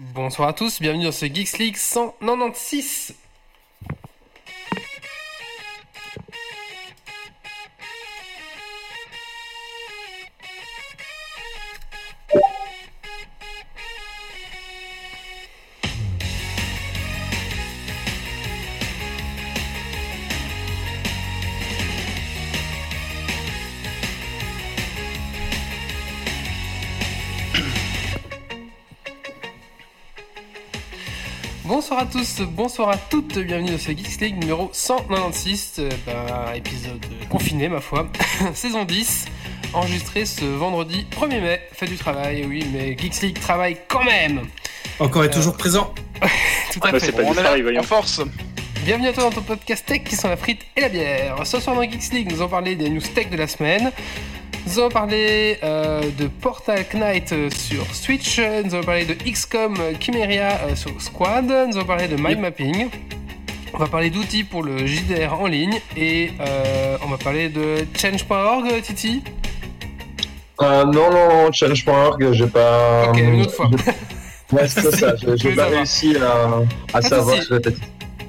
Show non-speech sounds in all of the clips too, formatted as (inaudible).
Bonsoir à tous, bienvenue dans ce Geeks League 196. À tous, bonsoir à toutes, bienvenue dans ce Geeks League numéro 196, euh, bah, épisode confiné ma foi, (laughs) saison 10, enregistré ce vendredi 1er mai, fête du travail, oui, mais Geeks League travaille quand même Encore et toujours présent. (laughs) Tout à fait. c'est pas On est là, en force. Bienvenue à toi dans ton podcast tech qui sont la frite et la bière. Ce soir dans Geeks League, nous allons parler des news tech de la semaine. Nous allons parler euh, de Portal Knight euh, sur Switch. Nous allons parler de XCOM Chimeria euh, sur Squad. Nous allons parler de mind mapping. On va parler d'outils pour le JDR en ligne. Et euh, on va parler de change.org, Titi. Euh, non, non, change.org, j'ai pas. Ok, une autre fois. Ouais, c'est ça, j'ai- (laughs) pas réussi à, à savoir ce que.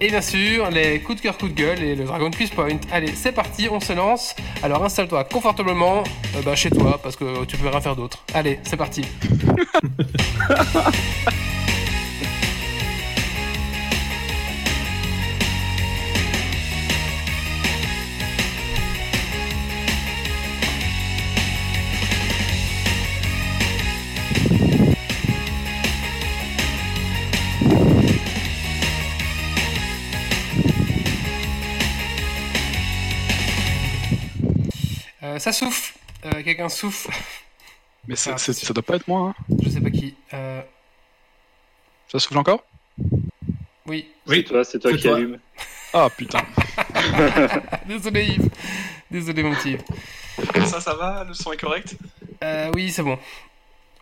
Et bien sûr, les coups de cœur, coups de gueule et le Dragon Quiz Point. Allez, c'est parti, on se lance. Alors installe-toi confortablement euh, bah, chez toi parce que tu peux rien faire d'autre. Allez, c'est parti. (laughs) Euh, ça souffle. Euh, Quelqu'un souffle. (laughs) Mais Ah, ça doit pas être moi. hein. Je sais pas qui. Euh, Ça souffle encore? Oui. C'est toi, c'est toi qui toi. allume. Ah putain. (laughs) (laughs) Désolé Yves. Désolé mon petit. Yves. ça, ça va Le son est correct? Euh, oui, c'est bon.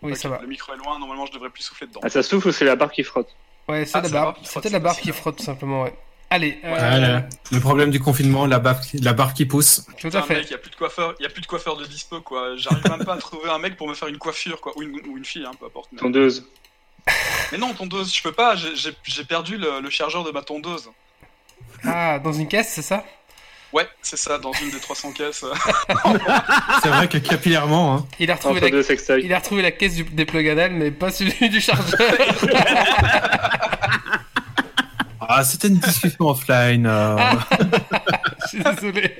Oui, ça va. Le micro est loin, normalement je devrais plus souffler dedans. Ah, ça souffle ou c'est la barre qui frotte? Ouais, c'est Ah, la c'est la barre. peut-être la barre qui frotte tout simplement, ouais. Allez, euh, Voilà. Le problème du confinement, la barre, la barre qui pousse. tout à fait. mec, y a plus de coiffeur, y a plus de coiffeur de dispo quoi. J'arrive même pas à trouver un mec pour me faire une coiffure quoi, ou une, ou une fille, hein, peu importe. Mais, Tondeuse. mais non, tondeuse, je peux pas. j'ai- perdu le, le chargeur de ma tondeuse. Ah, dans une caisse, c'est ça? Ouais, c'est ça, dans une des 300 caisses. (laughs) C'est vrai que capillairement, hein. Il a retrouvé Entre la... deux sextoys. Il a retrouvé la caisse du... des plug mais pas celui du chargeur. (laughs) Ah, c'était une discussion offline. euh. Ah. (laughs) Je suis désolé.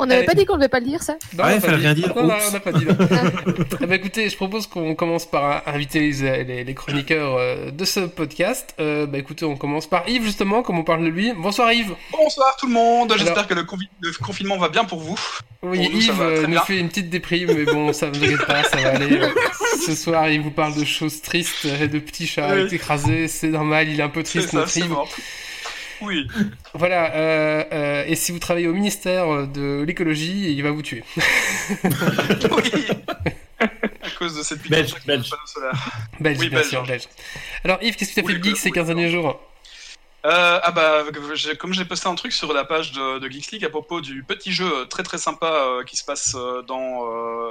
On n'avait pas dit qu'on devait pas le dire, ça Non, Ouais, on fallait pas dit. rien dire. Non, non, Oups. on n'a pas dit. (laughs) Eh ben, écoutez, je propose qu'on commence par inviter les, les- les chroniqueurs euh, de ce podcast. Euh, bah écoutez, on commence par Yves, justement, comme on parle de lui. Bonsoir Yves. Bonsoir tout le monde, Alors- j'espère que le, confi- le confinement va bien pour vous. Oui, Pour nous, ça Yves euh, nous fait une petite déprime, mais bon, ça ne vous inquiète pas, ça va aller. Euh, Ce soir, il vous parle de choses tristes, et de petits chats Oui. écrasés, c'est normal, il est un peu triste, notre Yves. Oui, Voilà, euh, euh, et si vous travaillez au ministère de l'écologie, il va vous tuer. (laughs) oui. (laughs) À cause de cette putain Belge, de belge. de panneau solaire. Belge, Oui, bien belge. sûr, belge. Alors Yves, qu'est-ce que tu as Oui, fait de geek que- ces oui, 15 derniers jours? Euh, ah bah, comme j'ai posté un truc sur la page de, de Geeks League à propos du petit jeu très très sympa euh, qui se passe euh, dans euh,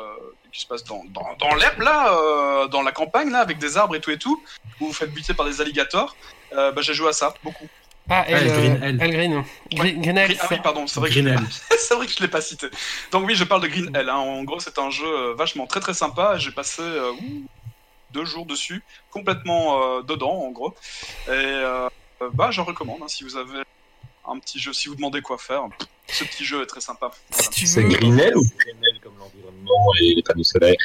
qui se passe dans, dans, dans l'herbe là, euh, dans la campagne là, avec des arbres et tout et tout, où vous faites buter par des alligators. Euh, bah, j'ai joué à ça beaucoup. Ah, Elle, elle, Green, euh, elle. elle Green. Green, Green Elle, Green- ah oui, pardon, c'est vrai, que Green je- Hell. (laughs) c'est vrai que je l'ai pas cité. Donc oui, je parle de Green Hell. hein. En gros, c'est un jeu euh, vachement très très sympa. J'ai passé euh, deux jours dessus, complètement euh, dedans en gros. Et euh, euh, bah, je recommande hein, si vous avez un petit jeu, si vous demandez quoi faire. Ce petit jeu est très sympa. si Voilà. tu C'est veux. Greenel ou Greenel comme l'environnement et les panneaux solaires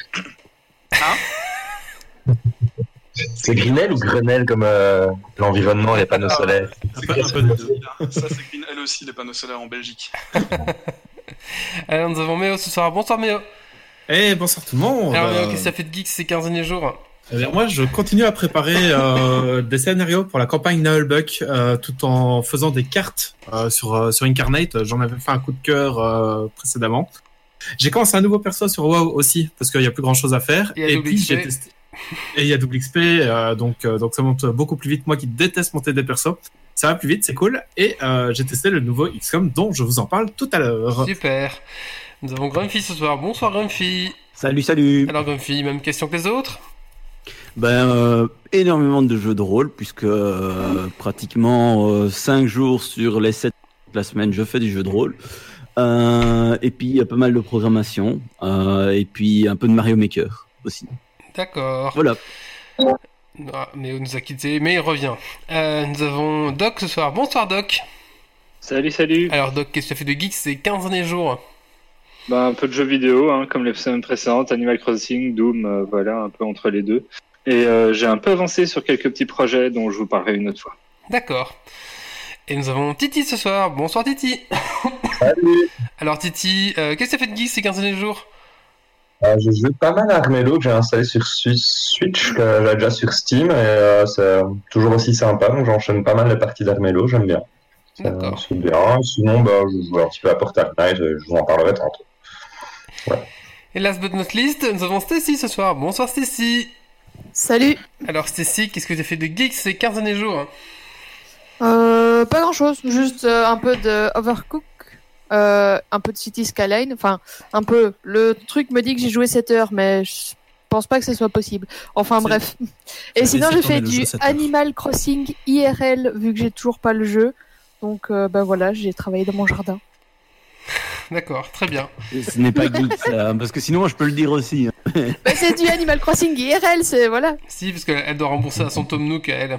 Hein? C'est Greenel ou Grenelle comme euh, l'environnement et les panneaux Ah. solaires? C'est peu- Green un peu de deux. Ça, c'est Green Hell aussi, les panneaux solaires en Belgique. Alors nous avons Méo ce soir. Bonsoir Méo. Eh, bonsoir tout le monde. Alors Méo, Euh, qu'est-ce que ça fait de geek ces 15 derniers jours? eh bien, moi, je continue à préparer euh, des scénarios pour la campagne Nullbuck, euh, tout en faisant des cartes euh, sur euh, sur Incarnate. J'en avais fait un coup de cœur euh, précédemment. J'ai commencé un nouveau perso sur WoW aussi parce qu'il y a plus grand chose à faire. Et puis j'ai testé. Et il y a double XP, euh, donc euh, donc ça monte beaucoup plus vite. Moi qui déteste monter des persos, ça va plus vite, c'est cool. Et euh, j'ai testé le nouveau XCOM dont je vous en parle tout à l'heure. Super. Nous avons Grumpy ce soir. Bonsoir Grumpy. Salut, salut. Alors Grumpy, même question que les autres? Ben, euh, énormément de jeux de rôle, puisque euh, pratiquement 5 jours sur les 7 de la semaine, je fais du jeu de rôle. Euh, et puis, il y a pas mal de programmation. euh, et puis, un peu de Mario Maker aussi. D'accord. Voilà. Ah, mais on nous a quittés, mais il revient. Euh, nous avons Doc ce soir. Bonsoir Doc. Salut, salut. Alors Doc, qu'est-ce que tu as fait de geek? Ces 15 derniers jours Bah, un peu de jeux vidéo, hein, comme les semaines précédentes, Animal Crossing, Doom, euh, voilà, un peu entre les deux. Et euh, j'ai un peu avancé sur quelques petits projets dont je vous parlerai une autre fois. D'accord. Et nous avons Titi ce soir. Bonsoir Titi. Salut. (laughs) Alors Titi, euh, qu'est-ce que tu as fait de geek ces 15 derniers jours? Euh, J'ai joué pas mal à Armello que j'ai installé sur Swi- Switch, que j'ai déjà sur Steam, et euh, c'est toujours aussi sympa. Donc j'enchaîne pas mal les parties d'Armello, j'aime bien. C'est- bien. Sinon, bah, je joue un petit peu à Portal Knight, et je vous en parlerai tantôt. Et last but not least, nous avons Stacy ce soir. Bonsoir Stacy. Salut. Alors Stacy, qu'est-ce que tu as fait de geek ces 15 derniers jours Euh, pas grand chose, juste euh, un peu de Overcook, euh, un peu de City Skyline, enfin un peu. Le truc me dit que j'ai joué 7 heures, mais je pense pas que ce soit possible. Enfin bref. Et sinon j'ai fait du jeu 7 heures. Animal Crossing IRL vu que j'ai toujours pas le jeu. Donc euh, bah voilà, j'ai travaillé dans mon jardin. D'accord, très bien. Ce n'est pas geek, ça, hein, parce que sinon, je peux le dire aussi. hein. Bah, c'est du Animal Crossing IRL, c'est voilà. Si, parce qu'elle doit rembourser à son Tom Nook à elle.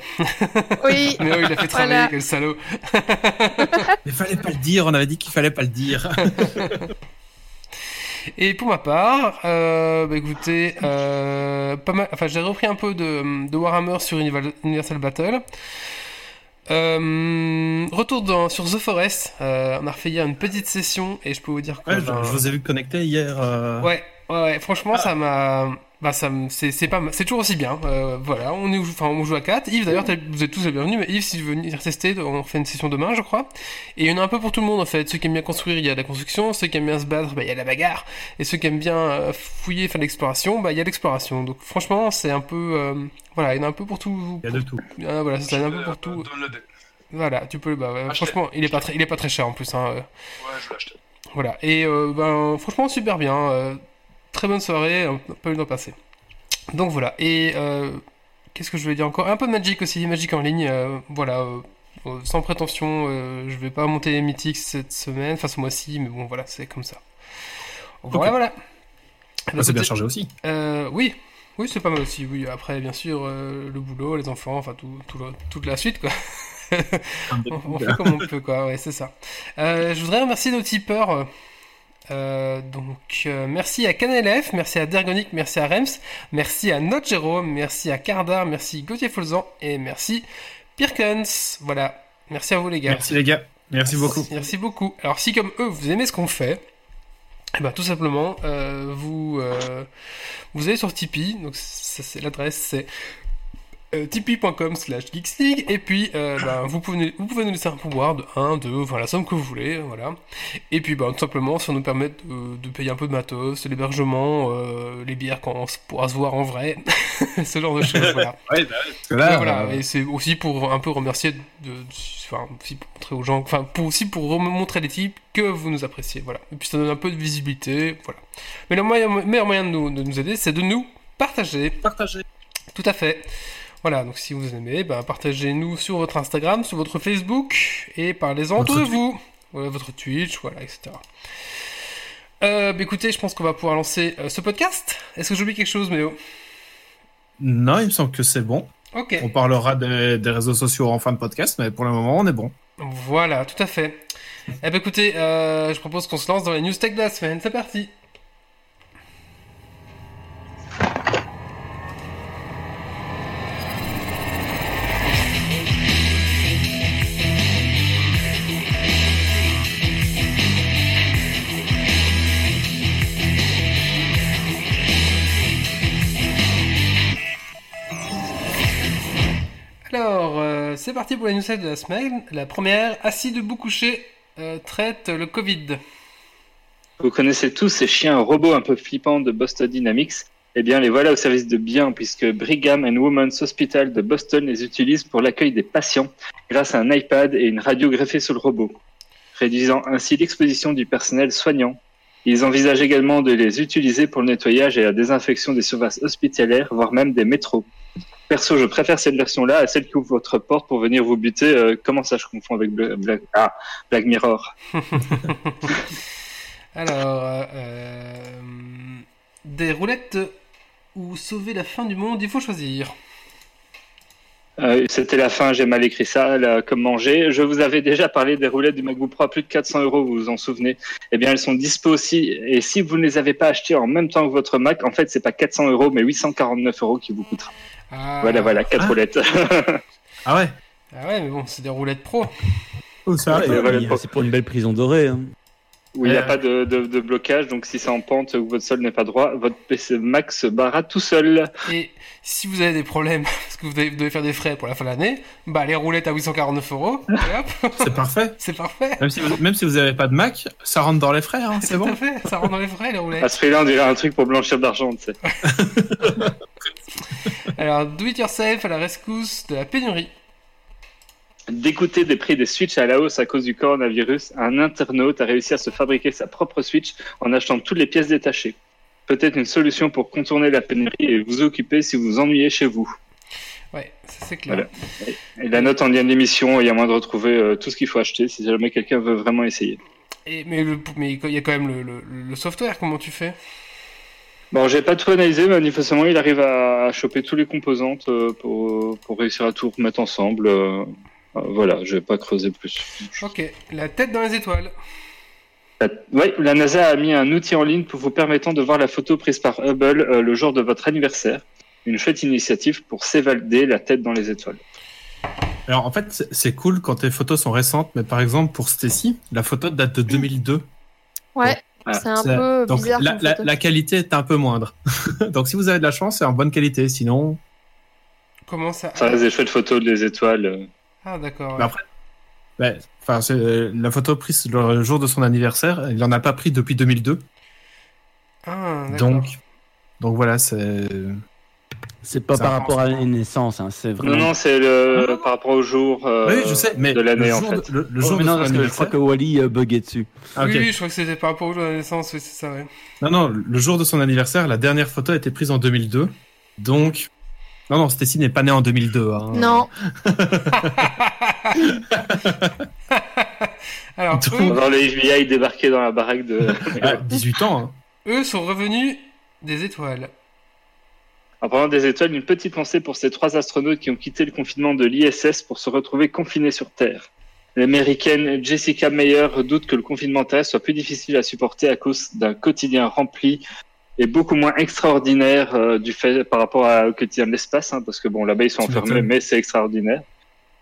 Oui. (laughs) Mais oui, il a fait travailler, Voilà. quel salaud. (laughs) Mais fallait pas le dire, on avait dit qu'il fallait pas le dire. (laughs) Et pour ma part, euh, bah écoutez, euh, pas mal, enfin j'ai repris un peu de, de Warhammer sur Universal Battle. Euh, retour dans, sur The Forest, euh, on a refait hier une petite session et je peux vous dire que Ouais, je, ben, je vous ai vu connecter hier. euh, ouais, ouais, ouais, franchement ça m'a, bah ça, me- c'est c'est pas, c'est toujours aussi bien. Euh, voilà, on est, enfin on joue à 4 Yves d'ailleurs, vous êtes tous les bienvenus, mais Yves si tu veux venir tester, on fait une session demain je crois. Et il y en a un peu pour tout le monde en fait. Ceux qui aiment bien construire, il y a la construction. Ceux qui aiment bien se battre, bah, il y a la bagarre. Et ceux qui aiment bien euh, fouiller, faire de l'exploration, bah, il y a l'exploration. Donc franchement, c'est un peu... euh, voilà, il y en a un peu pour tout. Il y a de tout. Ah, voilà, c'est ça, il y en a un peu pour tout. downloader. Voilà, tu peux... Bah, Acheter. franchement, il est, pas très, il est pas très cher en plus. Hein, euh, Ouais, je vais l'acheter. voilà. Et euh, ben, franchement, super bien. Très bonne soirée, un peu le temps passé. Donc voilà. Et euh, qu'est-ce que je vais dire encore? Un peu de Magic aussi, Magic en ligne. euh, voilà. euh, sans prétention, je vais pas monter Mythic cette semaine, enfin ce mois-ci, mais bon voilà, c'est comme ça. Voilà, voilà. Ah, c'est bien chargé aussi. oui, oui, c'est pas mal aussi. Oui, après, bien sûr, le boulot, les enfants, enfin tout, tout le- toute la suite, quoi. (laughs) on, on fait comme on peut, quoi. Ouais, c'est ça. Je voudrais remercier nos tipeurs. Euh, donc, euh, merci à CanLF, merci à Dergonic, merci à Rems, merci à Note Jérôme, merci à Cardar, merci Gauthier Folzan et merci Pirkens. Voilà. Merci à vous, les gars. Merci les gars. Merci beaucoup. Merci beaucoup. Alors si comme eux vous aimez ce qu'on fait, eh ben, tout simplement euh, vous euh, vous allez sur Tipeee, donc ça, c'est l'adresse c'est euh, tipeee.com slash geeksleague et puis euh, ben, (laughs) vous, pouvez, vous pouvez nous laisser un pouvoir de 1, 2, enfin la somme que vous voulez, voilà. Et puis ben, tout simplement ça nous permet de, de payer un peu de matos, l'hébergement, euh, les bières quand on se- pourra se voir en vrai, (laughs) ce genre de choses, voilà. (laughs) Ouais, bah, Ouais, là, voilà, et c'est aussi pour un peu remercier, de, de- enfin, aussi pour montrer aux gens, enfin, pour, aussi pour montrer les types que vous nous appréciez, voilà. Et puis ça donne un peu de visibilité, voilà. Mais le moyen- meilleur moyen de nous, de nous aider, c'est de nous partager. partagez. Tout à fait. Voilà, donc si vous aimez, ben, partagez-nous sur votre Instagram, sur votre Facebook, et parlez-en Votre autour de Twitch. vous. Voilà, votre Twitch, voilà, etc. Euh, bah, écoutez, je pense qu'on va pouvoir lancer euh, ce podcast. Est-ce que j'oublie quelque chose, Méo? Non, il me semble que c'est bon. Ok. On parlera des, des réseaux sociaux en fin de podcast, mais pour le moment, on est bon. Voilà, tout à fait. Eh ben écoutez, euh, je propose qu'on se lance dans les news tech de la semaine. C'est parti. C'est parti pour les news tech de la semaine. La première, assis debout couché, euh, traite le Covid. Vous connaissez tous ces chiens robots un peu flippants de Boston Dynamics Eh bien, les voilà au service de bien, puisque Brigham and Women's Hospital de Boston les utilise pour l'accueil des patients grâce à un iPad et une radio greffée sur le robot, réduisant ainsi l'exposition du personnel soignant. Ils envisagent également de les utiliser pour le nettoyage et la désinfection des surfaces hospitalières, voire même des métros. Perso, je préfère cette version-là à celle qui ouvre votre porte pour venir vous buter. Euh, comment ça, je confonds avec Bla- Bla- ah, Black Mirror (laughs) Alors, euh, euh, des roulettes ou sauver la fin du monde, il faut choisir. Euh, C'était la fin, j'ai mal écrit ça, là, comme manger. Je vous avais déjà parlé des roulettes du MacBook Pro à plus de 400 euros, vous vous en souvenez Eh bien, elles sont dispo aussi. Et si vous ne les avez pas achetées en même temps que votre Mac, en fait, c'est pas 400 euros, mais 849 euros qui vous coûtera. Ah, Voilà, voilà, quatre Ah. roulettes. Ah ouais Ah ouais, mais bon, c'est des roulettes pro. Oh, ça Ouais, c'est pour une belle prison dorée. hein. où il n'y a Euh. pas de, de- de blocage, donc si c'est en pente ou votre sol n'est pas droit, votre PC Mac se barra tout seul. Et si vous avez des problèmes, (laughs) parce que vous devez, vous devez faire des frais pour la fin de l'année, bah les roulettes à 849 euros, (laughs) C'est parfait. c'est parfait. Même si, vous, même si vous avez pas de Mac, ça rentre dans les frais, hein, c'est (laughs) Tout bon. à fait, ça rentre dans les frais les À roulettes. ce prix-là, on dirait un truc pour blanchir de l'argent, tu sais. Alors, do it yourself à la rescousse de la pénurie. D'écouter des prix des Switch à la hausse à cause du coronavirus, un internaute a réussi à se fabriquer sa propre Switch en achetant toutes les pièces détachées. Peut-être une solution pour contourner la pénurie et vous occuper si vous vous ennuyez chez vous. Ouais, c'est clair. Voilà. Et la note en lien de l'émission, il y a moyen de retrouver euh, tout ce qu'il faut acheter si jamais quelqu'un veut vraiment essayer. Et, mais le- mais il y a quand même le, le- le software, comment tu fais? Bon, j'ai pas tout analysé, mais manifestement, il arrive à, à choper tous les composantes euh, pour, pour réussir à tout remettre ensemble. euh, voilà, je vais pas creuser plus. Ok, la tête dans les étoiles. La- Ouais, la NASA a mis un outil en ligne pour vous permettant de voir la photo prise par Hubble euh, le jour de votre anniversaire. Une chouette initiative pour s'évader la tête dans les étoiles. Alors en fait, c'est- cool quand tes photos sont récentes, mais par exemple pour Stacy, la photo date de 2002. Ouais, Ah, c'est un peu Donc bizarre. la, qualité est un peu moindre. (laughs) Donc si vous avez de la chance, c'est en bonne qualité. Sinon, Comment ça Ça reste des chouettes photos des étoiles. euh. Ah d'accord. Bah, après, ouais, enfin, c'est la photo prise le jour de son anniversaire. Il en a pas pris depuis 2002. Ah. Donc, donc voilà, c'est. C'est pas par rapport à la naissance, hein, c'est Non, vraiment. non, c'est le par rapport au jour euh, oui, je sais, mais de l'année le en jour, fait. de, le, le Oh, jour mais de non, son parce que je crois anniversaire. que Wally euh, buguait dessus. Ah, ok. Oui, oui, je crois que c'était par rapport au jour de la naissance, oui, c'est ça, ouais. Non, non, le jour de son anniversaire, la dernière photo a été prise en 2002. Donc, non, non, Stacy n'est pas née en 2002. Hein. Non, (laughs) (laughs) Alors, eux, Dans le FBI débarqué dans la baraque de. Ah, 18 ans. Hein. eux sont revenus des étoiles. En parlant des étoiles, une petite pensée pour ces trois astronautes qui ont quitté le confinement de l'ISS pour se retrouver confinés sur Terre. L'américaine Jessica Meyer doute que le confinement terrestre soit plus difficile à supporter à cause d'un quotidien rempli et beaucoup moins extraordinaire euh, du fait par rapport à- au quotidien de l'espace, hein, parce que bon là-bas ils sont enfermés, mais c'est extraordinaire.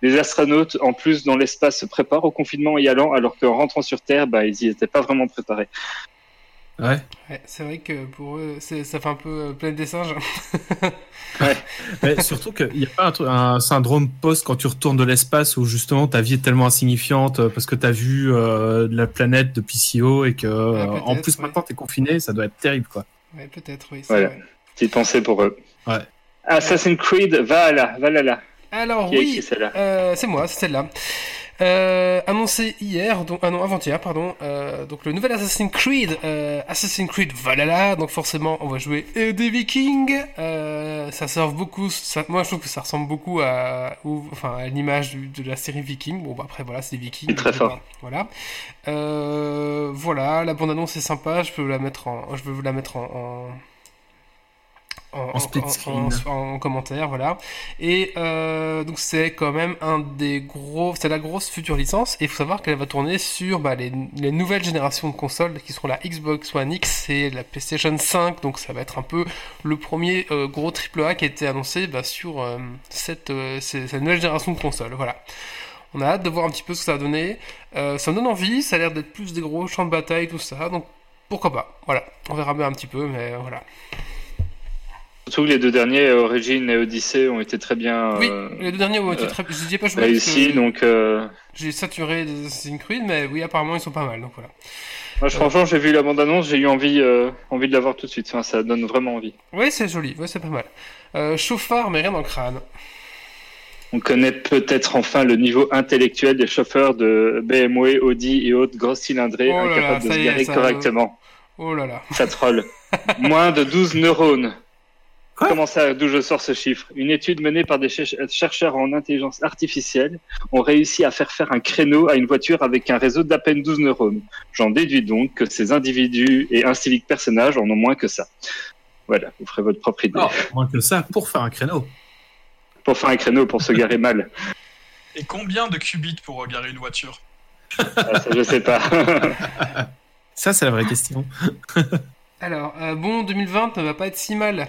Les astronautes, en plus dans l'espace, se préparent au confinement en y allant, alors qu'en rentrant sur Terre, bah, ils y étaient pas vraiment préparés. Ouais. Ouais, c'est vrai que pour eux, ça fait un peu euh, plein des singes. (laughs) Mais surtout qu'il n'y a pas un, syndrome post quand tu retournes de l'espace où justement ta vie est tellement insignifiante euh, parce que tu as vu euh, la planète depuis si haut et que euh, peut-être, en plus ouais. maintenant tu es confiné, ça doit être terrible quoi. Ouais, peut-être, oui. c'est Voilà. vrai. Petite pensée pour eux. Ouais. Assassin's Creed, va là, va là là. Alors, Qui oui, Euh, c'est moi, c'est celle-là. Euh, annoncé hier, donc, ah non, avant-hier, pardon. Euh, donc le nouvel Assassin's Creed, euh, Assassin's Creed Valhalla. Donc forcément, on va jouer des Vikings. Euh, ça sort beaucoup. Ça, moi, je trouve que ça ressemble beaucoup à, enfin, à l'image de la série Viking. Bon, bah, après, voilà, c'est des Vikings. Très fort. Voilà. Euh, voilà, la bande-annonce est sympa. Je peux vous la mettre en, je vais vous la mettre en, en En split screen. en- en commentaire, voilà. Et euh, donc c'est quand même un des gros, c'est la grosse future licence. Et il faut savoir qu'elle va tourner sur bah, les, les nouvelles générations de consoles qui seront la Xbox One X et la PlayStation 5. Donc ça va être un peu le premier euh, gros AAA qui a été annoncé bah, sur euh, cette, nouvelle génération de consoles. Voilà. On a hâte de voir un petit peu ce que ça va donner. Ça me donne envie. Ça a l'air d'être plus des gros champs de bataille, tout ça. Donc pourquoi pas. Voilà. On verra bien un petit peu, mais voilà. Surtout que les deux derniers, euh, Origin et Odyssey, ont été très bien Oui, euh, les deux derniers ont été euh, très. Je pas que Donc, J'ai saturé des Assassin's Creed, mais oui, apparemment ils sont pas mal. Donc voilà. moi, je- franchement, j'ai vu la bande-annonce, j'ai eu envie, euh, envie de la voir tout de suite. Enfin, ça donne vraiment envie. Ouais, c'est joli. Ouais, c'est pas mal. Euh, chauffard, mais rien dans le crâne. On connaît peut-être enfin le niveau intellectuel des chauffeurs de BMW, Audi et autres grosses cylindrées Oh incapables de se garer correctement. Oh là là. Ça troll. Moins de 12 neurones. Quoi Comment ça, d'où je sors ce chiffre? Une étude menée par des cher- chercheurs en intelligence artificielle ont réussi à faire faire un créneau à une voiture avec un réseau d'à peine 12 neurones. J'en déduis donc que ces individus et inciviques personnages en ont moins que ça. Voilà, vous ferez votre propre idée. Non, moins que ça pour faire un créneau. Pour faire un créneau, pour se garer mal. (laughs) Et combien de qubits pour garer une voiture? Ah, ça, je sais pas. (laughs) Ça, c'est la vraie question. (laughs) Alors, euh, bon, 2020 ne va pas être si mal.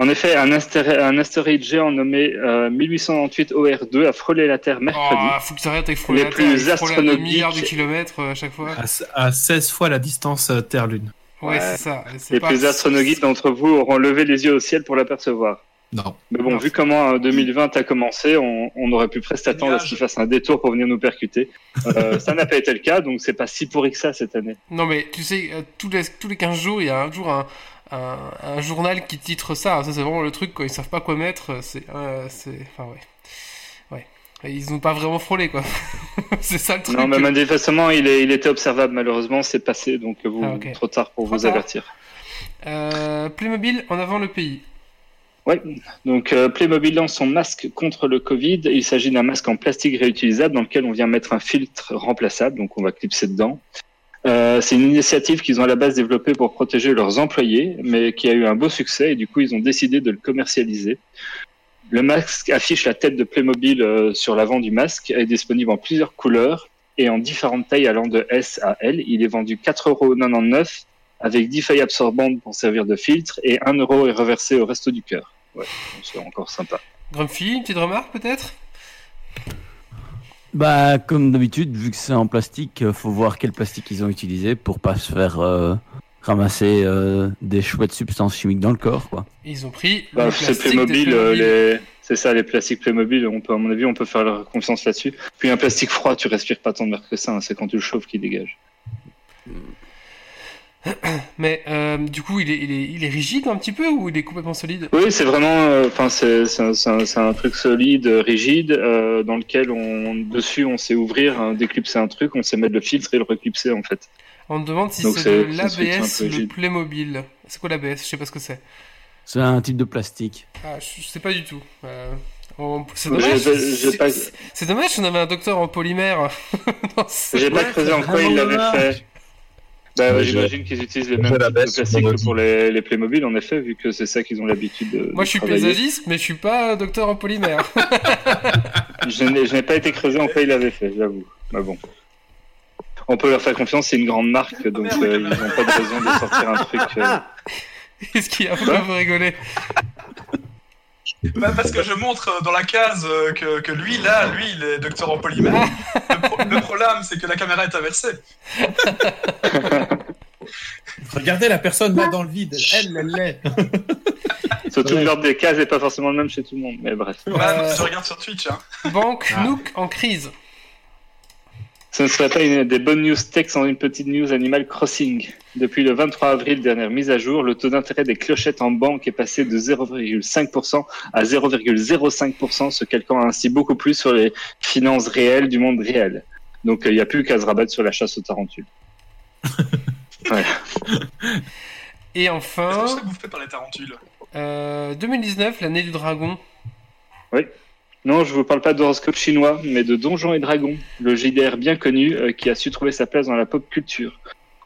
En effet, un, astéro- un astéroïde géant nommé euh, 1898 OR2 a frôlé la Terre mercredi. Oh, faut que avec frôler Les la plus Terre, des astronomiques. milliards de kilomètres euh, à chaque fois. À, à 16 fois la distance euh, Terre-Lune. Ouais, Ouais. c'est ça. Les pas- plus astronomiques d'entre vous auront levé les yeux au ciel pour l'apercevoir. Non. Mais bon, Non. vu comment euh, 2020 a commencé, on, on aurait pu presque attendre à ce qu'il fasse un détour pour venir nous percuter. Euh, (laughs) ça n'a pas été le cas, donc c'est pas si pourri que ça cette année. Non, mais tu sais, euh, tous les, tous les 15 jours, il y a un jour un, un, un journal qui titre ça. Ça, c'est vraiment le truc, quand ils savent pas quoi mettre. euh, C'est. euh, enfin, ouais. Ouais. Ils n'ont pas vraiment frôlé, quoi. (laughs) c'est ça le truc. Non, mais manifestement, il, est, il était observable. Malheureusement, c'est passé, donc vous, Ah, trop tard pour Trop vous tard. avertir. Euh, Playmobil en avant le pays. Ouais. Donc euh, Playmobil lance son masque contre le Covid. Il s'agit d'un masque en plastique réutilisable dans lequel on vient mettre un filtre remplaçable, donc on va clipser dedans. Euh, c'est une initiative qu'ils ont à la base développée pour protéger leurs employés, mais qui a eu un beau succès et du coup ils ont décidé de le commercialiser. Le masque affiche la tête de Playmobil euh, sur l'avant du masque, est disponible en plusieurs couleurs et en différentes tailles allant de S à L. Il est vendu 4,99€ avec 10 feuilles absorbantes pour servir de filtre et 1 euro est reversé au resto du cœur. Ouais, c'est encore sympa. Grumpy, une petite remarque peut-être? Bah, comme d'habitude, vu que c'est en plastique, euh, faut voir quel plastique ils ont utilisé pour pas se faire euh, ramasser euh, des chouettes substances chimiques dans le corps, quoi. Ils ont pris Bah, le c'est Playmobil, euh, Playmobil. les... c'est ça, les plastiques Playmobil, on peut, à mon avis, on peut faire leur confiance là-dessus. Puis un plastique froid, tu respires pas tant de mer que ça, hein, c'est quand tu le chauffes qui dégage. (coughs) Mais euh, du coup, il est, il, est, il est rigide un petit peu ou il est complètement solide? Oui, c'est vraiment, euh, enfin, c'est c'est un, c'est un- c'est un truc solide, euh, rigide, euh, dans lequel on, dessus, on sait ouvrir, hein, déclipser un truc, on sait mettre le filtre et le reclipser en fait. On me demande si Donc c'est de l'ABS, peu le. Playmobil. C'est quoi l'ABS Je sais pas ce que c'est. C'est un type de plastique. Ah, je je sais pas du tout. Euh, on- C'est dommage. j'ai c'est- pas- c'est- C'est dommage qu'on avait un docteur en polymère. (laughs) J'ai pas creusé en quoi l'avaient dommage. fait. Bah, ouais, j'imagine qu'ils utilisent les mêmes mon que pour les, les Playmobil, en effet, vu que c'est ça qu'ils ont l'habitude de. Moi, de je suis paysagiste, mais je suis pas docteur en polymère. (laughs) (laughs) Je n'ai pas été creusé en quoi ils l'avaient fait, j'avoue. Mais bon. On peut leur faire confiance, c'est une grande marque, donc merde, euh, ils n'ont pas de raison de sortir un truc. euh, Qu'est-ce qu'il y a vous rigolez Bah, parce que je montre euh, dans la case euh, que, que lui, là, lui, il est docteur en polymère. le, pro- le problème, c'est que la caméra est inversée. (laughs) Regardez la personne là dans le vide. Elle, elle l'est. (laughs) Surtout Ouais. l'ordre des cases n'est pas forcément le même chez tout le monde, mais bref. Euh, je regarde sur Twitch. Hein. Banque Ah. Nook en crise. Ce ne serait pas une des bonnes news tech sans une petite news Animal Crossing. Depuis le 23 avril, dernière mise à jour, le taux d'intérêt des clochettes en banque est passé de 0,5% à 0,05%, se calquant ainsi beaucoup plus sur les finances réelles du monde réel. Donc euh, il n'y a plus qu'à se rabattre sur la chasse aux tarentules. (laughs) Et Est-ce enfin, que ça bouffé par les tarentules euh, 2019, l'année du dragon. Non, je vous parle pas d'horoscope chinois, mais de Donjons et Dragons, le JDR bien connu euh, qui a su trouver sa place dans la pop culture.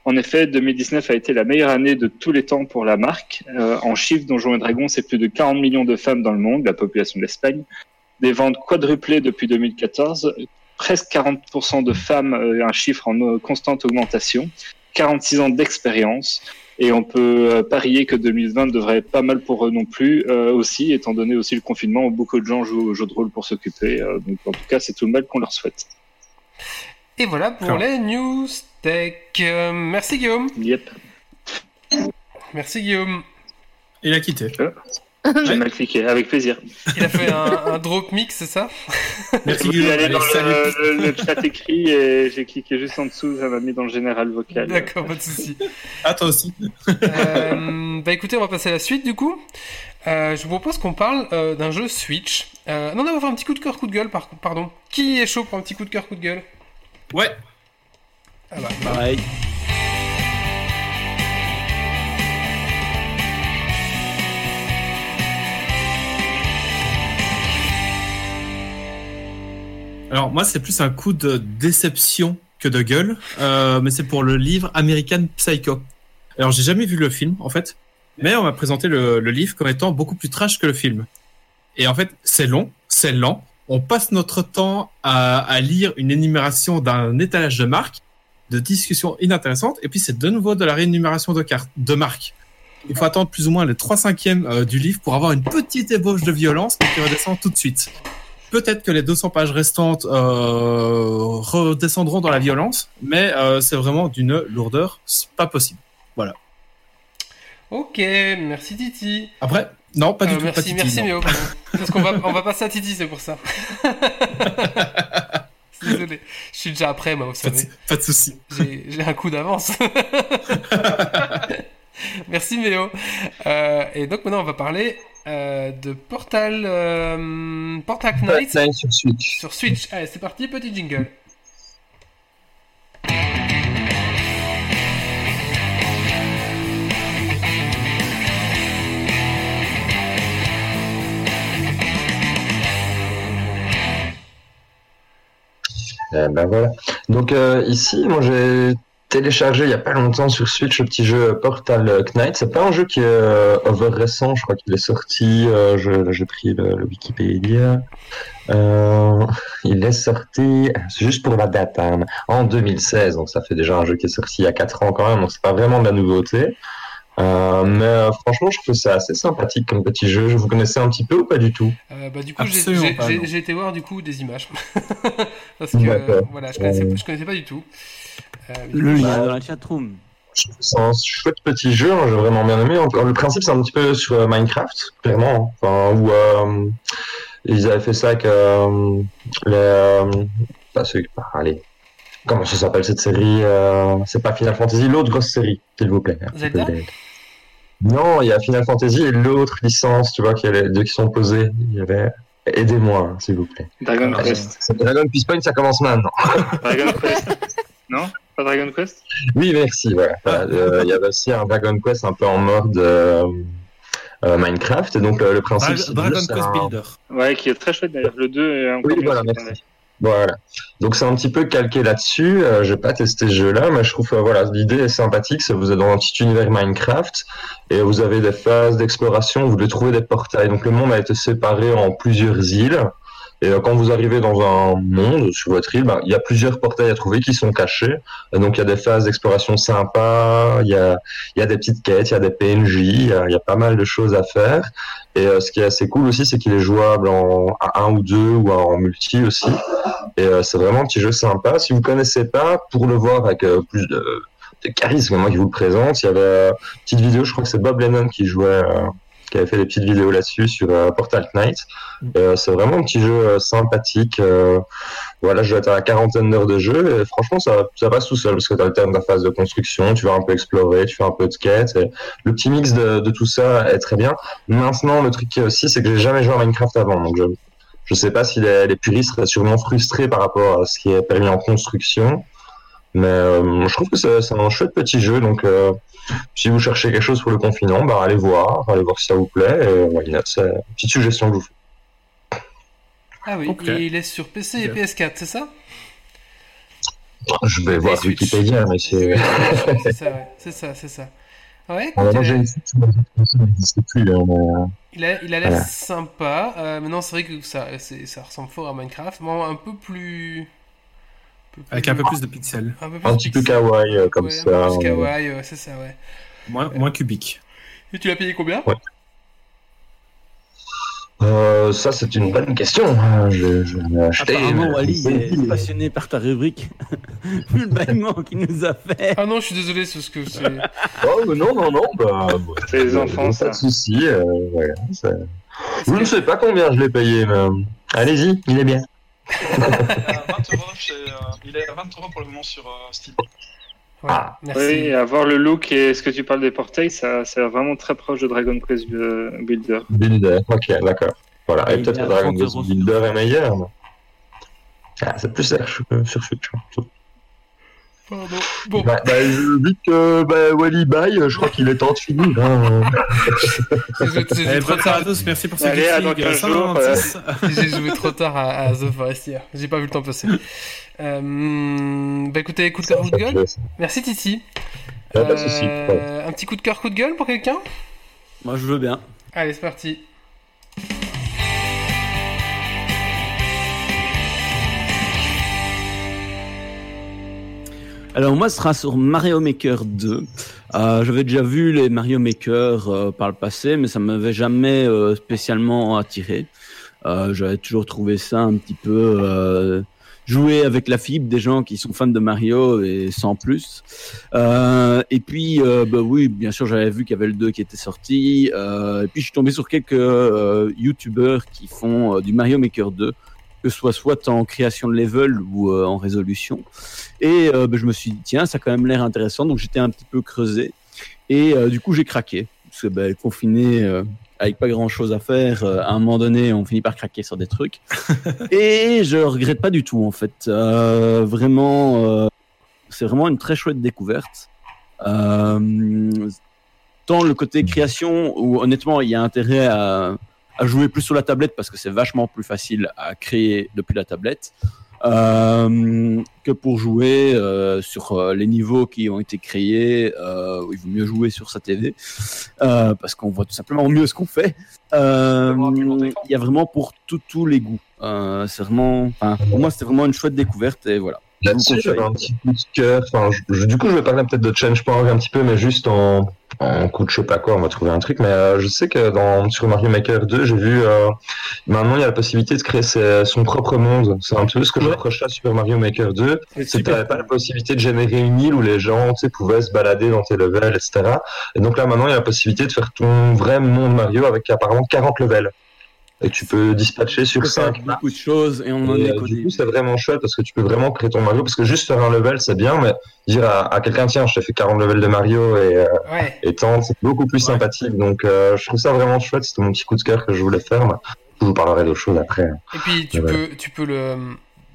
En effet, 2019 a été la meilleure année de tous les temps pour la marque. Euh, en chiffres, Donjons et Dragons, c'est plus de 40 millions de femmes dans le monde, la population de l'Espagne. Des ventes quadruplées depuis 2014, presque 40% de femmes, euh, un chiffre en euh, constante augmentation, 46 ans d'expérience. Et on peut parier que 2020 devrait être pas mal pour eux non plus, euh, aussi, étant donné aussi le confinement où beaucoup de gens jouent au jeu de rôle pour s'occuper. euh, donc en tout cas, c'est tout le mal qu'on leur souhaite. Et voilà pour les news tech. Euh, merci Guillaume. Yep. Merci Guillaume. Il a quitté. J'ai mal cliqué, avec plaisir. Il a fait un, un drop mix, c'est ça? Merci Guillaume. Allez, dans le, le- le chat écrit et j'ai cliqué juste en dessous, ça m'a mis dans le général vocal. D'accord, pas de souci. Ah, toi aussi. Euh, bah écoutez, on va passer à la suite du coup. Euh, je vous propose qu'on parle euh, d'un jeu Switch. Euh, non, non, on va faire un petit coup de cœur, coup de gueule, par pardon. Qui est chaud pour un petit coup de cœur, coup de gueule? Ouais. Ah. Bah, bah. Bye. Alors moi c'est plus un coup de déception que de gueule, euh, mais c'est pour le livre American Psycho. Alors j'ai jamais vu le film en fait, mais on m'a présenté le, livre comme étant beaucoup plus trash que le film. Et en fait c'est long, c'est lent, on passe notre temps à, à lire une énumération d'un étalage de marques de discussions inintéressantes, et puis c'est de nouveau de la réénumération de cartes, de marques. Il faut attendre plus ou moins les 3 cinquièmes euh, du livre pour avoir une petite ébauche de violence qui redescend tout de suite. Peut-être que les 200 pages restantes euh, redescendront dans la violence, mais euh, c'est vraiment d'une lourdeur pas possible. Ok, merci Titi. Après, non, pas du tout. pas merci, Titi, merci. Méo. Parce qu'on va, on va passer à Titi, c'est pour ça. (laughs) (laughs) Désolé, je suis déjà après, moi, vous Pas de, savez. pas de souci. J'ai un coup d'avance. (laughs) Merci Méo. Euh, et donc maintenant on va parler euh, de Portal, euh, Portal Knight sur Switch. sur Switch. Allez, c'est parti, petit jingle. Ben voilà. Donc euh, ici, moi j'ai téléchargé il y a pas longtemps sur Switch le petit jeu Portal Knight. C'est pas un jeu qui est euh, over récent, je crois qu'il est sorti. euh, j'ai pris le, le Wikipédia. Euh, il est sorti, c'est juste pour la date, hein, en 2016. Donc ça fait déjà un jeu qui est sorti il y a 4 ans quand même. Donc c'est pas vraiment de la nouveauté. Euh, mais euh, franchement, je trouve ça assez sympathique comme petit jeu. Vous connaissez un petit peu ou pas du tout? Euh, bah, du coup, j'ai- été voir du coup des images. (laughs) Parce que euh, voilà, je connaissais, Euh. je connaissais pas du tout. Euh, Le lien bah, dans la chatroom. Je C'est un chouette petit jeu, hein, j'ai vraiment bien aimé. Le principe, c'est un petit peu sur Minecraft, clairement. hein. Enfin, où euh, ils avaient fait ça avec euh, les. Euh, pas ceux- ah, allez. Comment ça s'appelle cette série euh, C'est pas Final Fantasy, l'autre grosse série, s'il vous plaît. Zelda Non, il y a Final Fantasy et l'autre licence, tu vois, qu'il y a les deux qui sont posés. Il y avait. Aidez-moi, hein, s'il vous plaît. Dragon Ah, Quest. C'est Dragon Peace Point, ça commence maintenant. (laughs) Dragon Quest. (laughs) Non Pas Dragon Quest? Oui, merci. Voilà. Voilà, euh, Il y avait aussi un Dragon Quest un peu en mode euh, euh, Minecraft. Et donc, euh, le principe, Dragon Quest un- Builder. Ouais, qui est très chouette d'ailleurs. Le 2 est encore Oui, voilà, merci. Voilà. Donc, c'est un petit peu calqué là-dessus. Euh, je vais pas testé ce jeu-là, mais je trouve euh, voilà, l'idée est sympathique. C'est que vous êtes dans un petit univers Minecraft et vous avez des phases d'exploration. Vous devez trouver des portails. Donc, le monde a été séparé en plusieurs îles. Et euh, quand vous arrivez dans un monde sur votre île, bah, il y a plusieurs portails à trouver qui sont cachés. Et donc il y a des phases d'exploration sympas, il y a, y a des petites quêtes, il y a des PNJ, il y a, y a pas mal de choses à faire. Et euh, ce qui est assez cool aussi, c'est qu'il est jouable en à un ou deux ou en multi aussi. Et euh, c'est vraiment un petit jeu sympa. Si vous connaissez pas, pour le voir avec euh, plus de, de charisme, moi qui vous le présente, il y avait euh, une petite vidéo, je crois que c'est Bob Lennon qui jouait. Qui avait fait des petites vidéos là-dessus sur euh, Portal Knight. Et, euh, c'est vraiment un petit jeu euh, sympathique. euh, voilà, je dois être à la quarantaine d'heures de jeu et franchement, ça, ça passe tout seul parce que tu alternes ta phase de construction, tu vas un peu explorer, tu fais un peu de quête. Et le petit mix de, de tout ça est très bien. Maintenant, le truc aussi, c'est que j'ai jamais joué à Minecraft avant. Donc, je, je sais pas si les, les puristes seraient sûrement frustrés par rapport à ce qui est permis en construction. Mais euh, je trouve que c'est un chouette petit jeu. Donc, euh, si vous cherchez quelque chose pour le confinement, bah, allez voir, allez voir si ça vous plaît. Et, c'est une petite suggestion que je vous fais. Ah oui, et il est sur PC et Ok. PS4, c'est ça? Je vais voir Switch. Wikipédia, mais c'est. C'est (laughs) ça, ouais. C'est ça, c'est ça. Ouais, Alors, écoute, moi, il j'ai a- une Switch, mais cette console n'existe plus. mais, euh, il a il a l'air Voilà. sympa. Euh, maintenant, c'est vrai que ça, ça ressemble fort à Minecraft. Bon, un peu plus. Avec un peu plus de pixels. un peu plus Un petit peu kawaii euh, comme Ouais, ça. Un peu plus kawaii, ouais, c'est ça, ouais. Moins, moins cubique. Et tu l'as payé combien? Ouais. Euh, ça, c'est une bonne question. Euh, Je, je l'ai acheté. Apparemment, Wally est passionné par ta rubrique. (laughs) Vu le bâillement qu'il nous a fait. Ah non, je suis désolé, c'est ce que c'est. Oh, mais non, non, non. Bah, bah, (laughs) C'est les enfants, Pas ça. de souci. Euh, Je ne sais pas combien je l'ai payé, mais euh, allez-y, il est bien. À 20 euros chez, euh, il est à 20 euros pour le moment sur euh, Steam. Ouais, Ah. merci. Oui, avoir le look et ce que tu parles des portails, ça, l'air vraiment très proche de Dragon Quest euh, Builder. Builder, ok, d'accord. Voilà, et peut-être que Dragon 30 Quest euros. Builder est meilleur. mais- Ah, c'est plus cher sur, sur Switch. Pardon. Bon, Bah, bah, je- vu que bah, Wally bye, je crois qu'il est temps de finir. hein. (laughs) Eh, joué trop bonne soirée à tard. tous, merci pour ce Allez, à dans Geeks League, 15 jours, 196. J'ai joué trop tard à, à The Forestier. J'ai pas vu le temps passer. Euh, bah écoutez, coup de cœur, coup de gueule. Merci Titi. Souci. Euh, un petit coup de cœur, coup de gueule pour quelqu'un? Moi, je veux bien. Allez, c'est parti. Alors moi, ce sera sur Mario Maker 2. Euh, J'avais déjà vu les Mario Maker euh, par le passé, mais ça m'avait jamais euh, spécialement attiré. J'avais toujours trouvé ça un petit peu jouer avec la fibre des gens qui sont fans de Mario et sans plus. Et puis, bah oui, bien sûr, j'avais vu qu'il y avait le 2 qui était sorti. Et puis, je suis tombé sur quelques YouTubeurs qui font du Mario Maker 2, que ce soit soit en création de level ou euh, en résolution. Et euh, ben, je me suis dit, tiens, ça a quand même l'air intéressant. Donc j'étais un petit peu creusé. Et euh, du coup, j'ai craqué. Parce que ben, confiné, avec pas grand chose à faire, à un moment donné, on finit par craquer sur des trucs. (laughs) et je regrette pas du tout, en fait. Vraiment, c'est vraiment une très chouette découverte. Tant le côté création, où honnêtement, il y a intérêt à, à jouer plus sur la tablette parce que c'est vachement plus facile à créer depuis la tablette euh, que pour jouer euh, sur euh, les niveaux qui ont été créés. Euh, il vaut mieux jouer sur sa TV euh, parce qu'on voit tout simplement mieux ce qu'on fait. Euh. Il y a vraiment pour tout- tous les goûts. Euh, c'est vraiment, pour moi, c'était vraiment une chouette découverte et voilà. Là-dessus, j'avais un petit coup de cœur. Enfin, je- je- du coup, je vais parler peut-être de Change.org un petit peu, mais juste en, en coup de je sais pas quoi, on va trouver un truc. Mais euh, je sais que dans, sur Mario Maker 2, j'ai vu, euh, maintenant, il y a la possibilité de créer ses- son propre monde. C'est un peu ce que je reprochais à Super Mario Maker 2. C'est que t'avais pas la possibilité de générer une île où les gens, tu sais, pouvaient se balader dans tes levels, etc. Et donc là, maintenant, il y a la possibilité de faire ton vrai monde Mario avec apparemment 40 levels. Et tu peux dispatcher sur faire 5 beaucoup de choses et on en et, est euh, du coup, c'est vraiment chouette parce que tu peux vraiment créer ton Mario. Parce que juste faire un level, c'est bien, mais dire à, à quelqu'un, tiens, je t'ai fait 40 levels de Mario et, euh, Ouais. et tente, c'est beaucoup plus sympathique. Donc, euh, je trouve ça vraiment chouette. C'était mon petit coup de cœur que je voulais faire. mais Je vous parlerai d'autres choses après. Et puis tu Ouais. peux, tu peux le,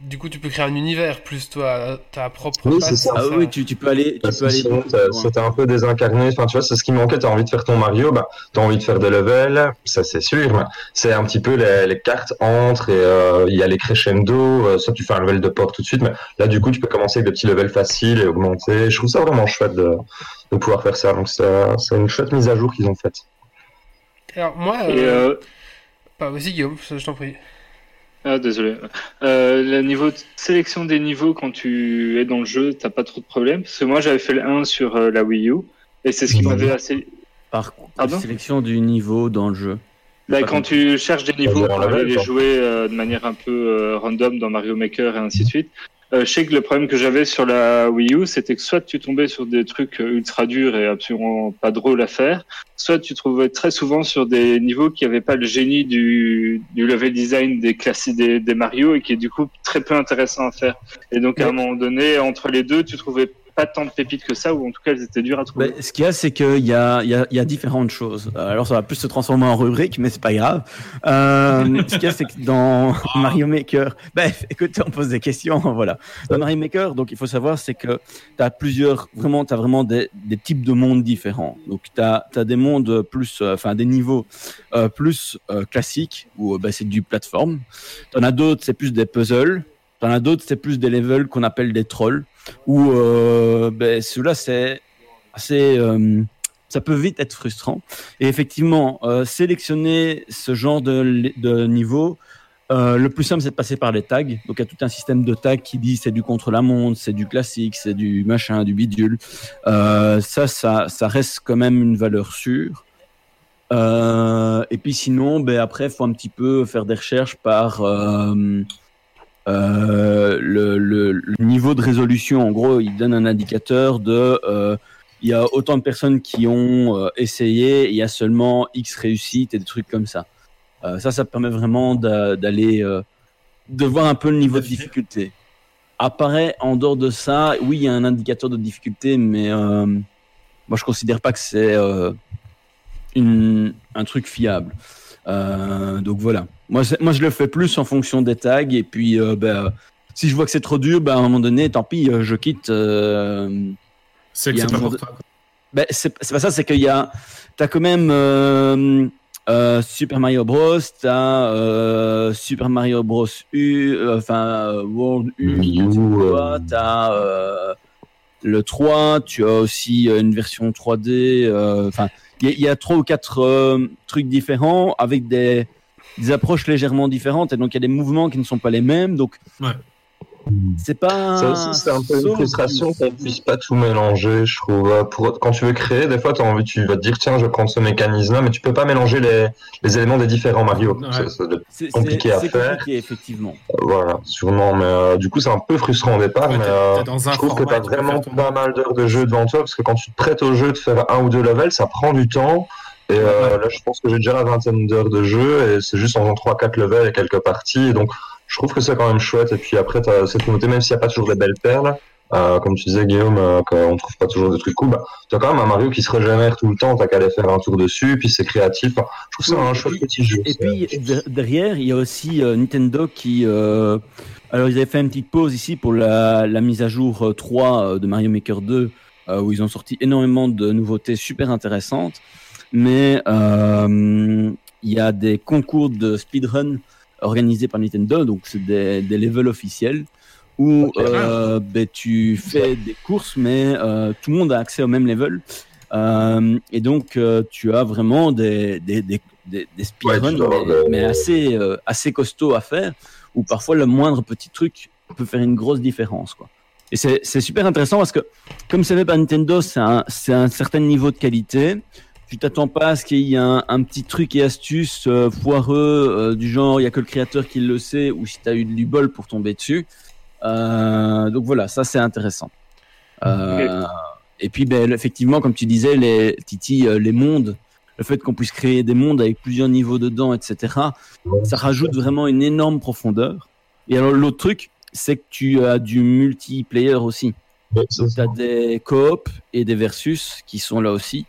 du coup tu peux créer un univers plus toi ta propre. Oui, c'est ça. Ah oui, tu, tu peux aller, tu Parce peux que aller. sinon, c'était un peu désincarné. Enfin, tu vois, c'est ce qui manquait. T'as envie de faire ton Mario, bah, t'as envie de faire des levels, ça c'est sûr. mais C'est un petit peu les, les cartes entrent et euh, il y a les crescendo. euh, soit tu fais un level de port tout de suite, mais là, du coup, tu peux commencer avec des petits levels faciles et augmenter. Je trouve ça vraiment chouette de, de pouvoir faire ça. Donc, c'est c'est une chouette mise à jour qu'ils ont faite. Alors moi, Et euh, euh, bah, vas-y Guillaume, je t'en prie. Ah, désolé. Euh, le niveau de sélection des niveaux quand tu es dans le jeu, t'as pas trop de problèmes. Parce que moi, j'avais fait le 1 sur euh, la Wii U. Et c'est ce qui Mhm. m'avait assez. Par Pardon sélection du niveau dans le jeu. Bah, quand tu cherches des niveaux pour aller les quoi. jouer euh, de manière un peu euh, random dans Mario Maker et ainsi de suite, euh, je sais que le problème que j'avais sur la Wii U, c'était que soit tu tombais sur des trucs ultra durs et absolument pas drôles à faire, soit tu trouvais très souvent sur des niveaux qui n'avaient pas le génie du, du level design des classiques des, des Mario et qui est du coup très peu intéressant à faire. Et donc à un moment donné, entre les deux, tu trouvais pas tant de pépites que ça, ou en tout cas elles étaient dures à trouver. Ben, ce qu'il y a, c'est qu'il y a, il y, a, il y a différentes choses. Alors, ça va plus se transformer en rubrique, mais c'est pas grave. Euh, ce qu'il y a, c'est que dans Mario Maker, ben, (laughs) écoute, on pose des questions, (laughs) voilà. Dans Mario Maker, donc, il faut savoir, c'est que tu as plusieurs, vraiment, tu as vraiment des, des types de mondes différents. Donc, tu as, des mondes plus, euh, enfin, des niveaux euh, plus euh, classiques, où euh, ben, c'est du plateforme. Tu en as d'autres, c'est plus des puzzles. Tu en as d'autres, c'est plus des levels qu'on appelle des trolls où euh, ben, celui-là c'est assez euh, ça peut vite être frustrant. Et effectivement euh, sélectionner ce genre de, niveau le plus simple c'est de passer par les tags. Donc il y a tout un système de tags qui dit c'est du contre la montre c'est du classique c'est du machin du bidule. Ça ça ça reste quand même une valeur sûre. Et puis sinon, ben après, faut un petit peu faire des recherches par le, le, le niveau de résolution. En gros, il donne un indicateur de euh, il y a autant de personnes qui ont euh, essayé, il y a seulement X réussites et des trucs comme ça. Euh, ça, ça permet vraiment d'a- d'aller euh, de voir un peu le niveau de difficulté. Apparaît en dehors de ça, oui, il y a un indicateur de difficulté, mais euh, moi je considère pas que c'est euh, un truc fiable. Euh, donc voilà. Moi, moi, je le fais plus en fonction des tags et puis euh, ben, si je vois que c'est trop dur, ben, à un moment donné, tant pis, euh, je quitte. euh, C'est pas pour toi. ben, c'est c'est pas ça, c'est qu'il y a, t'as quand même euh, euh, Super Mario Bros, t'as euh, Super Mario Bros U, enfin euh, World U, t'as euh, le 3, tu as aussi euh, une version 3D, euh, enfin, il y, a- trois ou quatre euh, trucs différents avec des, approches légèrement différentes et donc il y a des mouvements qui ne sont pas les mêmes, donc. C'est pas. Ça aussi, c'est un peu une frustration qu'on puisse pas tout mélanger, je trouve. Pour, quand tu veux créer, des fois, as envie, tu vas te dire, tiens, je vais prendre ce mécanisme-là, mais tu peux pas mélanger les, les éléments des différents Mario. Ouais. C'est compliqué c'est- à c'est faire. compliqué, effectivement. voilà, sûrement. Mais euh, du coup, c'est un peu frustrant au départ, Ouais, mais euh, t'es dans un je trouve que t'as vraiment pas mal d'heures de jeu devant toi, parce que quand tu te prêtes au jeu de faire un ou deux levels, ça prend du temps. Et euh, là, je pense que j'ai déjà la vingtaine d'heures de jeu, et c'est juste en faisant 3-4 levels et quelques parties. Et donc, je trouve que c'est quand même chouette. Et puis après, t'as cette nouveauté, même s'il n'y a pas toujours des belles perles, euh, comme tu disais, Guillaume, euh, qu'on trouve pas toujours des trucs cool, bah, tu as quand même un Mario qui se régénère tout le temps, t'as qu'à aller faire un tour dessus, puis c'est créatif. Enfin, je trouve que c'est un chouette petit jeu. Et puis de- derrière, il y a aussi euh, Nintendo qui. euh, alors, ils avaient fait une petite pause ici pour la, la mise à jour euh, 3 euh, de Mario Maker 2, euh, où ils ont sorti énormément de nouveautés super intéressantes. Mais il y a des concours de speedrun organisés par Nintendo, donc c'est des, des levels officiels où euh, ben, tu fais des courses, mais euh, tout le monde a accès au même level. Euh, et donc, tu as vraiment des, des, des, des, des speedruns, Ouais, mais, assez, assez costauds à faire, où parfois le moindre petit truc peut faire une grosse différence. Quoi. Et c'est super intéressant parce que, comme c'est fait par Nintendo, c'est un, c'est un certain niveau de qualité. Tu t'attends pas à ce qu'il y ait un, un petit truc et astuce euh, foireux euh, du genre il y a que le créateur qui le sait ou si tu as eu du bol pour tomber dessus. Euh, donc voilà, ça c'est intéressant. Euh, Et puis ben, effectivement, comme tu disais, les Titi, euh, les mondes, le fait qu'on puisse créer des mondes avec plusieurs niveaux dedans, etc. Ça rajoute vraiment une énorme profondeur. Et alors l'autre truc, c'est que tu as du multiplayer aussi. Ouais, c'est Tu as des coop et des versus qui sont là aussi.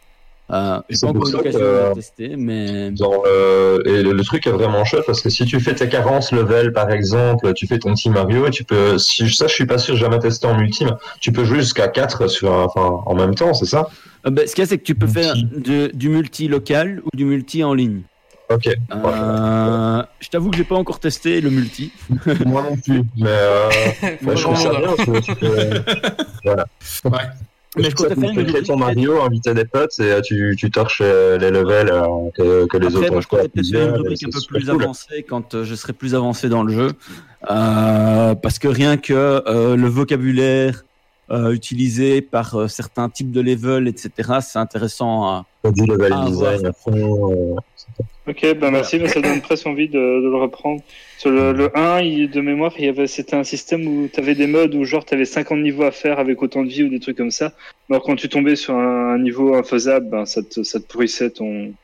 Euh, C'est encore l'occasion de les tester, mais Dans le- Et le, le truc est vraiment chouette parce que si tu fais tes 40 levels par exemple, tu fais ton petit Mario et tu peux, si ça je suis pas sûr, j'ai jamais testé en multi, mais tu peux jouer jusqu'à 4 sur enfin, en même temps, c'est ça? Euh, ben, ce qu'il y a, c'est que tu peux Multi. faire de- du multi local ou du multi en ligne. Ok. Euh, je t'avoue que j'ai pas encore testé le multi. Moi non plus, mais euh, (laughs) pas je trouve ça bien. (laughs) voilà. Ouais. Mais je comptais cool. faire Tu une ton. Mario, inviter des potes et euh, tu, tu torches euh, les levels euh, que, que les Après, autres moi, je comptais peut-être faire une rubrique un peu plus cool. avancée quand je serai plus avancé dans le jeu. Euh, parce que rien que euh, le vocabulaire euh, utilisé par euh, certains types de level, etc., c'est intéressant à, du level design à fond. euh, Ok, bah merci, mais ça donne presque envie de, de le reprendre. Sur le, le 1, il- de mémoire, il y avait, c'était un système où tu avais des modes où genre tu avais 50 niveaux à faire avec autant de vie ou des trucs comme ça. Alors quand tu tombais sur un, un niveau infaisable, ben, ça, te, ça te pourrissait ton,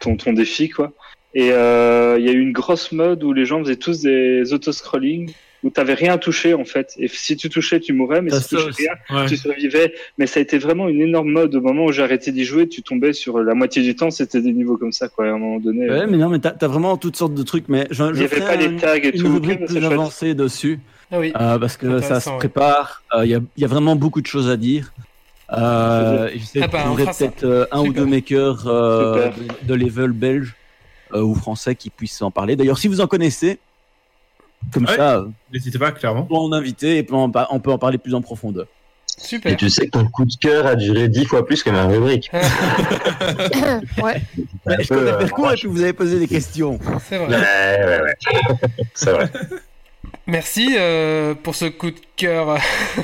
ton, ton défi, quoi. Et euh, il y a eu une grosse mode où les gens faisaient tous des auto-scrolling, où t'avais rien touché en fait. Et si tu touchais, tu mourais, mais si tu touchais rien, Ouais. tu survivais. Mais ça a été vraiment une énorme mode. Au moment où j'ai arrêté d'y jouer, tu tombais sur la moitié du temps, c'était des niveaux comme ça, quoi. À un moment donné. Ouais, mais non, mais t'as as vraiment toutes sortes de trucs. Mais je, Il n'y avait pas les tags et une tout. rubrique plus avancée dessus Ah oui. euh, parce que ça se ouais. prépare. Euh, Il y, a, il y a vraiment beaucoup de choses à dire. Euh, je sais Ah bah, peut-être euh, un ou deux makers euh, de, de level belge euh, ou français qui puissent en parler. D'ailleurs, si vous en connaissez, comme Ouais. ça, N'hésitez pas, clairement. on peut en inviter et on, peut en parler plus en profondeur. Super. Et tu sais que ton coup de cœur a duré 10 fois plus que ma rubrique. (laughs) ouais. Un je euh, faire court et puis vous avez posé des questions. C'est vrai. Ouais, ouais, ouais. (laughs) C'est vrai. Merci euh, pour ce coup de cœur euh,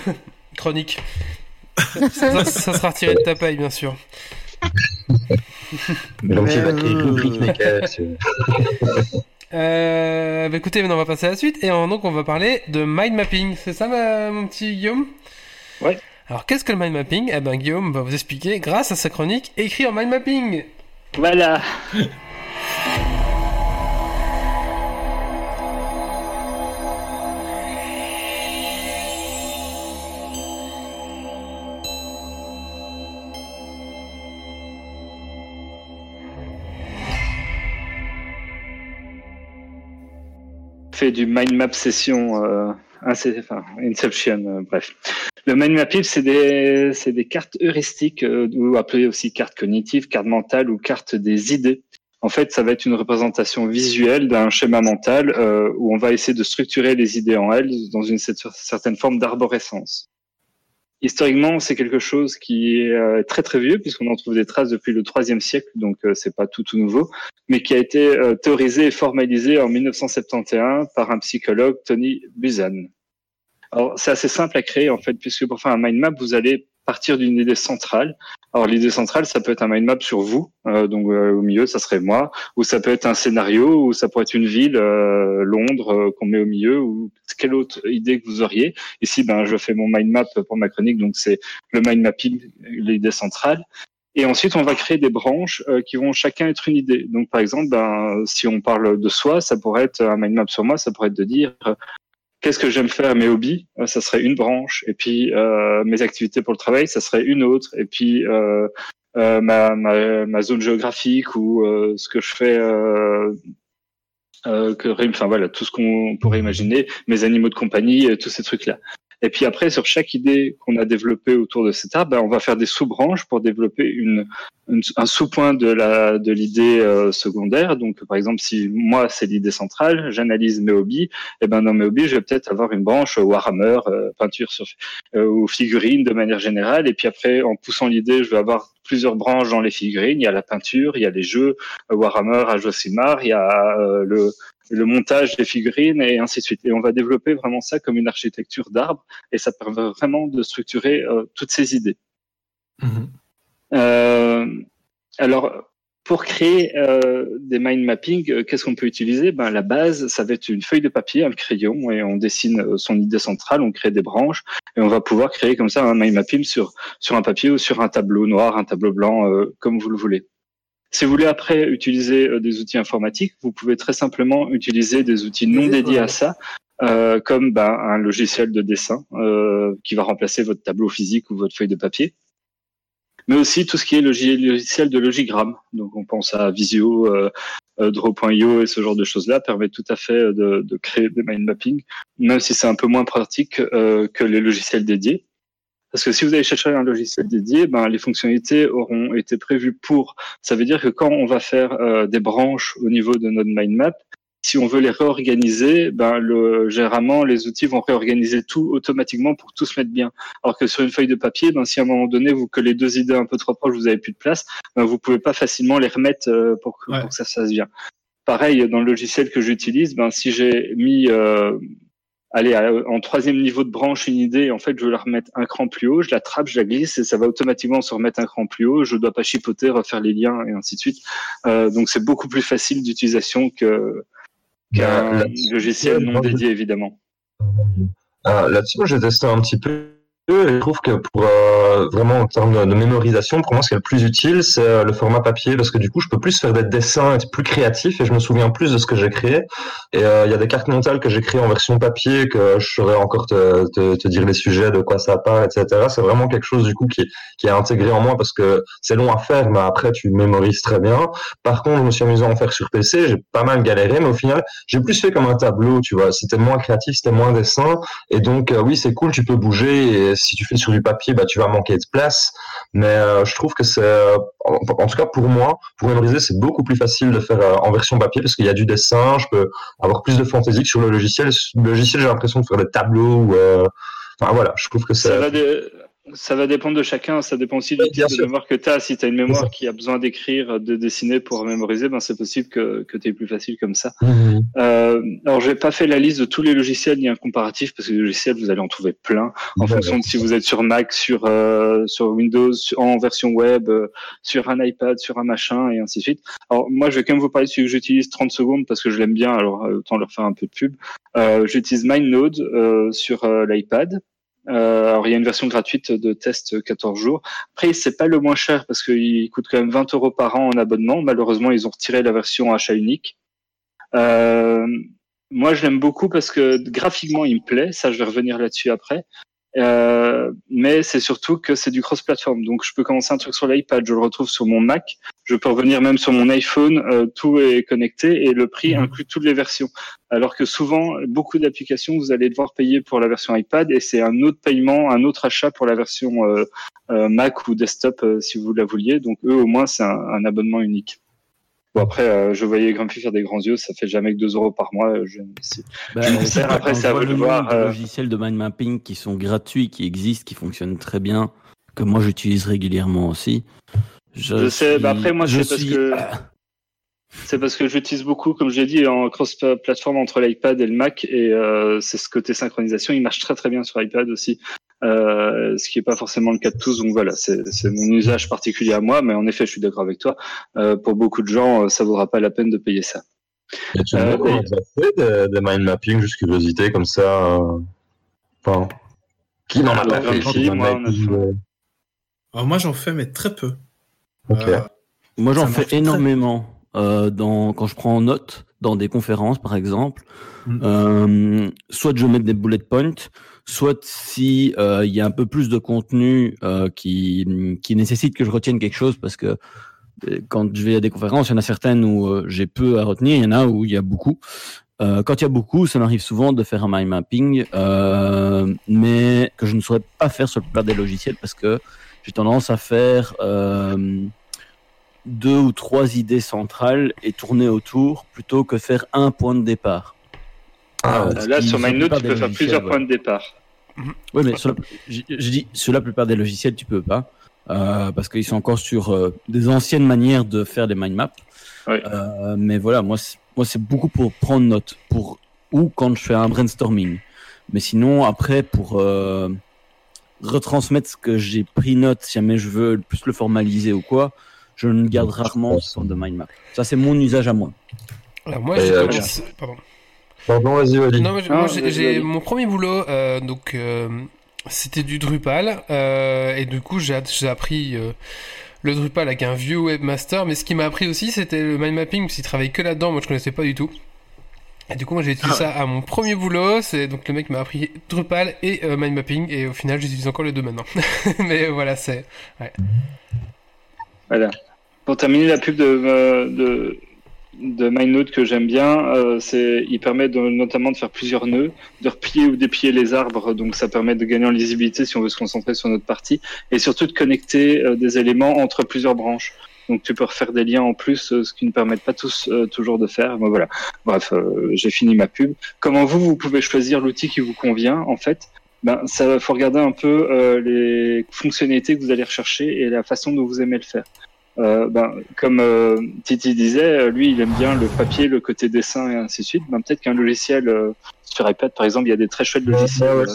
(laughs) chronique. ça, ça sera retiré de ta paille, bien sûr. Mais donc, il va créer une euh, rubrique maker. si- Euh, bah écoutez, maintenant on va passer à la suite et donc on va parler de mind mapping. C'est ça, ma- mon petit Guillaume? Ouais. Alors qu'est-ce que le mind mapping? Eh ben Guillaume va vous expliquer grâce à sa chronique écrite en mind mapping. Voilà. (laughs) fait du mind map session euh, enfin, Inception, euh, bref. Le mind mapping, c'est des, c'est des cartes heuristiques, euh, ou appelées aussi cartes cognitives, cartes mentales ou cartes des idées. En fait, ça va être une représentation visuelle d'un schéma mental euh, où on va essayer de structurer les idées en elles dans une cer- certaine forme d'arborescence. Historiquement, c'est quelque chose qui est euh, très très vieux puisqu'on en trouve des traces depuis le IIIe siècle, donc euh, c'est pas tout tout nouveau, mais qui a été euh, théorisé et formalisé en 1971 par un psychologue, Tony Buzan. Alors, c'est assez simple à créer, en fait, puisque pour faire un mind map, vous allez partir d'une idée centrale. Alors, l'idée centrale, ça peut être un mind map sur vous, euh, donc euh, au milieu, ça serait moi, ou ça peut être un scénario, ou ça pourrait être une ville, euh, Londres, euh, qu'on met au milieu, ou quelle autre idée que vous auriez. Ici, ben, je fais mon mind map pour ma chronique, donc c'est le mind mapping, l'idée centrale. Et ensuite, on va créer des branches euh, qui vont chacun être une idée. Donc, par exemple, ben, si on parle de soi, ça pourrait être un mind map sur moi, ça pourrait être de dire qu'est-ce que j'aime faire, mes hobbies, euh, ça serait une branche. Et puis, euh, mes activités pour le travail, ça serait une autre. Et puis, euh, euh, ma, ma, ma zone géographique ou euh, ce que je fais. Euh, que, enfin voilà, tout ce qu'on pourrait imaginer, mes animaux de compagnie, tous ces trucs-là. Et puis après, sur chaque idée qu'on a développée autour de cet arbre, ben, on va faire des sous-branches pour développer une, un sous-point de la de l'idée euh, secondaire. Donc, par exemple, si moi c'est l'idée centrale, j'analyse mes hobbies. Et ben dans mes hobbies, je vais peut-être avoir une branche Warhammer, euh, peinture sur euh, ou figurines de manière générale. Et puis après, en poussant l'idée, je vais avoir plusieurs branches dans les figurines. Il y a la peinture, il y a les jeux euh, Warhammer, Age of Sigmar, il y a euh, le le montage des figurines et ainsi de suite. Et on va développer vraiment ça comme une architecture d'arbre et ça permet vraiment de structurer euh, toutes ces idées. Mhm. Euh, alors, pour créer euh, des mind mapping, qu'est-ce qu'on peut utiliser? Ben, La base, ça va être une feuille de papier, un crayon, et on dessine son idée centrale, on crée des branches, et on va pouvoir créer comme ça un mind mapping sur, sur un papier ou sur un tableau noir, un tableau blanc, euh, comme vous le voulez. Si vous voulez après utiliser euh, des outils informatiques, vous pouvez très simplement utiliser des outils non dédiés à ça, euh, comme ben, un logiciel de dessin euh, qui va remplacer votre tableau physique ou votre feuille de papier. Mais aussi tout ce qui est logi- logiciel de logigramme. Donc on pense à Visio, Draw.io et ce genre de choses-là permettent tout à fait de, de créer des mind mapping, même si c'est un peu moins pratique euh, que les logiciels dédiés. Parce que si vous allez chercher un logiciel dédié, ben, les fonctionnalités auront été prévues pour. Ça veut dire que quand on va faire euh, des branches au niveau de notre mind map, si on veut les réorganiser, ben, le, généralement, les outils vont réorganiser tout automatiquement pour tout se mettre bien. Alors que sur une feuille de papier, ben, si à un moment donné, vous que les deux idées un peu trop proches, vous avez plus de place, ben, vous pouvez pas facilement les remettre euh, pour, que, Ouais. pour que ça se fasse bien. Pareil, dans le logiciel que j'utilise, ben, si j'ai mis euh, allez, à- en troisième niveau de branche une idée, en fait, je veux la remettre un cran plus haut, je la trappe, je la glisse et ça va automatiquement se remettre un cran plus haut. Je dois pas chipoter, refaire les liens et ainsi de suite. Euh, donc, c'est beaucoup plus facile d'utilisation que qu'un Là- logiciel non dédié, évidemment. Ah, Là-dessus, moi, j'ai testé un petit peu. Je trouve que pour euh, vraiment en termes de, mémorisation, pour moi, ce qui est le plus utile, c'est euh, le format papier, parce que du coup, je peux plus faire des dessins, être plus créatif, et je me souviens plus de ce que j'ai créé. Et euh, il y a des cartes mentales que j'ai créées en version papier, que je saurais encore te, te, te dire les sujets, de quoi ça parle, etc. C'est vraiment quelque chose du coup qui, qui est intégré en moi, parce que c'est long à faire, mais après, tu mémorises très bien. Par contre, je me suis amusé à en faire sur PC, j'ai pas mal galéré, mais au final, j'ai plus fait comme un tableau, tu vois. C'était moins créatif, c'était moins dessin. Et donc, euh, oui, c'est cool, tu peux bouger. Si tu fais sur du papier, bah, tu vas manquer de place. Mais euh, je trouve que c'est, euh, en, tout cas pour moi, pour mémoriser, c'est beaucoup plus facile de faire euh, en version papier parce qu'il y a du dessin, je peux avoir plus de fantaisie que sur le logiciel. Le logiciel, j'ai l'impression de faire des tableaux. Euh, Enfin voilà, je trouve que c'est. Ça va dépendre de chacun, ça dépend aussi du type de mémoire que tu as. Si tu as une mémoire qui a besoin d'écrire, de dessiner pour mémoriser, ben c'est possible que, que tu es plus facile comme ça. Mhm. Euh, alors, j'ai pas fait la liste de tous les logiciels ni un comparatif parce que les logiciels, vous allez en trouver plein en Ouais, fonction de si vous êtes sur Mac, sur euh, sur Windows, sur- en version web, euh, sur un iPad, sur un machin et ainsi de suite. Alors moi, je vais quand même vous parler de celui que j'utilise 30 secondes parce que je l'aime bien. Alors euh, autant leur faire un peu de pub. Euh, j'utilise MindNode euh, sur euh, l'iPad. Euh, alors il y a une version gratuite de test 14 jours. Après c'est pas le moins cher parce qu'il coûte quand même 20 euros par an en abonnement. Malheureusement ils ont retiré la version achat unique. Euh, moi je l'aime beaucoup parce que graphiquement il me plaît. Ça je vais revenir là-dessus après. Euh, mais c'est surtout que c'est du cross-platform. Donc, je peux commencer un truc sur l'iPad, je le retrouve sur mon Mac, je peux revenir même sur mon iPhone, euh, tout est connecté et le prix Mhm. inclut toutes les versions. Alors que souvent, beaucoup d'applications, vous allez devoir payer pour la version iPad et c'est un autre paiement, un autre achat pour la version euh, euh, Mac ou desktop euh, si vous la vouliez. Donc, eux, au moins, c'est un, un abonnement unique. Bon, après, euh, je voyais Grumpy faire des grands yeux, ça fait jamais que 2 euros par mois. Je, Bah, Je me sers, après, c'est à vous de voir, euh. logiciels de mind mapping qui sont gratuits, qui existent, qui fonctionnent très bien, que moi j'utilise régulièrement aussi. Je sais, bah après, moi, je c'est parce que- C'est parce que j'utilise beaucoup, comme j'ai dit, en cross-platform entre l'iPad et le Mac, et euh, c'est ce côté synchronisation. Il marche très très bien sur iPad aussi, euh, ce qui n'est pas forcément le cas de tous. Donc voilà, c'est mon usage particulier à moi, mais en effet, je suis d'accord avec toi. Euh, pour beaucoup de gens, euh, ça vaudra pas la peine de payer ça. Et tu Euh, déjà fait des, des mind mapping, juste curiosité, comme ça. euh, Enfin, qui n'en a pas fait mind moi, on a mapping, fait. Alors moi j'en fais mais très peu. Euh, Moi, j'en fais énormément euh, dans, quand je prends en note dans des conférences, par exemple. Mm. Euh, soit je mets des bullet points, soit si euh, il y a un peu plus de contenu euh, qui, nécessite que je retienne quelque chose, parce que euh, quand je vais à des conférences, il y en a certaines où euh, j'ai peu à retenir, il y en a où il y a beaucoup. Euh, quand il y a beaucoup, ça m'arrive souvent de faire un mind mapping, euh, mais que je ne saurais pas faire sur le plupart des logiciels parce que j'ai tendance à faire euh, deux ou trois idées centrales et tourner autour plutôt que faire un point de départ. Ah, Euh, là, sur MindNote, tu peux faire plusieurs ouais. points de départ. Oui, mais sur la- j'ai dit sur la plupart des logiciels, tu peux pas. Euh, parce qu'ils sont encore sur euh, des anciennes manières de faire des mind maps. Euh, mais voilà, moi, c'est- moi c'est beaucoup pour prendre note, pour ou quand je fais un brainstorming. Mais sinon, après, pour euh, retransmettre ce que j'ai pris note, si jamais je veux plus le formaliser ou quoi, je ne garde rarement ce genre de mind map. Ça, c'est mon usage à moi. Alors moi, euh, commencé- Pardon. Pardon, vas-y, Wally. Non, moi, j'ai- Ah, moi, j'ai vas-y, j'ai vas-y. mon premier boulot, euh, donc euh, c'était du Drupal, euh, et du coup j'ai j'ai appris euh, le Drupal avec un vieux webmaster, mais ce qui m'a appris aussi c'était le mind mapping, parce qu'il travaille que là-dedans, moi je connaissais pas du tout. Et du coup moi j'ai utilisé Ah ça à mon premier boulot, c'est donc le mec m'a appris Drupal et euh, mind mapping, et au final j'utilise encore les deux maintenant. (laughs) mais voilà, c'est... Voilà. Pour terminer la pub de, euh, de, de MindNote que j'aime bien, euh, c'est, il permet de, notamment de faire plusieurs nœuds, de replier ou déplier les arbres, donc ça permet de gagner en lisibilité si on veut se concentrer sur notre partie, et surtout de connecter euh, des éléments entre plusieurs branches. Donc tu peux refaire des liens en plus, euh, ce qui ne permettent pas tous euh, toujours de faire. Bon, voilà. Bref, euh, j'ai fini ma pub. Comment vous, vous pouvez choisir l'outil qui vous convient en fait? Ben, ça faut regarder un peu euh, les fonctionnalités que vous allez rechercher et la façon dont vous aimez le faire. Euh, ben, comme euh, Titi disait, euh, lui, il aime bien le papier, le côté dessin et ainsi de suite. Ben, peut-être qu'un logiciel euh, sur iPad, par exemple, il y a des très chouettes logiciels ouais,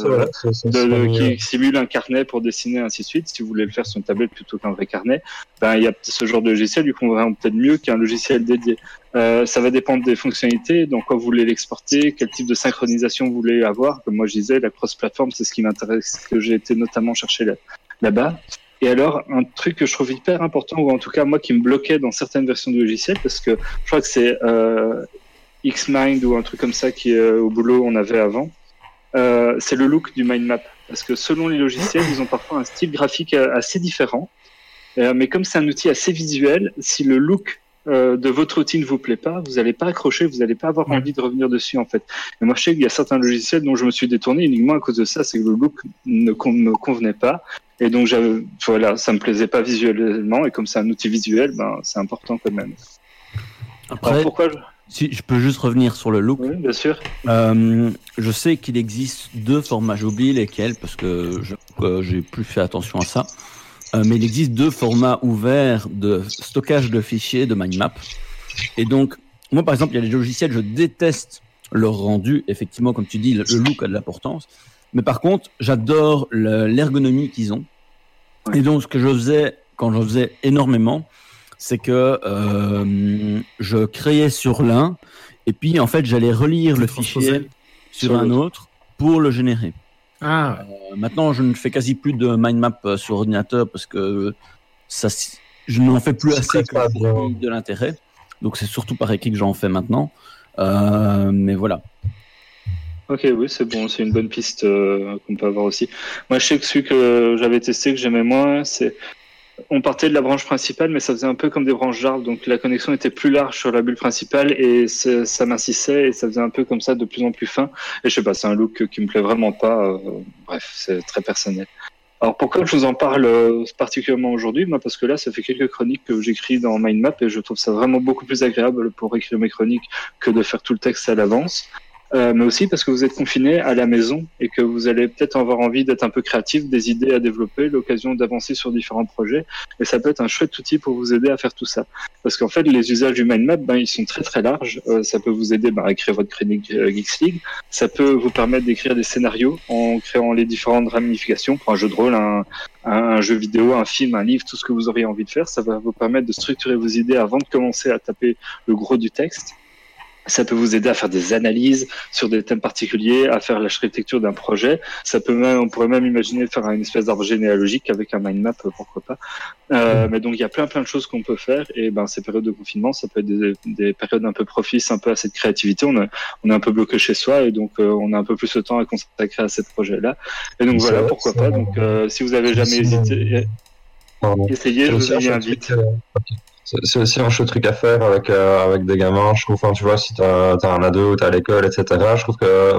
de- de- qui simulent un carnet pour dessiner et ainsi de suite. Si vous voulez le faire sur une tablette plutôt qu'un vrai carnet, ben, il y a ce genre de logiciel lui convient peut-être mieux qu'un logiciel dédié. Euh, ça va dépendre des fonctionnalités, dans quoi vous voulez l'exporter, quel type de synchronisation vous voulez avoir. Comme moi je disais, la cross-platform, c'est ce qui m'intéresse, que j'ai été notamment chercher là- là-bas. Et alors, un truc que je trouve hyper important, ou en tout cas moi qui me bloquait dans certaines versions du logiciel, parce que je crois que c'est euh, Xmind ou un truc comme ça qui euh, au boulot on avait avant, euh, c'est le look du mind map. Parce que selon les logiciels, ils ont parfois un style graphique euh, assez différent. Euh, mais comme c'est un outil assez visuel, si le look euh, de votre outil ne vous plaît pas, vous n'allez pas accrocher, vous n'allez pas avoir Ouais. envie de revenir dessus en fait. Et moi je sais qu'il y a certains logiciels dont je me suis détourné uniquement à cause de ça, c'est que le look ne me convenait pas. Et donc voilà, ça me plaisait pas visuellement. Et comme c'est un outil visuel, ben c'est important quand même. Après, Alors pourquoi je... si je peux juste revenir sur le look. Oui, bien sûr. Euh, je sais qu'il existe deux formats, j'ai oublié lesquels parce que euh, j'ai plus fait attention à ça. Euh, mais il existe deux formats ouverts de stockage de fichiers de mindmap. Et donc, moi par exemple, il y a des logiciels, je déteste leur rendu. Effectivement, comme tu dis, le look a de l'importance. Mais par contre, j'adore le- l'ergonomie qu'ils ont. Et donc, ce que je faisais quand je faisais énormément, c'est que euh, je créais sur l'un et puis en fait j'allais relire le fichier sur, un autre pour le générer. Ah, Euh, maintenant je ne fais quasi plus de mind map euh, sur ordinateur parce que ça, je n'en fais plus assez pour ait de l'intérêt. Donc c'est surtout par écrit que j'en fais maintenant. Euh, mais voilà. Ok, oui, c'est bon, c'est une bonne piste euh, qu'on peut avoir aussi. Moi, je sais que celui que j'avais testé, que j'aimais moins, c'est. On partait de la branche principale, mais ça faisait un peu comme des branches d'arbres, donc la connexion était plus large sur la bulle principale et ça mincissait et ça faisait un peu comme ça de plus en plus fin. Et je sais pas, c'est un look qui me plaît vraiment pas. euh, bref, c'est très personnel. Alors pourquoi je vous en parle euh, particulièrement aujourd'hui? Moi, Parce que là, ça fait quelques chroniques que j'écris dans Mindmap et je trouve ça vraiment beaucoup plus agréable pour écrire mes chroniques que de faire tout le texte à l'avance. Euh, mais aussi parce que vous êtes confiné à la maison et que vous allez peut-être avoir envie d'être un peu créatif, des idées à développer, l'occasion d'avancer sur différents projets. Et ça peut être un chouette outil pour vous aider à faire tout ça. Parce qu'en fait, les usages du mind map, ben, ils sont très très larges. Euh, ça peut vous aider ben, à écrire votre chronique euh, Geeks League. Ça peut vous permettre d'écrire des scénarios en créant les différentes ramifications pour un jeu de rôle, un, un jeu vidéo, un film, un livre, tout ce que vous auriez envie de faire. Ça va vous permettre de structurer vos idées avant de commencer à taper le gros du texte. Ça peut vous aider à faire des analyses sur des thèmes particuliers, à faire l'architecture d'un projet. Ça peut même, on pourrait même imaginer faire une espèce d'arbre généalogique avec un mind map, euh, pourquoi pas. Euh, mais donc il y a plein plein de choses qu'on peut faire. Et ben ces périodes de confinement, ça peut être des, des périodes un peu propices, un peu à cette créativité. On, a- on est un peu bloqué chez soi et donc euh, on a un peu plus de temps à consacrer à ces projets-là. Et donc voilà, pourquoi pas. Donc euh, si vous avez jamais hésité, essayez, je vous y invite. C'est aussi un chouette truc à faire avec, euh, avec des gamins. Je trouve, enfin, tu vois, si t'as as un ado, t'es à l'école, etc., je trouve que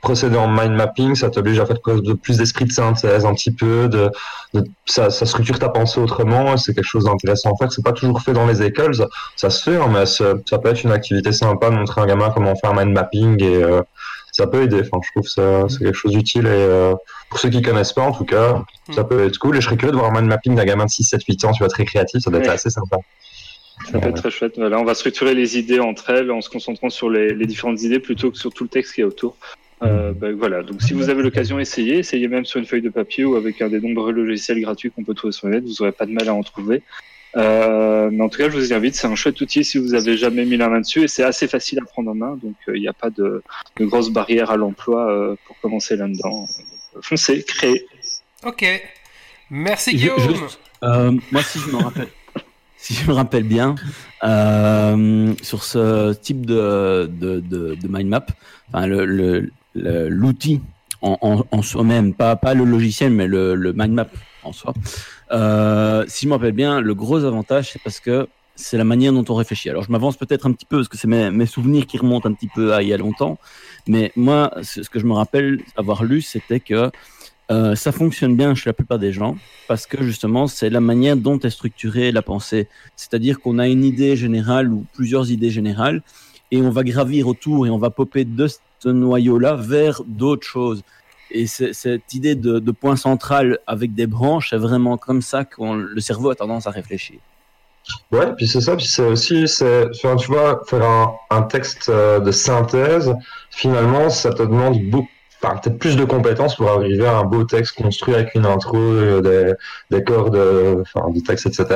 procéder en mind mapping, ça t'oblige à faire de plus d'esprit de synthèse, un petit peu, de, de- ça, ça structure ta pensée autrement, c'est quelque chose d'intéressant à faire. C'est pas toujours fait dans les écoles, ça, ça se fait, hein, mais ça, ça peut être une activité sympa de montrer à un gamin comment faire un mind mapping et euh, ça peut aider. Enfin, je trouve que ça- c'est quelque chose d'utile et euh, pour ceux qui connaissent pas, en tout cas, ça peut être cool. Et je serais curieux de voir un mind mapping d'un gamin de 6, 7, 8 ans, tu vois, très créatif, ça doit être Ouais. assez sympa. Ça peut être très chouette. Voilà, on va structurer les idées entre elles en se concentrant sur les, les différentes idées plutôt que sur tout le texte qui est autour. Euh, ben voilà. Donc, si vous avez l'occasion, essayez. Essayez même sur une feuille de papier ou avec un des nombreux logiciels gratuits qu'on peut trouver sur le net. Vous n'aurez pas de mal à en trouver. Euh, mais en tout cas, je vous y invite. C'est un chouette outil si vous avez jamais mis la main dessus et c'est assez facile à prendre en main. Donc, euh, il n'y a pas de, de grosses barrières à l'emploi euh, pour commencer là-dedans. Foncez, créez. Ok. Merci Je- Guillaume. juste- Euh, moi, si je me rappelle, si je me rappelle bien, euh, sur ce type de, de, de, mind map, enfin, le, l'outil en, en, soi-même, pas, pas le logiciel, mais le, le mind map en soi. Euh, si je me rappelle bien, le gros avantage, c'est parce que c'est la manière dont on réfléchit. Alors, je m'avance peut-être un petit peu parce que c'est mes, mes souvenirs qui remontent un petit peu à il y a longtemps. Mais moi, ce que je me rappelle avoir lu, c'était que euh, ça fonctionne bien chez la plupart des gens parce que justement, c'est la manière dont est structurée la pensée. C'est-à-dire qu'on a une idée générale ou plusieurs idées générales et on va gravir autour et on va popper de ce noyau-là vers d'autres choses. Et cette idée de, point central avec des branches, c'est vraiment comme ça que le cerveau a tendance à réfléchir. Ouais, puis c'est ça, puis c'est aussi, enfin, tu vois, faire un, un texte euh, de synthèse, finalement, ça te demande beaucoup, enfin, peut-être plus de compétences pour arriver à un beau texte construit avec une intro, euh, des, des corps de, enfin, du texte, etc.,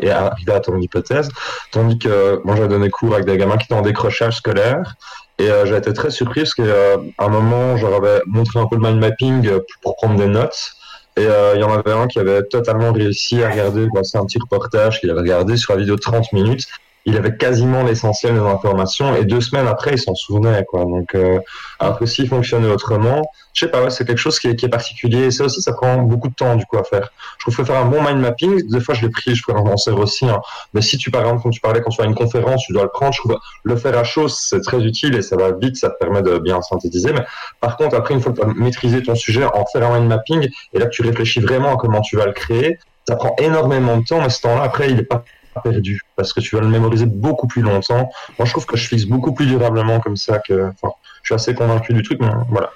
et arriver à ton hypothèse. Tandis que, moi, j'ai donné cours avec des gamins qui étaient en décrochage scolaire, et euh, j'ai été très surpris parce qu'à un moment, je leur avais montré un peu le mind mapping euh, pour prendre des notes. Et euh, il y en avait un qui avait totalement réussi à regarder, c'est un petit reportage qu'il avait regardé sur la vidéo de 30 minutes. Il avait quasiment l'essentiel des informations et deux semaines après, il s'en souvenait. Quoi. Donc, euh, alors que s'il fonctionnait autrement, je sais pas, ouais, c'est quelque chose qui est, qui est particulier. Et ça aussi, ça prend beaucoup de temps du coup à faire. Je trouve que faire un bon mind mapping, des fois je l'ai pris, je pourrais m'en servir aussi. Hein. Mais si tu, par exemple, quand tu parlais, quand tu as une conférence, tu dois le prendre, je trouve le faire à chaud, c'est très utile et ça va vite, ça te permet de bien synthétiser. Mais par contre, après, une fois que tu as maîtrisé ton sujet, en faire un mind mapping, et là tu réfléchis vraiment à comment tu vas le créer, ça prend énormément de temps, mais ce temps-là, après, il est pas perdu parce que tu vas le mémoriser beaucoup plus longtemps. Moi, je trouve que je fixe beaucoup plus durablement comme ça que, enfin, je suis assez convaincu du truc, mais voilà.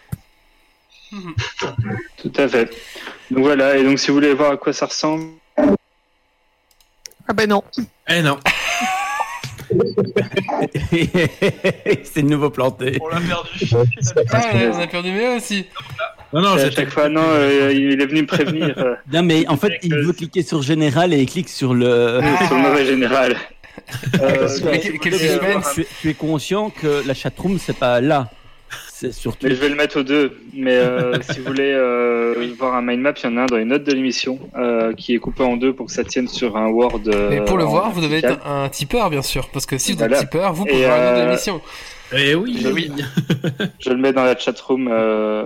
(laughs) Tout à fait. Donc voilà. Et donc, si vous voulez voir à quoi ça ressemble, Ah ben non. Eh non. (laughs) c'est de nouveau planté. On l'a perdu. Ah, on a perdu Méo aussi. Non, non, à chaque fois, non, euh, il est venu me prévenir. euh, (laughs) Non, mais en fait, il veut cliquer sur général et il clique sur le. (laughs) sur le mauvais général. Euh, Mais donc, quel- tu, es- tu es conscient que la chatroom, c'est pas là? C'est surtout. Mais je vais le mettre aux deux. Mais euh, (laughs) si vous voulez euh, voir un mind map, il y en a un dans les notes de l'émission euh, qui est coupé en deux pour que ça tienne sur un Word. euh, Mais pour le voir, vous devez être un tipeur, bien sûr. Parce que si vous êtes Voilà. tipeur, vous pouvez voir la note de euh, l'émission. Eh oui, Je- oui. Je le mets dans la chatroom euh,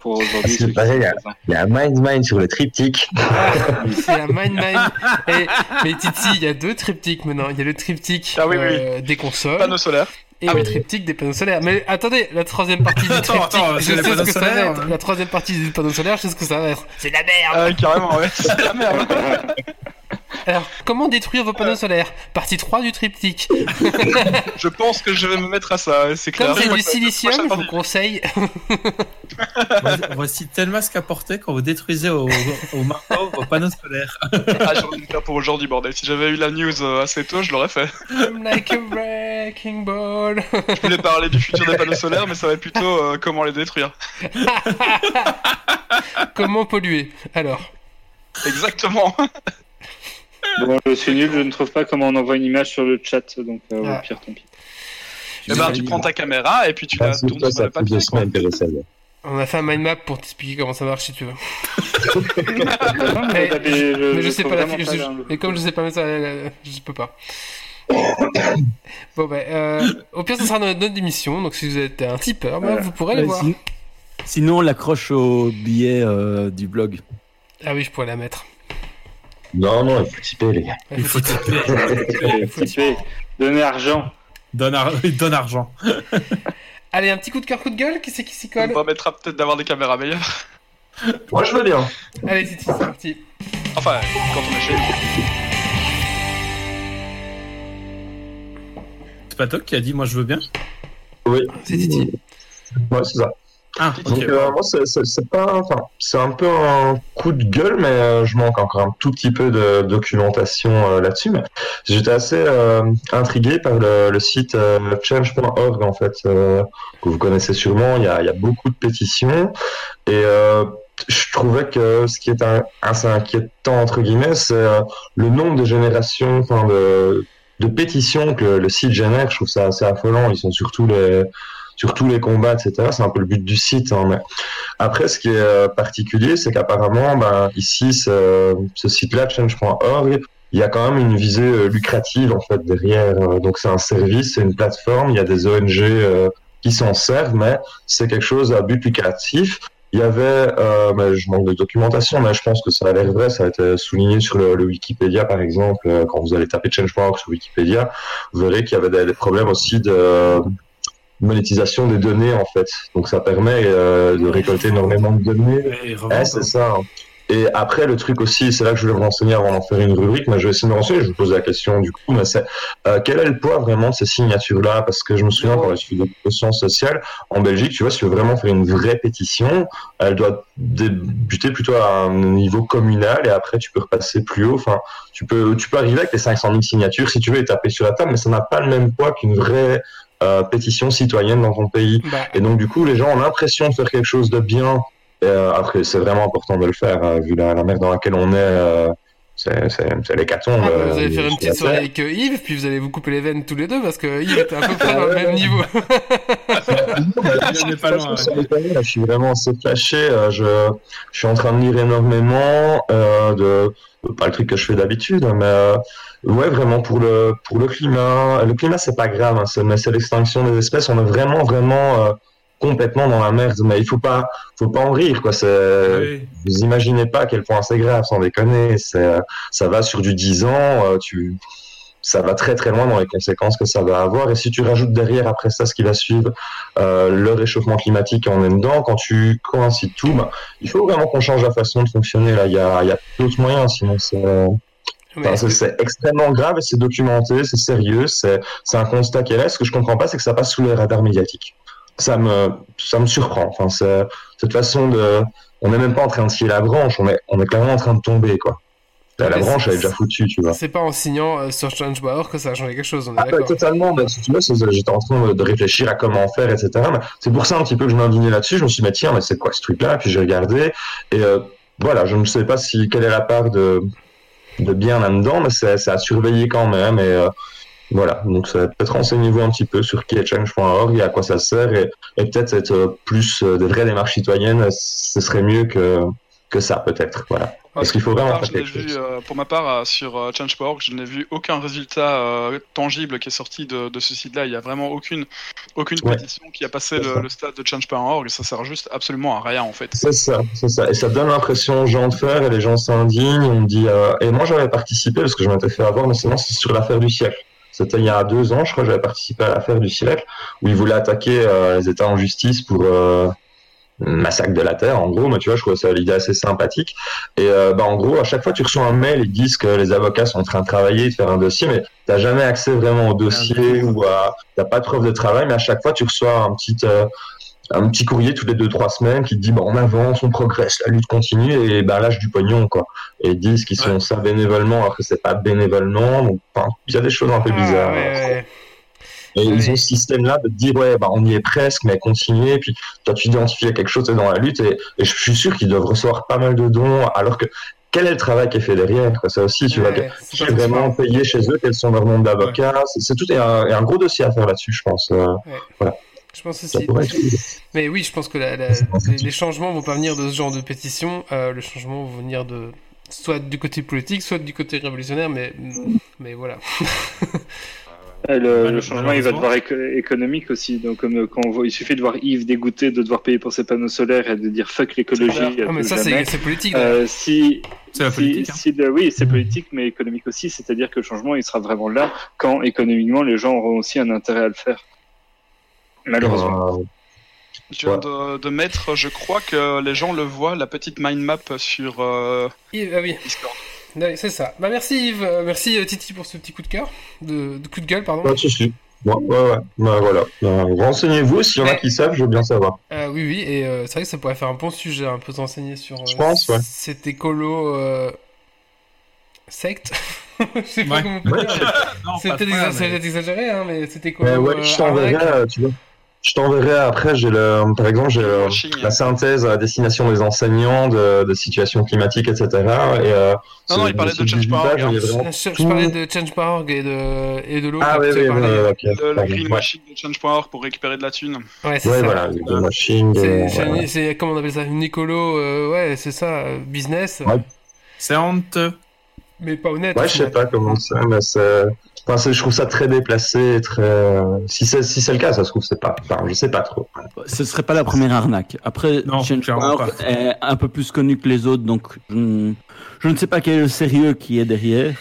pour aujourd'hui. Pareil, sont il y a- présents. Il y a un Mind Mind sur le triptyque. Ah, (laughs) c'est la Mind Mind. Et, mais Titi, il y a deux triptyques maintenant. Il y a le triptyque Ah oui, euh, des consoles Panneau solaire. et Ah le oui. triptyque des panneaux solaires. Mais attendez, la troisième partie du (laughs) Attends, triptyque, attends, je sais ce panneaux que ça va solaires, être. hein. La troisième partie du panneau solaire, je sais ce que ça va être. C'est de la merde. Ah, carrément, ouais. C'est la merde. Alors, comment détruire vos panneaux solaires? Partie 3 du triptyque. Je pense que je vais me mettre à ça, c'est clair. Comme c'est du silicium, je vous conseille. (laughs) Voici- tel masque à porter quand vous détruisez au, au marteau vos panneaux solaires. (laughs) Ah, le faire pour aujourd'hui, bordel. Si j'avais eu la news euh, assez tôt, je l'aurais fait. I'm like a wrecking ball. Je voulais parler du futur des panneaux solaires, mais ça va être plutôt euh, comment les détruire. (laughs) comment polluer Alors, Exactement. Bon, je suis nul, je ne trouve pas comment on envoie une image sur le chat, donc euh, Ah. au pire, tant pis. Eh ben, tu prends ta caméra et puis tu la Ah, c'est tournes sur le papier. on a fait un mind map pour t'expliquer comment ça marche si tu veux. Non, mais- Mais je sais trouve pas la je- la- Et comme je sais pas mettre ça, euh, je peux pas. bon ben, euh, au pire, ce sera dans notre note d'émission. Donc, si vous êtes un tipeur, Voilà. vous pourrez le voir. sin- Sinon, on l'accroche au billet euh, du blog. Ah oui, je pourrais la mettre. Non, non, il faut typer, les gars. Il faut tiper. Tapez, Faut tapez. Donnez argent. Donne, ar- (laughs) donne argent. (laughs) Allez, un petit coup de cœur, coup de gueule. Qui c'est qui s'y colle me permettra peut-être d'avoir des caméras meilleures. Moi, je veux bien. Allez, Titi, c'est parti. Enfin, quand on est chez. C'est pas toi qui a dit moi je veux bien Oui. C'est Titi. Ouais, c'est ça. Ah, Donc, euh, moi, c'est- c'est c'est pas, c'est un peu un coup de gueule, mais euh, je manque encore un tout petit peu de documentation euh, là-dessus. Mais j'étais assez euh, intrigué par le, le site euh, change.org en fait, euh, que vous connaissez sûrement. Il y a, il y a beaucoup de pétitions et euh, je trouvais que ce qui est un- assez inquiétant entre guillemets, c'est euh, le nombre de générations, enfin de, de pétitions que le, le site génère. Je trouve ça assez affolant. Ils sont surtout les sur tous les combats, etc. C'est un peu le but du site. hein, mais après, ce qui est euh, particulier, c'est qu'apparemment, ben, ici, ce, ce site-là, change.org, il y a quand même une visée euh, lucrative en fait derrière. Euh, Donc c'est un service, c'est une plateforme. Il y a des ONG euh, qui s'en servent, mais c'est quelque chose à but lucratif. Il y avait, euh, mais je manque de documentation, mais je pense que ça a l'air vrai. Ça a été souligné sur le, le Wikipédia, par exemple. Quand vous allez taper change.org sur Wikipédia, vous verrez qu'il y avait des, des problèmes aussi de monétisation des données en fait. Donc ça permet euh, de récolter énormément de données. Hein. c'est ça. hein. Et après, le truc aussi, c'est là que je voulais me renseigner avant d'en faire une rubrique, mais je vais essayer de me renseigner, je vous pose la question du coup, mais c'est euh, quel est le poids vraiment de ces signatures-là? Parce que je me souviens, quand je suis de sciences sociales, en Belgique, tu vois, si tu veux vraiment faire une vraie pétition, elle doit débuter plutôt à un niveau communal et après tu peux repasser plus haut. Enfin, tu peux, tu peux arriver avec les 500 000 signatures si tu veux et taper sur la table, mais ça n'a pas le même poids qu'une vraie euh, pétition citoyenne dans ton pays. Bah, Et donc, du coup, les gens ont l'impression de faire quelque chose de bien. Euh, après, c'est vraiment important de le faire, euh, vu la, la merde dans laquelle on est. euh, c'est c'est- c'est l'hécatombe. ah, euh, vous allez faire une petite soirée avec Yves, puis vous allez vous couper les veines tous les deux parce que Yves était à peu près (laughs) dans le même niveau. Pas loin. (laughs) Je suis vraiment assez fâché. euh, Je, je suis en train de lire énormément euh, de pas le truc que je fais d'habitude, mais euh, ouais, vraiment pour le pour le climat. Le climat, c'est pas grave, hein, c'est- mais c'est l'extinction des espèces. On est vraiment vraiment euh, complètement dans la merde. Mais il faut pas faut pas en rire, quoi. C'est Oui. vous imaginez pas à quel point c'est grave, sans déconner. C'est, ça va sur du 10 ans, euh, tu, ça va très très loin dans les conséquences que ça va avoir. Et si tu rajoutes derrière après ça ce qui va suivre, euh, le réchauffement climatique, on est dedans. Quand tu coïncides tout, bah, il faut vraiment qu'on change la façon de fonctionner. Là, il y a, il y a d'autres moyens, sinon c'est, C'est, c'est extrêmement grave et c'est documenté, c'est sérieux, c'est, un constat qui est là. Ce que je comprends pas, c'est que ça passe sous les radars médiatiques. Ça me, ça me surprend. Enfin, cette façon de, on n'est même pas en train de scier la branche, on est, on est clairement en train de tomber, quoi. La, branche, elle est déjà foutue, tu vois. c'est pas en signant euh, sur Change.org que ça a changé quelque chose, on est Ah, bah, totalement. Bah, si tu veux, j'étais en train de- réfléchir à comment faire, etc. C'est pour ça un petit peu que je m'indignais là-dessus. Je me suis dit, mais tiens, mais c'est quoi ce truc-là? Puis j'ai regardé. Et euh, voilà, je ne sais pas si quelle est la part de, de bien là-dedans, mais c'est à surveiller quand même. Et euh, voilà, donc peut-être renseignez-vous un petit peu sur qui est change.org et à quoi ça sert. Et, et peut-être être euh, plus euh, des vraies démarches citoyennes, ce serait mieux que que ça, peut-être. Voilà. Parce qu'il faut vraiment part, vu, euh, pour ma part, euh, sur euh, Change.org, je n'ai vu aucun résultat tangible qui est sorti de, de ce site-là. Il n'y a vraiment aucune, aucune Ouais. pétition qui a passé le, stade de Change.org. Ça sert juste absolument à rien en fait. C'est ça, c'est ça. Et ça donne l'impression aux gens de faire et les gens s'indignent. On me dit, et moi j'avais participé parce que je m'étais fait avoir, mais sinon c'est sur l'affaire du siècle. C'était il y a deux ans, je crois, j'avais participé à l'affaire du siècle où ils voulaient attaquer les États en justice pour massacre de la Terre, en gros. Mais tu vois, je trouvais ça l'idée assez sympathique. Et euh, bah, en gros, à chaque fois, tu reçois un mail, ils disent que les avocats sont en train de travailler, de faire un dossier, mais t'as jamais accès vraiment au dossier ou à, t'as pas de preuve de travail, mais à chaque fois, tu reçois un petit, euh, un petit courrier toutes les deux trois semaines qui te dit bah, on avance, on progresse, la lutte continue et bah lâche du pognon quoi. Et ils disent qu'ils sont ça bénévolement alors que c'est pas bénévolement. Donc il y a des choses un peu Ah, bizarres. ouais, ouais. Et Ouais. ils ont ce système là de dire ouais bah on y est presque mais continuez. Puis toi tu identifies quelque chose dans la lutte et, et je suis sûr qu'ils doivent recevoir pas mal de dons alors que quel est le travail qui est fait derrière quoi? Ça aussi tu vois Ouais, c'est qui est vraiment payé chez eux quels sont leurs nombres d'avocats? C'est c'est tout il y, a un, il y a un gros dossier à faire là-dessus je pense euh, Je pense aussi. Mais oui, je pense que la- la- les, les changements vont pas venir de ce genre de pétition. Euh, le changement va venir de soit du côté politique, soit du côté révolutionnaire. Mais mais voilà. (laughs) Le, changement, il va devoir éco- économique aussi. Donc, comme quand on voit, il suffit de voir Yves dégoûté de devoir payer pour ses panneaux solaires et de dire fuck l'écologie. Ah, mais ça c'est politique. Euh, si, C'est la si- politique. hein. si oui, c'est politique, mais économique aussi. C'est-à-dire que le changement, il sera vraiment là quand économiquement les gens auront aussi un intérêt à le faire. Malheureusement. euh, Je viens de, de mettre, je crois que les gens le voient, la petite mind map sur euh, Yves, ah oui, Discord. Ouais, c'est ça. Bah merci Yves, Euh, merci euh, Titi pour ce petit coup de cœur, de, de coup de gueule pardon. Pas de souci. Ouais, ouais, ouais. Bah, voilà. Bah, Renseignez-vous, s'il y en a Ouais. qui savent, je veux bien savoir. Euh, oui, oui, et euh, c'est vrai que ça pourrait faire un bon sujet, un peu s'enseigner sur euh, Je pense, ouais. cet écolo euh, secte. (laughs) je sais pas Ouais. comment on peut dire. (laughs) Non, C'est peut-être exagéré, hein, mais cet écolo. Ouais, euh, je t'enverrai, tu vois. Je t'enverrai après, j'ai le, par exemple, j'ai la synthèse à destination des enseignants de, de situations climatiques, etc. Et, euh, Non, non, il parlait de Change.org, hein. vraiment Je, parlais de Change.org et de, et de l'autre. Ah oui, oui, oui, ok. Le, le pardon. greenwashing de Change.org pour récupérer de la thune. Ouais, c'est Ouais, ça. voilà, le greenwashing. C'est, euh, c'est- c'est- comment on appelle ça Une écolo, euh, ouais, c'est ça, business, Ouais. C'est honteux. Mais pas honnête. Ouais, au je sais pas comment c'est, mais c'est. Enfin, je trouve ça très déplacé, très. Si c'est si c'est le cas, ça se trouve c'est pas. Enfin, je sais pas trop. Ce serait pas la première arnaque. Après, Non, Change.org est un peu plus connu que les autres, donc je, je ne sais pas quel est le sérieux qui est derrière.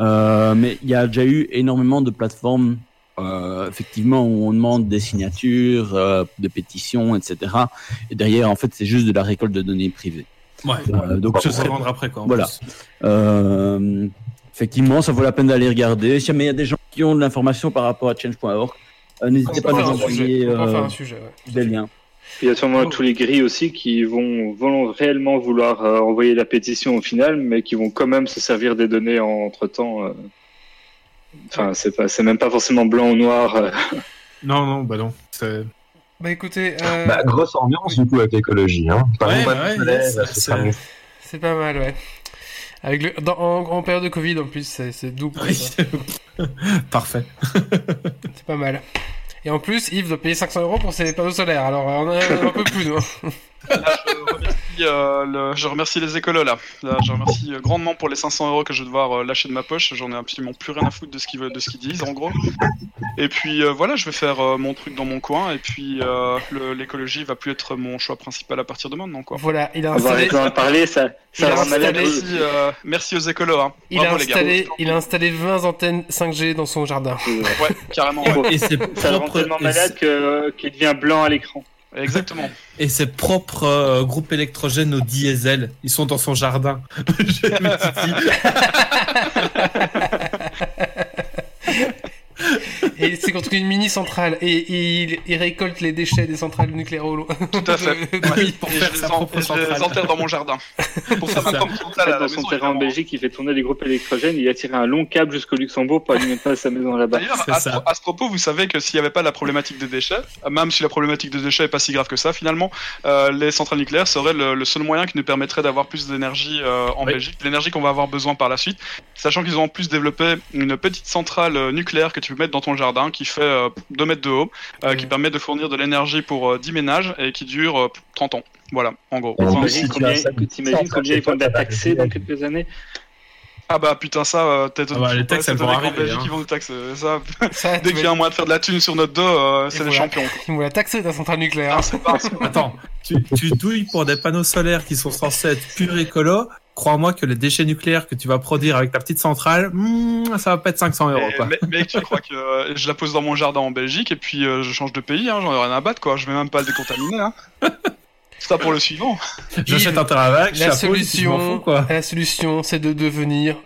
Euh, mais il y a déjà eu énormément de plateformes, euh, effectivement, où on demande des signatures, euh, des pétitions, etc. Et derrière, en fait, c'est juste de la récolte de données privées. Ouais. Euh, donc, Donc ce se serait revendre après quoi. Voilà. Euh, effectivement, ça vaut la peine d'aller regarder. Si jamais il y a des gens qui ont de l'information par rapport à change.org, euh, n'hésitez pas à nous envoyer ouais. des liens. Il y a sûrement Oh. tous les gris aussi qui vont, vont réellement vouloir euh, envoyer la pétition au final, mais qui vont quand même se servir des données entre temps. Enfin, c'est pas, c'est même pas forcément blanc ou noir. euh. Non, non, bah non. Bah écoutez, euh, Bah, grosse ambiance du coup avec l'écologie, hein. Ouais, bah ouais, yes, c'est- pas mal, ouais. Avec le, dans, en, en période de Covid en plus, c'est, quoi, Oui. (laughs) Parfait. (laughs) C'est pas mal. Et en plus, Yves doit payer 500 euros pour ses panneaux solaires. Alors on a- on en peut plus, nous. (laughs) Là, je, remercie, euh, le- je remercie les écolos là. Là, je remercie euh, grandement pour les 500 euros que je vais devoir euh, lâcher de ma poche. J'en ai absolument plus rien à foutre de ce qu'ils de ce qu'ils disent en gros. Et puis euh, voilà, je vais faire euh, mon truc dans mon coin. Et puis euh, le- l'écologie va plus être mon choix principal à partir de maintenant quoi. Voilà, il a On va installé, arrêter d'en parler, ça, Il ça installé- Merci, euh, merci aux écolos. Hein. il a Bravo, les gars. installé, il a installé 20 antennes 5G dans son jardin. Ouais, carrément. ouais. Et c'est Ça le rend propre- tellement malade que- qu'il devient blanc à l'écran. Exactement. (laughs) Et ses propres euh, groupes électrogènes au diesel, ils sont dans son jardin. (laughs) Je me (laughs) Et s'est construit une mini centrale et il, il récolte les déchets des centrales nucléaires au lot. Tout à fait. De- (laughs) de- Ouais. pour Et faire je en- je enterre dans mon jardin. Pour faire ma centrale à la Dans son terrain en. Belgique, il fait tourner des groupes électrogènes, il a tiré un long câble jusqu'au Luxembourg pour alimenter sa maison là-bas. D'ailleurs, à, ce- à ce propos, vous savez que s'il n'y avait pas la problématique des déchets, même si la problématique des déchets est pas si grave que ça, finalement, euh, les centrales nucléaires seraient le, le seul moyen qui nous permettrait d'avoir plus d'énergie euh, en Oui. Belgique, l'énergie qu'on va avoir besoin par la suite, sachant qu'ils ont en plus développé une petite centrale euh, nucléaire que tu peux mettre dans ton jardin, qui fait euh, 2 mètres de haut, euh, Ouais. qui permet de fournir de l'énergie pour euh, 10 ménages et qui dure euh, 30 ans. Voilà, en gros. En plus, T'imagines combien, combien ils vont être taxés dans quelques années Ah bah putain, ça, euh, peut-être. Ah bah, les taxes, elles vont arriver, Belgique, hein. ils vont nous taxer. Ça, Ça, dès qu'il y a un moyen de faire de la thune sur notre dos, euh, c'est les champions. Ils vont la (laughs) taxer ta centrale nucléaire. Ah, c'est pas Attends, tu, tu douilles pour des panneaux solaires qui sont censés être purs écolo. Crois-moi que les déchets nucléaires que tu vas produire avec ta petite centrale, hmm, ça va pas être 500 euros, Mais, quoi. mais- mec, tu crois que euh, je la pose dans mon jardin en Belgique et puis euh, je change de pays, hein, j'en ai rien à battre, quoi. Je vais même pas le décontaminer. Hein. C'est (laughs) ça pour le suivant. J'achète un terrain avec, La solution, quoi. la solution, c'est de devenir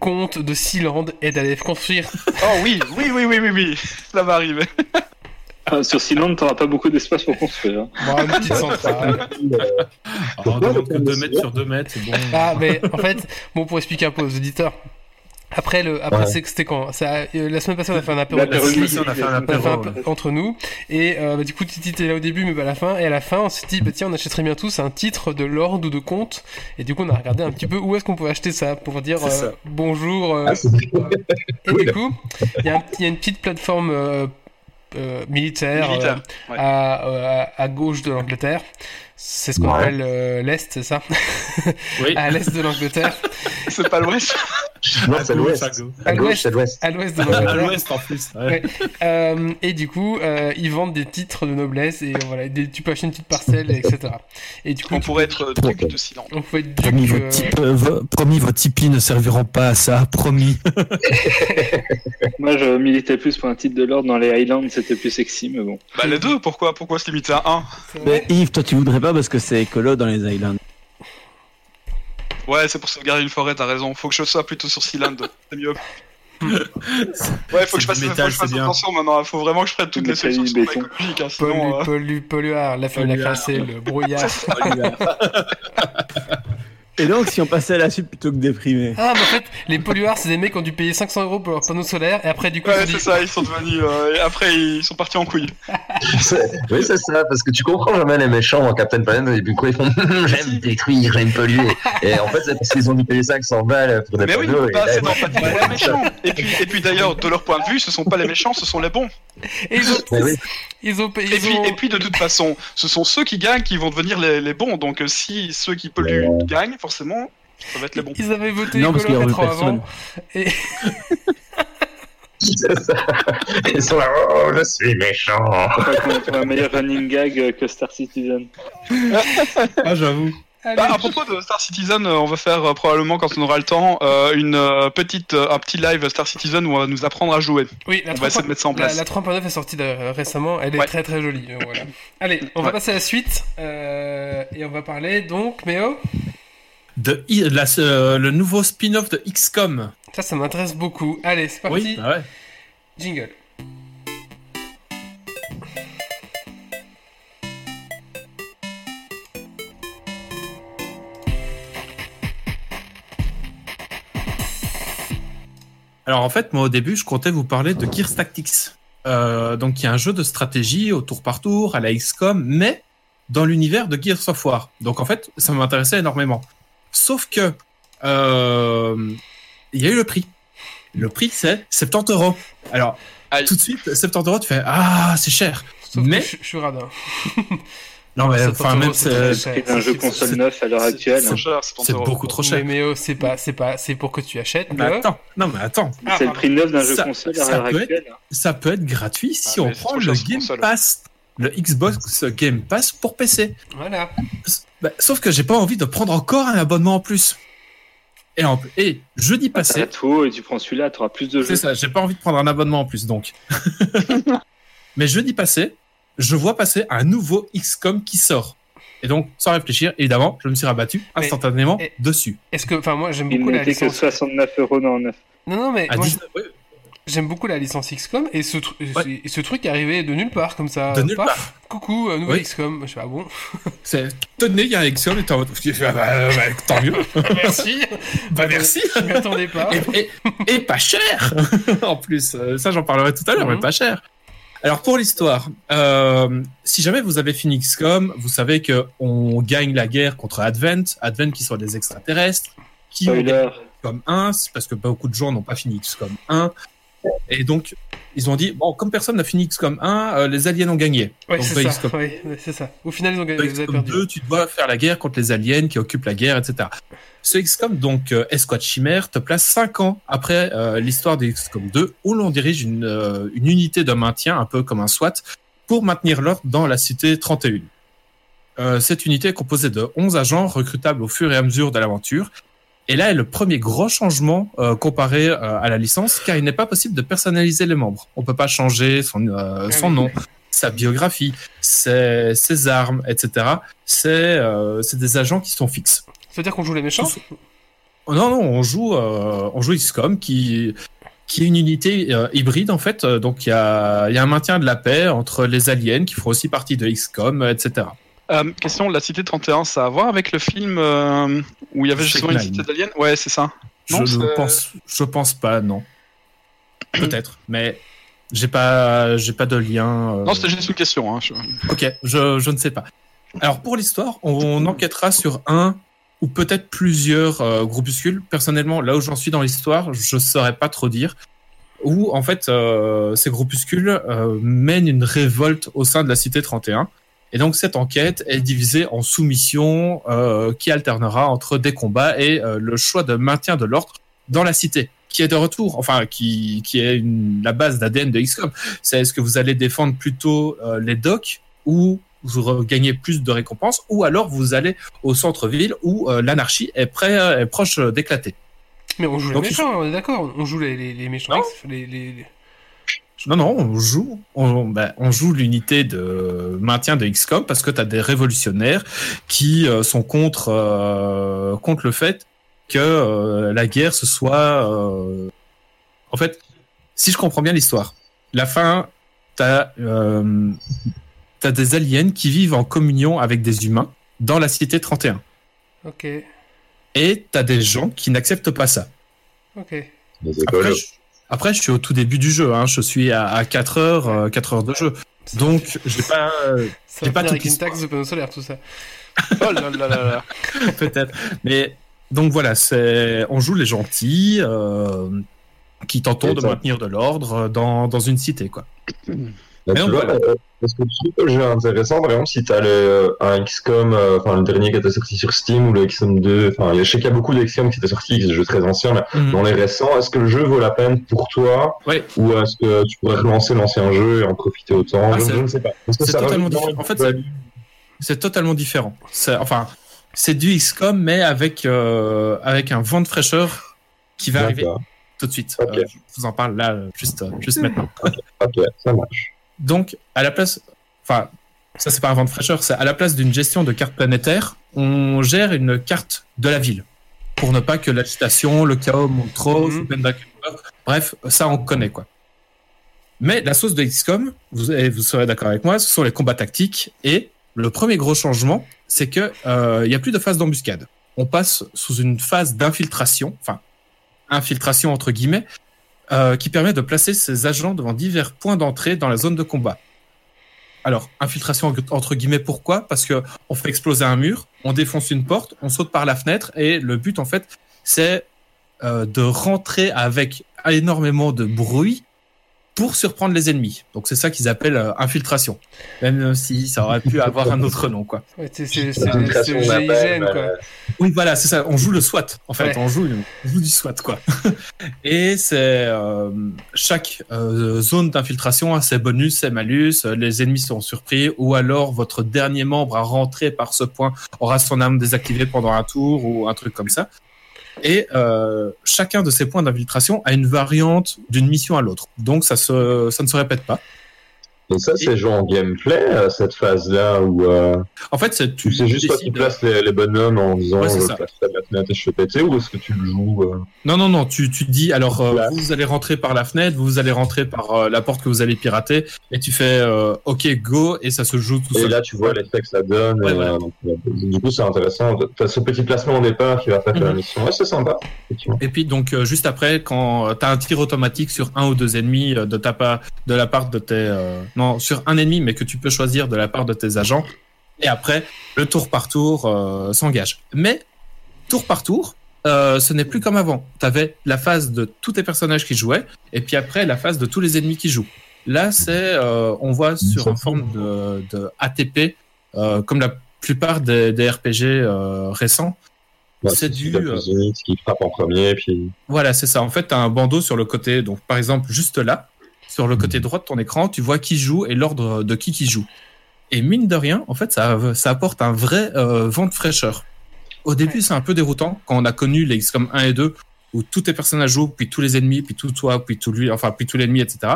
comte de Sealand et d'aller construire. Oh oui, oui, oui, oui, oui, oui. Ça va arriver. Ah, Sur Sealand, t'auras pas beaucoup d'espace pour construire. hein. Bon, une petite centrale. Alors, (laughs) on demande que 2 mètres sur 2 mètres, c'est bon. Ah, mais en fait, bon, pour expliquer un peu aux auditeurs. Après, le, après Ouais. c'était quand ça, euh, La semaine passée, on a fait un apéro. La on a fait un ouais. entre nous et euh, bah, du coup Titi était là au début mais pas à la fin et à la fin on s'est dit bah tiens on achèterait bien tous un titre de Lord ou de Comte et du coup on a regardé un petit peu où est-ce qu'on pouvait acheter ça pour dire euh, ça. bonjour euh, Ah, et du coup il y, a y une petite plateforme militaire, Militaire, euh, ouais. euh, à, à gauche de l'Angleterre c'est ce qu'on Ouais. appelle euh, l'Est, c'est ça? (laughs) Oui. À l'Est de l'Angleterre. (laughs) C'est pas l'ouest. Non, À c'est l'ouest. à l'ouest. À l'Ouest de À l'ouest en plus. ouais. Ouais. Euh, et du coup, euh, ils vendent des titres de noblesse et voilà, des- tu peux acheter une petite parcelle, etc. Et du coup, On pourrait être duc de Silan. on être Promis, vos, Tipeee- vos- promis, vos Tipeee ne serviront pas à ça, promis. (laughs) Moi, je militais plus pour un titre de l'ordre dans les Highlands, c'était plus sexy, mais bon. Bah les deux, pourquoi Pourquoi se limiter à un? Mais. Yves, toi tu voudrais pas parce que c'est écolo dans les Highlands. Ouais, c'est pour sauvegarder une forêt, t'as raison. Faut que je sois plutôt sur Sealand. (laughs) C'est mieux. Ouais, faut que je fasse, du faut métal, que je fasse c'est bien. attention maintenant. Faut vraiment que je prenne toutes les Métal, solutions qui sont béton. écologiques, hein, Pollu, euh, pollu, polluard, la fumée, la le brouillard. (laughs) (laughs) Et donc si on passait à la suite plutôt que déprimer. Ah, mais en fait, les polluards, c'est des mecs qui ont dû payer 500 euros pour leurs panneaux solaires et après, du coup, ils Ouais, dit- c'est ça, ils sont devenus. euh, et après, ils sont partis en couille. Oui, c'est ça, parce que tu comprends jamais les méchants en Captain Planet, et puis quoi, ils font (laughs) j'aime détruire, j'aime polluer. Et en fait, c'est parce qu'ils ont dû payer 500 balles pour des Mais oui, panneaux. et pas assez les méchants. Et puis, et puis d'ailleurs, de leur point de vue, ce sont pas les méchants, ce sont les bons. Et ils ont, oui. ils ont payé. Et ils puis, ont- et puis de toute façon, ce sont ceux qui gagnent qui vont devenir les, les bons. Donc euh, si ceux qui polluent gagnent, forcément, ça va être les bons. Ils avaient voté Non, parce qu'il y écolo aurait 4 ans personne. avant. Et C'est. Ils sont là, oh, je suis méchant. Trouvé un meilleur running gag que Star Citizen. (laughs) Ah, j'avoue. Bah, à propos de Star Citizen, euh, on va faire euh, probablement quand on aura le temps euh, une euh, petite, euh, un petit live Star Citizen où on va nous apprendre à jouer. oui, la on va essayer de mettre ça en place. La, la 3.9 est sortie de- récemment, elle est Ouais. très très jolie. euh, voilà. Allez, on va Ouais. passer à la suite euh, et on va parler donc, Méo. De, la- euh, le nouveau spin-off de XCOM. Ça, ça m'intéresse beaucoup. Allez, c'est parti. Oui, ah ouais. Jingle. Alors en fait, moi au début, je comptais vous parler de Gears Tactics. Euh, donc il y a un jeu de stratégie au tour par tour, à la XCOM, mais dans l'univers de Gears of War. Donc en fait, ça m'intéressait énormément. Sauf que euh, il y a eu le prix. Le prix, c'est 70 euros. Alors, Aïe. tout de suite, 70 euros, tu fais Ah, c'est cher. Sauf Mais- que je, je suis radin. (laughs) Non, mais enfin, même, c'est c'est d'un jeu c'est- console neuf à l'heure actuelle. C'est cher, c'est 30 c'est euros. beaucoup trop cher. Mais Méo, c'est pas, c'est pas, c'est pour que tu achètes. Mais le- attends, non, mais attends. Ah, C'est le prix neuf d'un jeu Ça- console à ça l'heure peut être- actuelle. Ça peut être gratuit si Ah, on prend le Game. Pass, le Xbox Game Pass pour PC. Voilà. Bah, sauf que j'ai pas envie de prendre encore un abonnement en plus. Et, en, et jeudi Passé. passé, tout et tu prends celui-là, tu auras plus de c'est jeux. ça, j'ai pas envie de prendre un abonnement en plus donc. (laughs) Mais jeudi passé, je vois passer un nouveau XCOM qui sort. Et donc, sans réfléchir, évidemment, je me suis rabattu Mais- instantanément et- dessus. Est-ce que, enfin, moi, j'aime Il beaucoup la n'était que licence. 69 euros dans neuf. Non, non, mais À moi, 19 ouais, j'aime beaucoup la licence XCOM et ce, tru- Ouais. et ce truc est arrivé de nulle part comme ça. de nulle Paf, part. Coucou, euh, nouvel Oui. XCOM. Je fais ah bon. (laughs) C'est tenez, il y a un XCOM et t'es en mode, Ah bah, euh, bah, tant mieux. (laughs) Merci. (laughs) bah, merci. Je m'y attendais pas. et, et- et pas cher en plus. Euh, Ça, j'en parlerai tout à l'heure, Mhm. mais pas cher. Alors pour l'histoire, euh, si jamais vous avez fini XCOM, vous savez que on gagne la guerre contre Advent, Advent qui sont des extraterrestres, qui ont Spoiler. XCOM 1, c'est parce que beaucoup de gens n'ont pas fini XCOM 1, et donc ils ont dit bon, comme personne n'a fini XCOM 1, euh, les aliens ont gagné. Ouais, Donc, c'est dans ça. XCOM ouais, c'est ça. Au final, ils ont gagné. XCOM perdu. 2, tu dois faire la guerre contre les aliens qui occupent la guerre, etc. Ce XCOM, donc euh, Escouade Chimère, te place 5 ans après euh, l'histoire de XCOM 2, où l'on dirige une, euh, une unité de maintien, un peu comme un SWAT, pour maintenir l'ordre dans la cité 31. Euh, cette unité est composée de 11 agents recrutables au fur et à mesure de l'aventure. Et là est le premier gros changement euh, comparé euh, à la licence, car il n'est pas possible de personnaliser les membres. On peut pas changer son, euh, son oui. nom, sa biographie, ses, ses armes, etc. C'est des agents qui sont fixes. Ça veut dire qu'on joue les méchants? Oh Non, non, on joue, on joue XCOM qui, qui est une unité euh, hybride en fait. Donc il y a, y a un maintien de la paix entre les aliens qui font aussi partie de XCOM, etc. Euh, question, la cité 31, ça a à voir avec le film euh, où il y avait justement une cité d'aliens Ouais, c'est ça. Non, je pense, je pense pas, non. (clears throat) Peut-être, mais j'ai pas, j'ai pas de lien. euh, Non, c'était juste une question. Hein. je- Ok, je, je ne sais pas. Alors pour l'histoire, on enquêtera sur un ou peut-être plusieurs groupuscules. Personnellement, là où j'en suis dans l'histoire, je ne saurais pas trop dire. Où en fait, euh, ces groupuscules euh, mènent une révolte au sein de la cité 31. Et donc cette enquête est divisée en sous-missions euh, qui alternera entre des combats et euh, le choix de maintien de l'ordre dans la cité, qui est de retour, enfin qui, qui est une, la base d'ADN de XCOM. C'est est-ce que vous allez défendre plutôt euh, les docks ou vous gagnez plus de récompenses, ou alors vous allez au centre-ville où euh, l'anarchie est, près, est proche d'éclater. Mais on joue les Donc, méchants, on est d'accord. On joue les, les, les méchants. Les- les- Non, non, on joue, on, bah, on joue l'unité de maintien de XCOM parce que tu as des révolutionnaires qui euh, sont contre, euh, contre le fait que euh, la guerre ce soit. euh, En fait, si je comprends bien l'histoire, la fin, tu as, des aliens qui vivent en communion avec des humains dans la cité 31. Ok, Et tu as des gens qui n'acceptent pas ça. ok. Après je, après, je suis au tout début du jeu. Hein. Je suis à, à 4 heures, euh, 4 heures de jeu. Donc, j'ai pas. euh, j'ai pas avec toute une taxe de panneaux solaires, tout ça. Oh là là là là. (laughs) peut-être. Mais donc voilà, c'est on joue les gentils euh, qui tentons Et de maintenir de l'ordre dans, dans une cité, quoi. (clears throat) Mais tu donc, vois, voilà. euh, est-ce que tu trouves que le jeu est intéressant, par exemple, si tu as le, un XCOM, euh, enfin le dernier qui était sorti sur Steam ou le XCOM 2, enfin je sais qu'il y a beaucoup de XCOM qui étaient sortis, des jeux très anciens, mais Mhm. dans les récents, est-ce que le jeu vaut la peine pour toi? Ouais. ou est-ce que tu pourrais relancer l'ancien jeu et en profiter autant? Ah, je, c'est- je ne sais pas. Est-ce que c'est ça totalement différent. En fait, c'est- totalement différent. C'est- Enfin, c'est du XCOM, mais avec euh, avec un vent de fraîcheur qui va arriver tout de suite. Euh, je vous en parle là, euh, juste euh, juste (laughs) maintenant. Ok, ça marche. Donc, à la place, enfin, ça c'est pas un vent de fraîcheur, c'est à la place d'une gestion de carte planétaire, on gère une carte de la ville pour ne pas que l'agitation, le chaos monte trop, peine d'un crime. Bref, ça on connaît quoi. Mais la sauce de XCOM, vous, vous serez d'accord avec moi, ce sont les combats tactiques et le premier gros changement, c'est que euh, il y a plus de phase d'embuscade. On passe sous une phase d'infiltration, enfin infiltration entre guillemets, euh, qui permet de placer ses agents devant divers points d'entrée dans la zone de combat. Alors, infiltration entre guillemets, pourquoi? Parce que on fait exploser un mur, on défonce une porte, on saute par la fenêtre, et le but, en fait, c'est euh, de rentrer avec énormément de bruit pour surprendre les ennemis. Donc, c'est ça qu'ils appellent euh, infiltration. Même si ça aurait pu avoir un autre nom, quoi. Ouais, c'est GIGN, quoi. euh, Oui, voilà, c'est ça. On joue le SWAT, en fait. Ouais. On, joue, on joue du SWAT, quoi. (laughs) Et c'est euh, chaque euh, zone d'infiltration a ses bonus, ses malus. Les ennemis seront surpris, ou alors votre dernier membre à rentrer par ce point aura son arme désactivée pendant un tour ou un truc comme ça. Et euh, chacun de ces points d'infiltration a une variante d'une mission à l'autre. Donc ça se, ça ne se répète pas. Et ça, c'est genre en gameplay, euh, cette phase-là, où euh, En fait, c'est tu sais juste toi qui décides- places les, les bonhommes en disant Ouais, c'est je ça. place la fenêtre et je fais péter, ou est-ce que tu le joues euh, Non, non, non, tu, tu dis, alors euh, vous allez rentrer par la fenêtre, vous allez rentrer par euh, la porte que vous allez pirater, et tu fais euh, OK, go, et ça se joue tout Et seul. là, tu vois l'effet que ça donne. Ouais, et, voilà. euh, donc, euh, du coup, c'est intéressant. Tu as ce petit placement au départ qui va faire la Mhm. mission. Ouais, c'est sympa. Et puis donc euh, juste après, quand tu as un tir automatique sur un ou deux ennemis euh, de ta part, de la part de tes, euh, non, sur un ennemi, mais que tu peux choisir de la part de tes agents. Et après, le tour par tour euh, s'engage. Mais tour par tour, euh, ce n'est plus comme avant. Tu avais la phase de tous tes personnages qui jouaient, et puis après la phase de tous les ennemis qui jouent. Là, c'est, euh, on voit sur une forme de, de ATP, euh, comme la plupart des, des RPG récents. Ouais, c'est du, qui frappe en premier, puis Voilà, c'est ça. En fait, tu as un bandeau sur le côté. Donc, par exemple, juste là, sur le côté droit de ton écran, tu vois qui joue et l'ordre de qui qui joue. Et mine de rien, en fait, ça, ça apporte un vrai euh, vent de fraîcheur. Au début, c'est un peu déroutant quand on a connu les XCOM 1 et 2 où tous tes personnages jouent, puis tous les ennemis, puis tout toi, puis tout lui, enfin, puis tout l'ennemi, etc.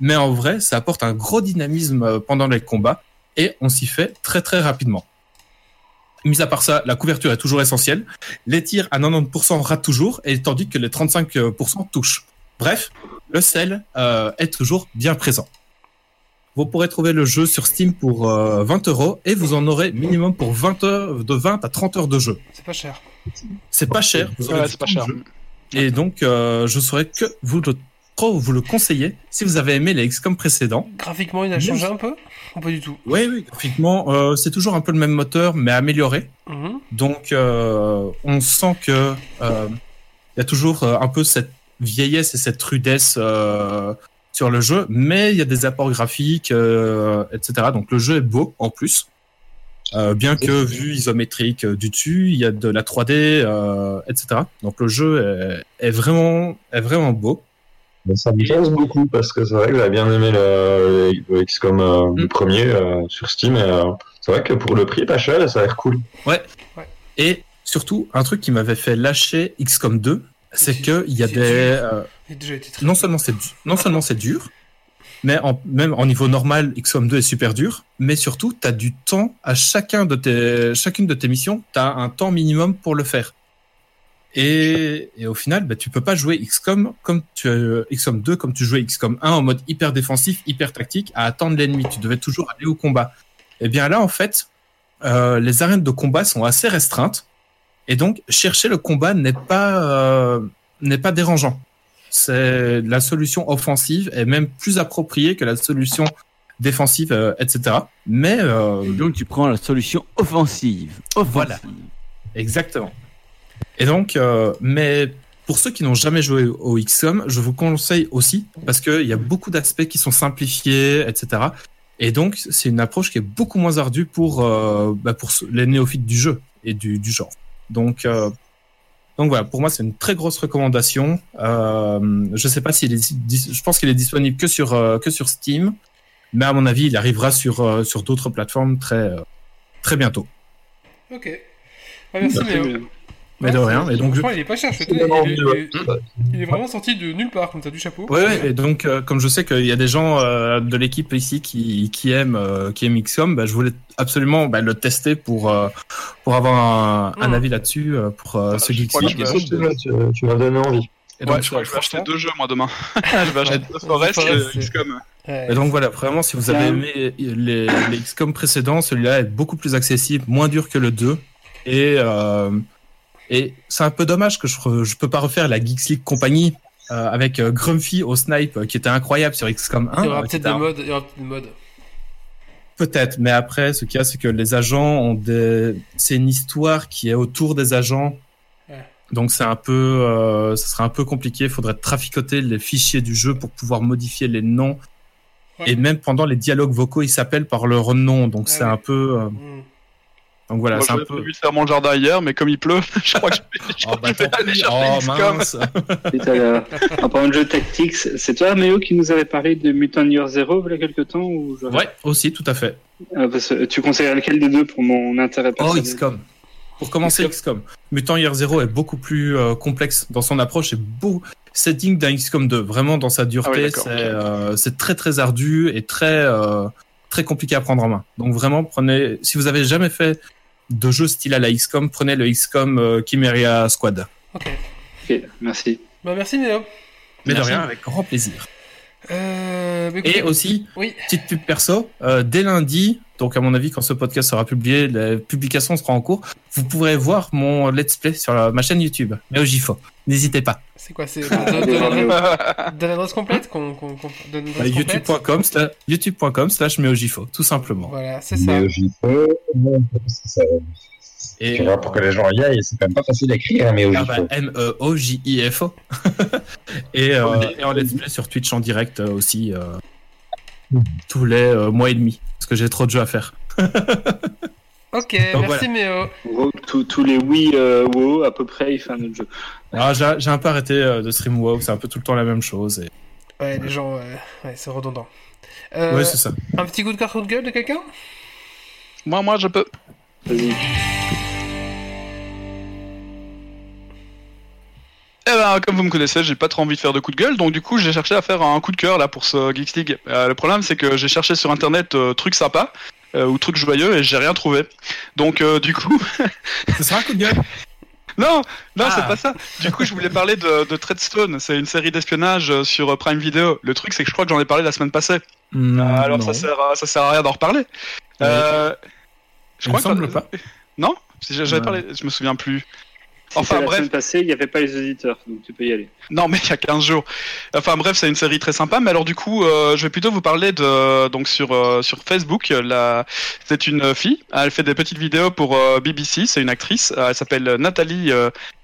Mais en vrai, ça apporte un gros dynamisme euh, pendant les combats et on s'y fait très très rapidement. Mis à part ça, la couverture est toujours essentielle. Les tirs à 90% ratent toujours, et tandis que les 35% touchent. Bref, le sel euh, est toujours bien présent. Vous pourrez trouver le jeu sur Steam pour euh, 20 euros et vous en aurez minimum pour 20 heures, de 20 à 30 heures de jeu. C'est pas cher. C'est pas cher. vous aurez Ouais, du c'est pas cher. Et donc, euh, je saurais que vous le, trop vous le conseillez si vous avez aimé les XCOM précédents. Graphiquement, il a changé un peu Ou pas du tout? Oui, oui, graphiquement, euh, c'est toujours un peu le même moteur, mais amélioré. Mhm. Donc, euh, on sent que euh, il y a toujours euh, un peu cette vieillesse et cette rudesse euh, sur le jeu, mais il y a des apports graphiques, euh, etc. Donc, le jeu est beau en plus. Euh, bien que vue isométrique euh, du dessus, il y a de la 3D, euh, etc. Donc le jeu est, est vraiment, est vraiment beau. Mais ça me casse beaucoup parce que c'est vrai que j'avais bien aimé le, le XCOM euh, le Mm. premier euh, sur Steam et euh, c'est vrai que pour le prix pas cher ça a l'air cool. Et surtout, un truc qui m'avait fait lâcher XCOM 2, c'est C'est- que il y a des, euh, non seulement c'est du- non seulement c'est dur, mais en, même en niveau normal, XCOM 2 est super dur, mais surtout tu as du temps à chacun de tes chacune de tes missions, tu as un temps minimum pour le faire. Et, et au final, bah, tu peux pas jouer XCOM comme tu euh, XCOM 2 comme tu jouais XCOM 1 en mode hyper défensif, hyper tactique à attendre l'ennemi, tu devais toujours aller au combat. Et bien là en fait, euh, les arènes de combat sont assez restreintes et donc chercher le combat n'est pas euh, n'est pas dérangeant c'est la solution offensive est même plus appropriée que la solution défensive, euh, etc. Mais euh, Et donc tu prends la solution offensive. offensive. Voilà. exactement. Et donc, euh, mais pour ceux qui n'ont jamais joué au XCOM, je vous conseille aussi parce qu'il y a beaucoup d'aspects qui sont simplifiés, etc. Et donc, c'est une approche qui est beaucoup moins ardue pour bah, pour les néophytes du jeu et du, du genre. Donc euh, donc voilà, pour moi c'est une très grosse recommandation. Euh, je sais pas s'il est, je pense qu'il est disponible que sur euh, que sur Steam, mais à mon avis il arrivera sur euh, sur d'autres plateformes très euh, très bientôt. Ok. Ouais, merci, Très Méo. Mais de rien. Et donc je- Franchement, il est pas cher. Je il, est, il est- il est vraiment sorti de nulle part, comme t'as du chapeau. Ouais, ouais, et donc euh, comme je sais qu'il y a des gens euh, de l'équipe ici qui, qui aiment euh, qui aiment XCOM, bah, je voulais absolument bah, le tester pour euh, pour avoir un, un Mm. avis là-dessus euh, pour euh, Ah, ce je Geeks crois que League. je vais Tu, m'as donné envie. Et donc, Ouais, je crois que je vais acheter deux jeux moi demain. (laughs) je vais acheter Ouais. The Forest et XCOM. Ouais. Et donc voilà, vraiment, si vous avez aimé les, les XCOM précédents, celui-là est beaucoup plus accessible, moins dur que le 2. Et, euh, et c'est un peu dommage que je, je peux pas refaire la Geeks League compagnie euh, avec euh, Grumpy au snipe euh, qui était incroyable sur XCOM 1. il y aura euh, peut-être des modes. Il y aura peut-être des modes. Peut-être, mais après, ce qu'il y a, c'est que les agents ont des. C'est une histoire qui est autour des agents. Ouais. Donc c'est un peu, euh, ce serait un peu compliqué. Il faudrait traficoter les fichiers du jeu pour pouvoir modifier les noms. Ouais. Et même pendant les dialogues vocaux, ils s'appellent par leur nom. Donc Ah c'est un peu. Mm. Donc voilà, c'est un j'avais peu. de faire mon jardin hier, mais comme il pleut, (laughs) je crois que je vais, je Oh, crois que bah, je vais aller chercher Oh, XCOM. mince. (laughs) En parlant de jeu tactics, c'est toi, Méo, qui nous avait parlé de Mutant Year Zero il y a quelques temps ou je... Ouais, aussi, tout à fait. Ah, parce que tu conseillerais lequel des deux pour mon intérêt Oh, personnel XCOM. Pour commencer, XCOM. Mutant Year Zero est beaucoup plus euh, complexe dans son approche et beau. Digne d'un XCOM 2. Vraiment, dans sa Ah dureté, c'est ok. euh, c'est très très ardu et très euh, très compliqué à prendre en main. Donc vraiment, prenez. Si vous avez jamais fait de jeu style à la XCOM, prenez le XCOM euh, Chimeria Squad. Ok. Ok, merci. Bah, merci, Méo. Mais Merci. de rien, avec grand plaisir. Euh, Et aussi, Oui. petite pub perso, euh, dès lundi, Donc à mon avis, quand ce podcast sera publié, la publication sera en cours. Vous pourrez voir mon let's play sur la- ma chaîne YouTube, mais au GIFO. N'hésitez pas. C'est quoi C'est donne l'adresse- (laughs) complète qu'on Bah, l'adresse complète YouTube.com slash- YouTube.com slash MeoGIFO, tout simplement. Voilà, c'est ça. C'est ça. Et Tu vois, pour que les gens y aillent, c'est quand même pas facile d'écrire, mais au Ah bah. M-E-O-J-I-F-O. (laughs) et, euh, et en let's play sur Twitch en direct euh, aussi, euh, tous les euh, mois et demi, parce que j'ai trop de jeux à faire. (laughs) Ok, Donc, merci Méo. WoW, tous- tous les oui euh, WoW, à peu près, il fait un autre jeu. Alors j'ai j'ai un peu arrêté euh, de stream WoW, c'est un peu tout le temps la même chose. Et... Ouais, les gens, euh, ouais, c'est redondant. Euh, Ouais, c'est ça. un petit coup de cœur, coup de gueule de quelqu'un? Moi, moi, je peux. Vas-y. Eh ben, comme vous me connaissez, j'ai pas trop envie de faire de coup de gueule, donc du coup, j'ai cherché à faire un coup de cœur là pour ce Geeks League. Euh, le problème, c'est que j'ai cherché sur internet euh, trucs sympas euh, ou trucs joyeux et j'ai rien trouvé. Donc, euh, du coup, (laughs) Ce sera un coup de gueule. non, non, Ah. c'est pas ça. Du coup, je voulais parler de, de Treadstone. C'est une série d'espionnage sur Prime Video. Le truc, c'est que je crois que j'en ai parlé la semaine passée. Euh, alors, non. ça sert, à, ça sert à rien d'en reparler. Euh, je Il me crois que semble pas. non, Si j'avais Non. parlé, je me souviens plus. Enfin, la bref. semaine passée, il n'y avait pas les auditeurs, donc tu peux y aller. Non, mais il y a 15 jours. Enfin bref, c'est une série très sympa. Mais alors du coup, euh, je vais plutôt vous parler de donc sur euh, sur Facebook. La... C'est une fille. Elle fait des petites vidéos pour euh, BBC. C'est une actrice. Elle s'appelle Nathalie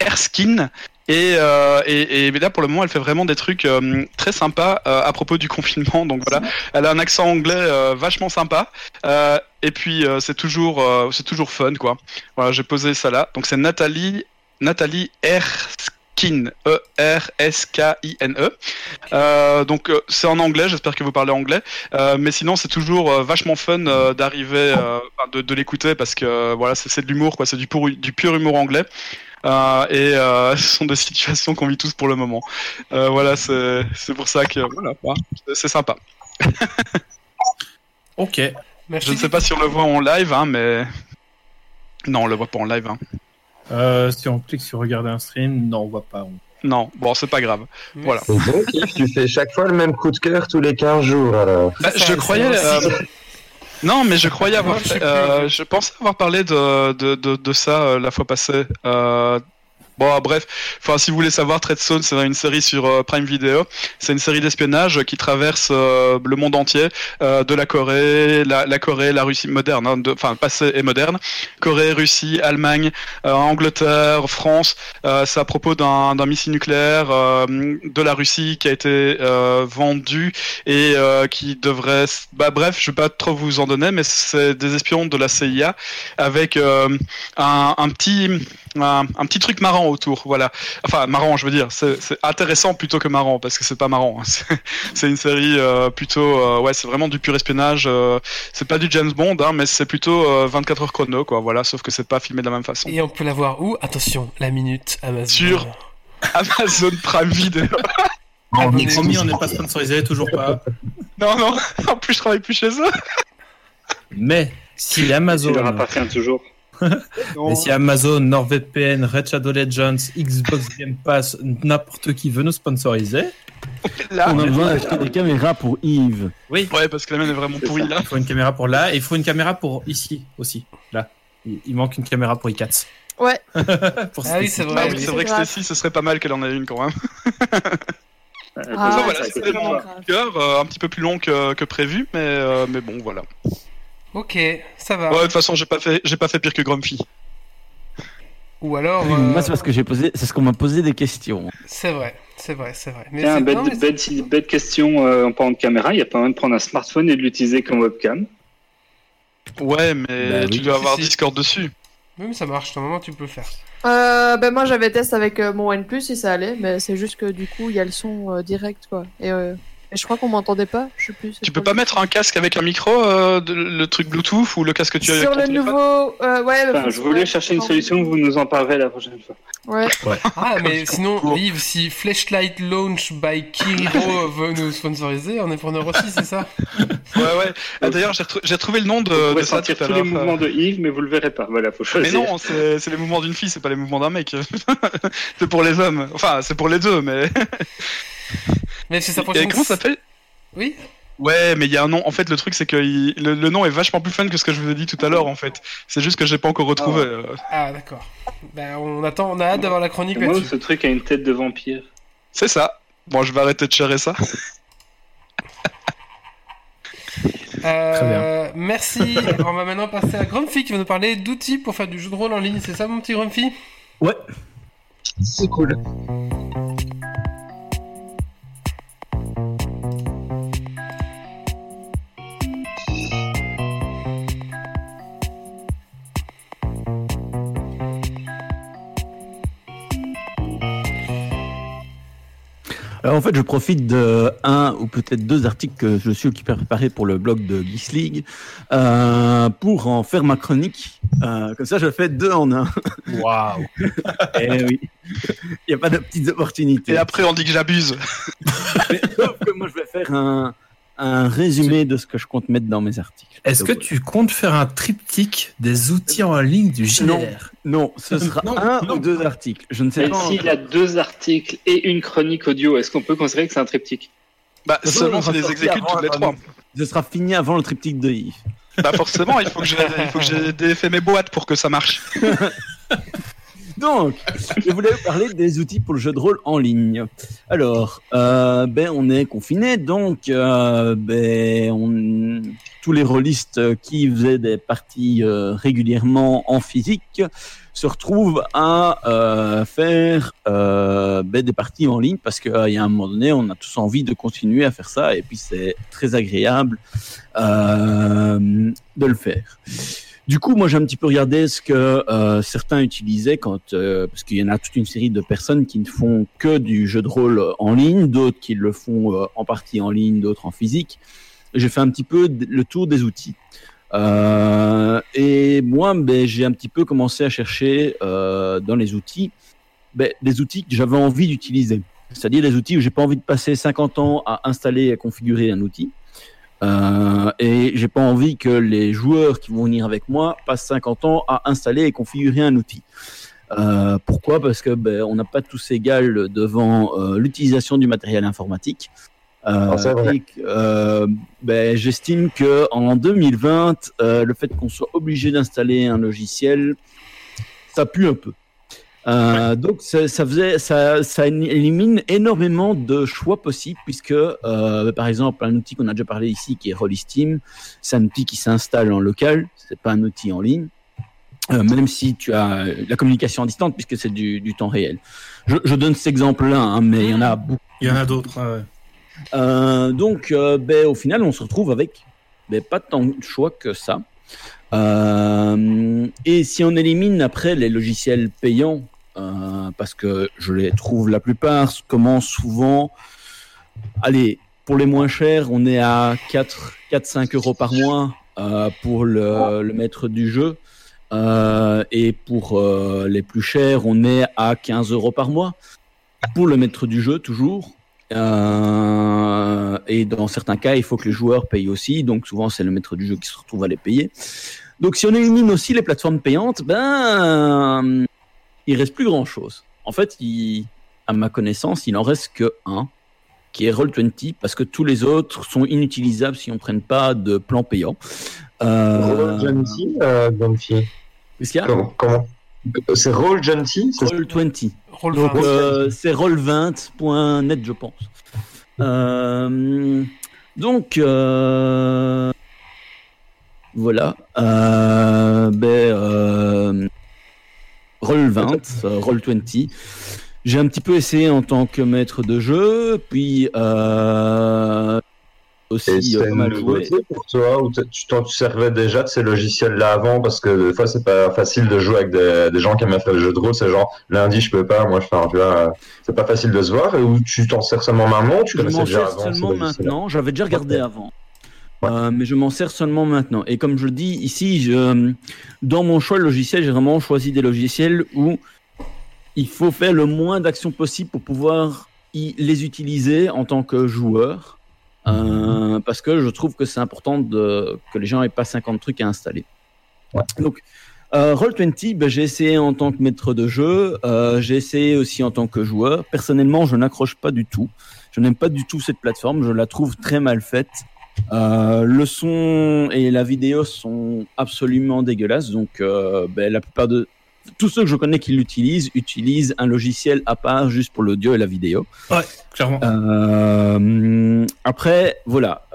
Erskine. Et, euh, et, et là, pour le moment, elle fait vraiment des trucs euh, très sympas euh, à propos du confinement. Donc voilà, elle a un accent anglais vachement sympa. Et puis c'est toujours, c'est toujours fun, quoi. Voilà, j'ai posé ça là. Donc c'est Nathalie, Nathalie Erskine, E E-R-S-K-I-N-E. Euh, donc euh, c'est en anglais, j'espère que vous parlez anglais. Euh, mais sinon, c'est toujours euh, vachement fun euh, d'arriver, euh, de, de l'écouter parce que euh, voilà, c'est c'est de l'humour, quoi. C'est du, pur- du pur humour anglais. Euh, et euh, (laughs) ce sont des situations qu'on vit tous pour le moment. Euh, voilà, c'est c'est pour ça que voilà, c'est sympa. Ok. Merci. Je ne sais pas si on le voit en live, hein, mais non, on le voit pas en live. Hein. Euh, si on clique sur regarder un stream, non, on voit pas. Non, bon, c'est pas grave. Voilà. Donc, tu fais chaque fois le même coup de cœur tous les 15 jours, alors. Bah, ça, je croyais. euh, Non, mais je croyais avoir. Moi, je euh, je pensais avoir parlé de, de, de, de ça euh, la fois passée. Bon, bref, enfin, si vous voulez savoir, Treadstone, c'est une série sur euh, Prime Video. C'est une série d'espionnage qui traverse euh, le monde entier, euh, de la Corée, la, la Corée, la Russie moderne, hein, enfin passé et moderne, Corée, Russie, Allemagne, euh, Angleterre, France. C'est à propos d'un missile nucléaire de la Russie qui a été vendu et qui devrait. Bah bref, je vais pas trop vous en donner, mais c'est des espions de la CIA avec un, un petit un, un petit truc marrant autour. Voilà. Enfin marrant, je veux dire. C'est intéressant plutôt que marrant parce que c'est pas marrant. hein. (laughs) C'est- une série euh, plutôt euh, ouais, c'est vraiment du pur espionnage. euh, c'est pas du James Bond, hein, mais c'est plutôt euh, 24 heures chrono quoi. Voilà, sauf que c'est pas filmé de la même façon. Et on peut la voir où? Attention, la minute Amazon. Sur- Amazon Prime Video. (laughs) Abonnez-vous. Promis, on n'est pas sponsorisé, toujours pas. (laughs) non non. En plus, je travaille plus chez eux. Mais si Amazon, leur appartiens toujours. Mais si Amazon, NordVPN, Red Shadow Legends, Xbox Game Pass, n'importe qui veut nous sponsoriser, Là. On a besoin d'acheter des caméras pour Yves. oui, Ouais, parce que la mienne est vraiment C'est pourrie là. il faut une caméra pour là, et il faut une caméra pour ici aussi. Là, il, manque une caméra pour i4. Ouais. (laughs) pour Ah oui, Stacy. c'est Ah vrai. oui, oui. c'est vrai que. Stacy, ce serait pas mal qu'elle en ait une quand même. Ah, voilà, c'était cœur, euh, un petit peu plus long que, que prévu, mais, euh, mais bon, voilà. Ok, ça va. Ouais, de toute façon, j'ai pas fait, j'ai pas fait pire que Grumpy. Ou alors. Oui, euh, Moi, c'est parce que j'ai posé, c'est ce qu'on m'a posé des questions. C'est vrai, c'est vrai, c'est vrai. Mais Tiens, c'est- bête, non, mais c'est- bête, bête question euh, en parlant de caméra, il y a pas moyen de prendre un smartphone et de l'utiliser comme webcam. Ouais, mais Bah tu oui. dois avoir Si, si. Discord dessus. Oui, mais ça marche, à un moment tu peux le faire. Euh, ben moi j'avais test avec euh, mon OnePlus et ça allait, mais c'est juste que du coup il y a le son euh, direct quoi. Et, euh, et je crois qu'on m'entendait pas, je sais plus. Tu peux pas mettre un casque avec un micro, euh, de- le truc Bluetooth ou le casque que tu as Sur le nouveau, euh, ouais. Enfin, je voulais chercher une solution, vous nous en parlerez la prochaine fois. Ouais. Ah, mais sinon, Liv, si Flashlight Launch by Kiro (laughs) veut nous sponsoriser, on est preneur aussi, c'est ça? Ouais, ouais. Ah, D'ailleurs, j'ai trouvé le nom Vous de, de ça tout à tous les mouvements de Yves, mais vous le verrez pas. Voilà, faut Mais choisir. non, c'est c'est les mouvements d'une fille, c'est pas les mouvements d'un mec. (laughs) c'est pour les hommes. Enfin, c'est pour les deux, mais. (laughs) Mais c'est sa Et prochaine. comment ça s'appelle Oui Ouais, mais il y a un nom. En fait, le truc, c'est que il- le, le nom est vachement plus fun que ce que je vous ai dit tout à l'heure, en fait. C'est juste que j'ai pas encore retrouvé. euh. Ah, d'accord. Ben, on attend, on a hâte d'avoir la chronique Moi, là-dessus. ce truc a une tête de vampire. C'est ça. Bon, je vais arrêter de chérer ça. (laughs) Euh, merci. on va maintenant passer à Grumpy qui va nous parler d'outils pour faire du jeu de rôle en ligne. C'est ça, mon petit Grumpy? Ouais. C'est cool. Alors en fait, je profite de un ou peut-être deux articles que je suis occupé à préparer pour le blog de Geeks League euh, pour en faire ma chronique. Euh, comme ça, je fais deux en un. Waouh. (laughs) Eh oui, il n'y a pas de petites opportunités. Et après, on dit que j'abuse. (laughs) Mais sauf que moi, je vais faire un, un résumé de ce que je compte mettre dans mes articles. Est-ce que tu comptes faire un triptyque des outils en ligne du JDR Non, ce sera Non, un non. ou deux articles. Je ne sais Et pas. s'il a deux articles et une chronique audio, est-ce qu'on peut considérer que c'est un triptyque? Bah, seulement va exécutes sortir toutes les trois. Ce sera fini avant le triptyque de Yves. Bah, forcément, il faut que j'ai il faut que j'ai défait mes boîtes pour que ça marche. (laughs) Donc, je voulais vous parler des outils pour le jeu de rôle en ligne. Alors, euh, ben, on est confiné, donc euh, ben, tous les rôlistes qui faisaient des parties euh, régulièrement en physique se retrouvent à faire ben, des parties en ligne parce qu'il y a un moment donné, on a tous envie de continuer à faire ça et puis c'est très agréable de le faire. Du coup, moi, j'ai un petit peu regardé ce que euh, certains utilisaient quand, euh, parce qu'il y en a toute une série de personnes qui ne font que du jeu de rôle en ligne, d'autres qui le font euh, en partie en ligne, d'autres en physique. J'ai fait un petit peu le tour des outils. Euh, et moi, ben, j'ai un petit peu commencé à chercher euh, dans les outils ben, des outils que j'avais envie d'utiliser. C'est-à-dire des outils où j'ai pas envie de passer 50 ans à installer et à configurer un outil. Euh, et j'ai pas envie que les joueurs qui vont venir avec moi passent 50 ans à installer et configurer un outil. Euh, pourquoi? Parce que ben, on n'a pas tous égal devant euh, l'utilisation du matériel informatique. Euh, Ah, euh, ben, j'estime que en 2020, euh, le fait qu'on soit obligé d'installer un logiciel, ça pue un peu. Euh, Donc ça, ça faisait, ça, ça élimine énormément de choix possibles puisque, euh, par exemple, un outil qu'on a déjà parlé ici qui est Rollisteam, c'est un outil qui s'installe en local, c'est pas un outil en ligne. Euh, même si tu as la communication à distance puisque c'est du, du temps réel. Je, je donne cet exemple-là, hein, mais il y en a beaucoup. Il y en a d'autres. ouais, donc, ben, au final, on se retrouve avec ben, pas tant de choix que ça. Euh, et si on élimine après les logiciels payants, euh, parce que je les trouve la plupart commencent souvent. Allez, pour les moins chers, on est à 4, 4-5 euros par mois euh, pour le, maître du jeu. Euh, et pour les plus chers, on est à 15 euros par mois pour le maître du jeu, toujours. Et dans certains cas, il faut que les joueurs payent aussi. Donc souvent, c'est le maître du jeu qui se retrouve à les payer. Donc si on élimine aussi les plateformes payantes, ben il reste plus grand chose. En fait, il, à ma connaissance, il en reste que un, qui est Roll20, parce que tous les autres sont inutilisables si on ne prenne pas de plan payant. Euh, Roll Genty, euh, Grumpy. Qu'est-ce qu'il y a? Comment, comment? C'est Roll Genty c'est ça? Roll20. Roll Donc 20. euh, c'est roll20.net, je pense. Euh, donc euh, voilà. Euh, ben, euh, roll20, (laughs) euh, roll20. J'ai un petit peu essayé en tant que maître de jeu, puis euh, aussi c'est euh, pas une mal joué. nouveauté pour toi ou tu t'en servais déjà de ces logiciels-là avant parce que des fois c'est pas facile de jouer avec des, des gens qui aiment faire le jeu de rôle. C'est genre lundi je peux pas, moi je fais un vois, euh, c'est pas facile de se voir. Ou tu t'en sers seulement maintenant ou tu Je connaissais déjà sers avant seulement maintenant. J'avais déjà regardé avant. Ouais. Euh, mais je m'en sers seulement maintenant. Et comme je le dis ici, je, dans mon choix de logiciel, j'ai vraiment choisi des logiciels où il faut faire le moins d'actions possible pour pouvoir y- les utiliser en tant que joueur. Euh, parce que je trouve que c'est important de, que les gens aient pas 50 trucs à installer. Ouais. Donc, euh, Roll20, ben, j'ai essayé en tant que maître de jeu, euh, j'ai essayé aussi en tant que joueur. Personnellement, je n'accroche pas du tout. Je n'aime pas du tout cette plateforme, je la trouve très mal faite. Euh, le son et la vidéo sont absolument dégueulasses, donc euh, ben, la plupart de tous ceux que je connais qui l'utilisent utilisent un logiciel à part juste pour l'audio et la vidéo. Clairement. Euh, après, voilà.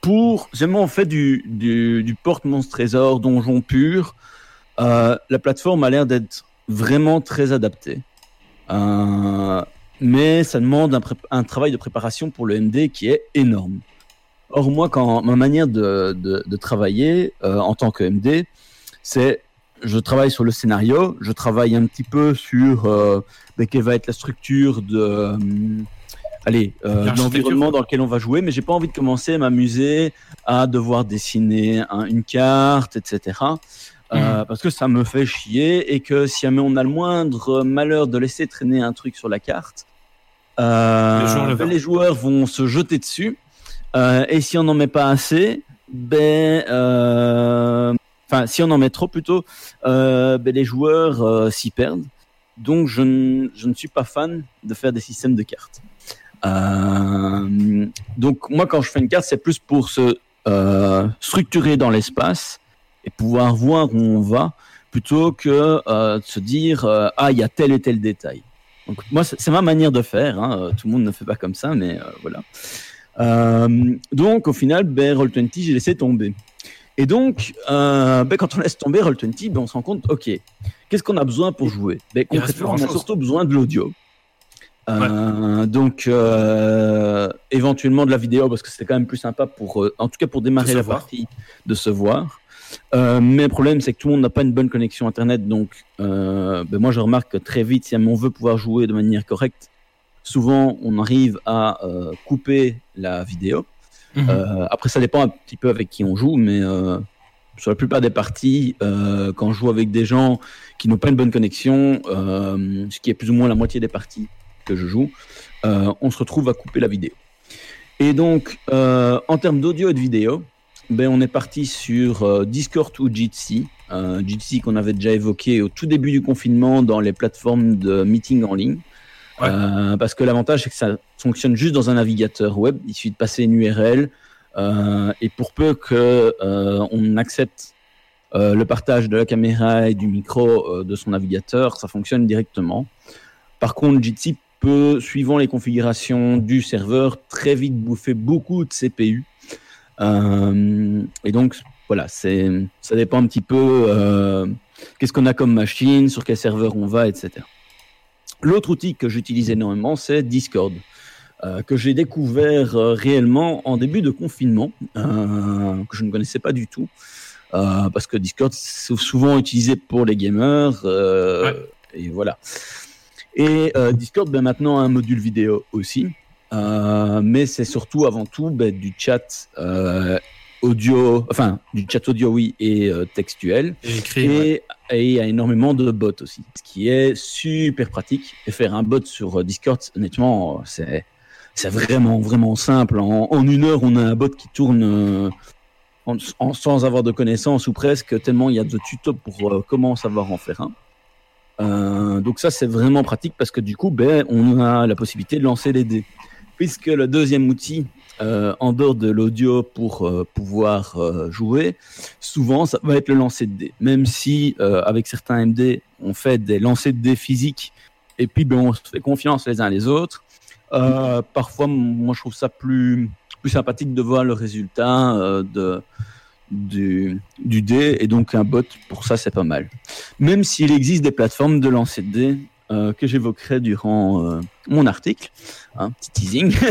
Pour, j'aime en fait du, du, du porte monstre trésor donjon pur. La plateforme a l'air d'être vraiment très adaptée. Mais ça demande un, travail de préparation pour le MD qui est énorme. Or, moi, quand ma manière de, de, de travailler euh, en tant que MD, c'est je travaille sur le scénario, je travaille un petit peu sur euh, ben, quelle va être la structure de, euh, allez, euh, l'environnement dans lequel on va jouer, mais j'ai pas envie de commencer à m'amuser à devoir dessiner un- une carte, etc. euh, Parce que ça me fait chier et que si jamais on a le moindre malheur de laisser traîner un truc sur la carte, euh, Les joueurs le ben, les joueurs vont se jeter dessus. Euh, et si on n'en met pas assez, ben, euh, enfin, si on en met trop plutôt, ben, les joueurs s'y perdent. Donc, je, ne- je ne suis pas fan de faire des systèmes de cartes. Euh, donc, moi, quand je fais une carte, c'est plus pour se euh, structurer dans l'espace et pouvoir voir où on va, plutôt que euh, de se dire ah, il y a tel et tel détail. Donc, moi, c'est ma manière de faire. hein. Euh, Tout le monde ne fait pas comme ça, mais euh, voilà. Euh, donc, au final, ben, Roll20, j'ai laissé tomber. Et donc, euh, ben, quand on laisse tomber Roll20, ben, on se rend compte, ok, qu'est-ce qu'on a besoin pour jouer? Ben, Concrètement, on a surtout besoin de l'audio. Donc, éventuellement de la vidéo, parce que c'est quand même plus sympa pour, en tout cas pour démarrer la partie, de se voir. Euh, mais le problème, c'est que tout le monde n'a pas une bonne connexion Internet. Donc, euh, ben, moi, je remarque que très vite, si on veut pouvoir jouer de manière correcte, souvent, on arrive à euh, couper la vidéo. Mhm. Après, ça dépend un petit peu avec qui on joue, mais sur la plupart des parties, quand je joue avec des gens qui n'ont pas une bonne connexion, ce qui est plus ou moins la moitié des parties que je joue, on se retrouve à couper la vidéo. Et donc, en termes d'audio et de vidéo, ben, on est parti sur euh, Discord ou Jitsi. Euh, Jitsi qu'on avait déjà évoqué au tout début du confinement dans les plateformes de meeting en ligne. Ouais. Euh, parce que l'avantage, c'est que ça fonctionne juste dans un navigateur web. Il suffit de passer une URL. euh, et pour peu que on accepte le partage de la caméra et du micro de son navigateur, ça fonctionne directement. Par contre, Jitsi peut, suivant les configurations du serveur, très vite bouffer beaucoup de CPU. Euh, et donc, voilà, c'est, ça dépend un petit peu euh, qu'est-ce qu'on a comme machine, sur quel serveur on va, etc. L'autre outil que j'utilise énormément, c'est Discord, euh, que j'ai découvert réellement en début de confinement, que je ne connaissais pas du tout, parce que Discord, c'est souvent utilisé pour les gamers, et voilà. Et Discord, ben, maintenant, a un module vidéo aussi, mais c'est surtout, avant tout, ben, du chat euh, audio, enfin, du chat audio, oui, et euh, textuel. Et écrit. ouais. Et, il y a énormément de bots aussi, ce qui est super pratique. Et faire un bot sur euh, Discord, honnêtement, euh, c'est c'est vraiment vraiment simple. En, en une heure, on a un bot qui tourne euh, en- en- sans avoir de connaissances ou presque, tellement il y a de tutos pour euh, comment savoir en faire un. Euh, donc ça, c'est vraiment pratique parce que du coup, ben, on a la possibilité de lancer les dés. Puisque le deuxième outil, euh, en dehors de l'audio pour euh, pouvoir euh, jouer, souvent ça va être le lancer de dés. Même si avec certains MD, on fait des lancers de dés physiques et puis ben, on se fait confiance les uns les autres. Parfois, moi je trouve ça plus, plus sympathique de voir le résultat de, du, du dé et donc un bot pour ça c'est pas mal. Même s'il existe des plateformes de lancer de dés euh, que j'évoquerai durant euh, mon article, un petit teasing. (laughs)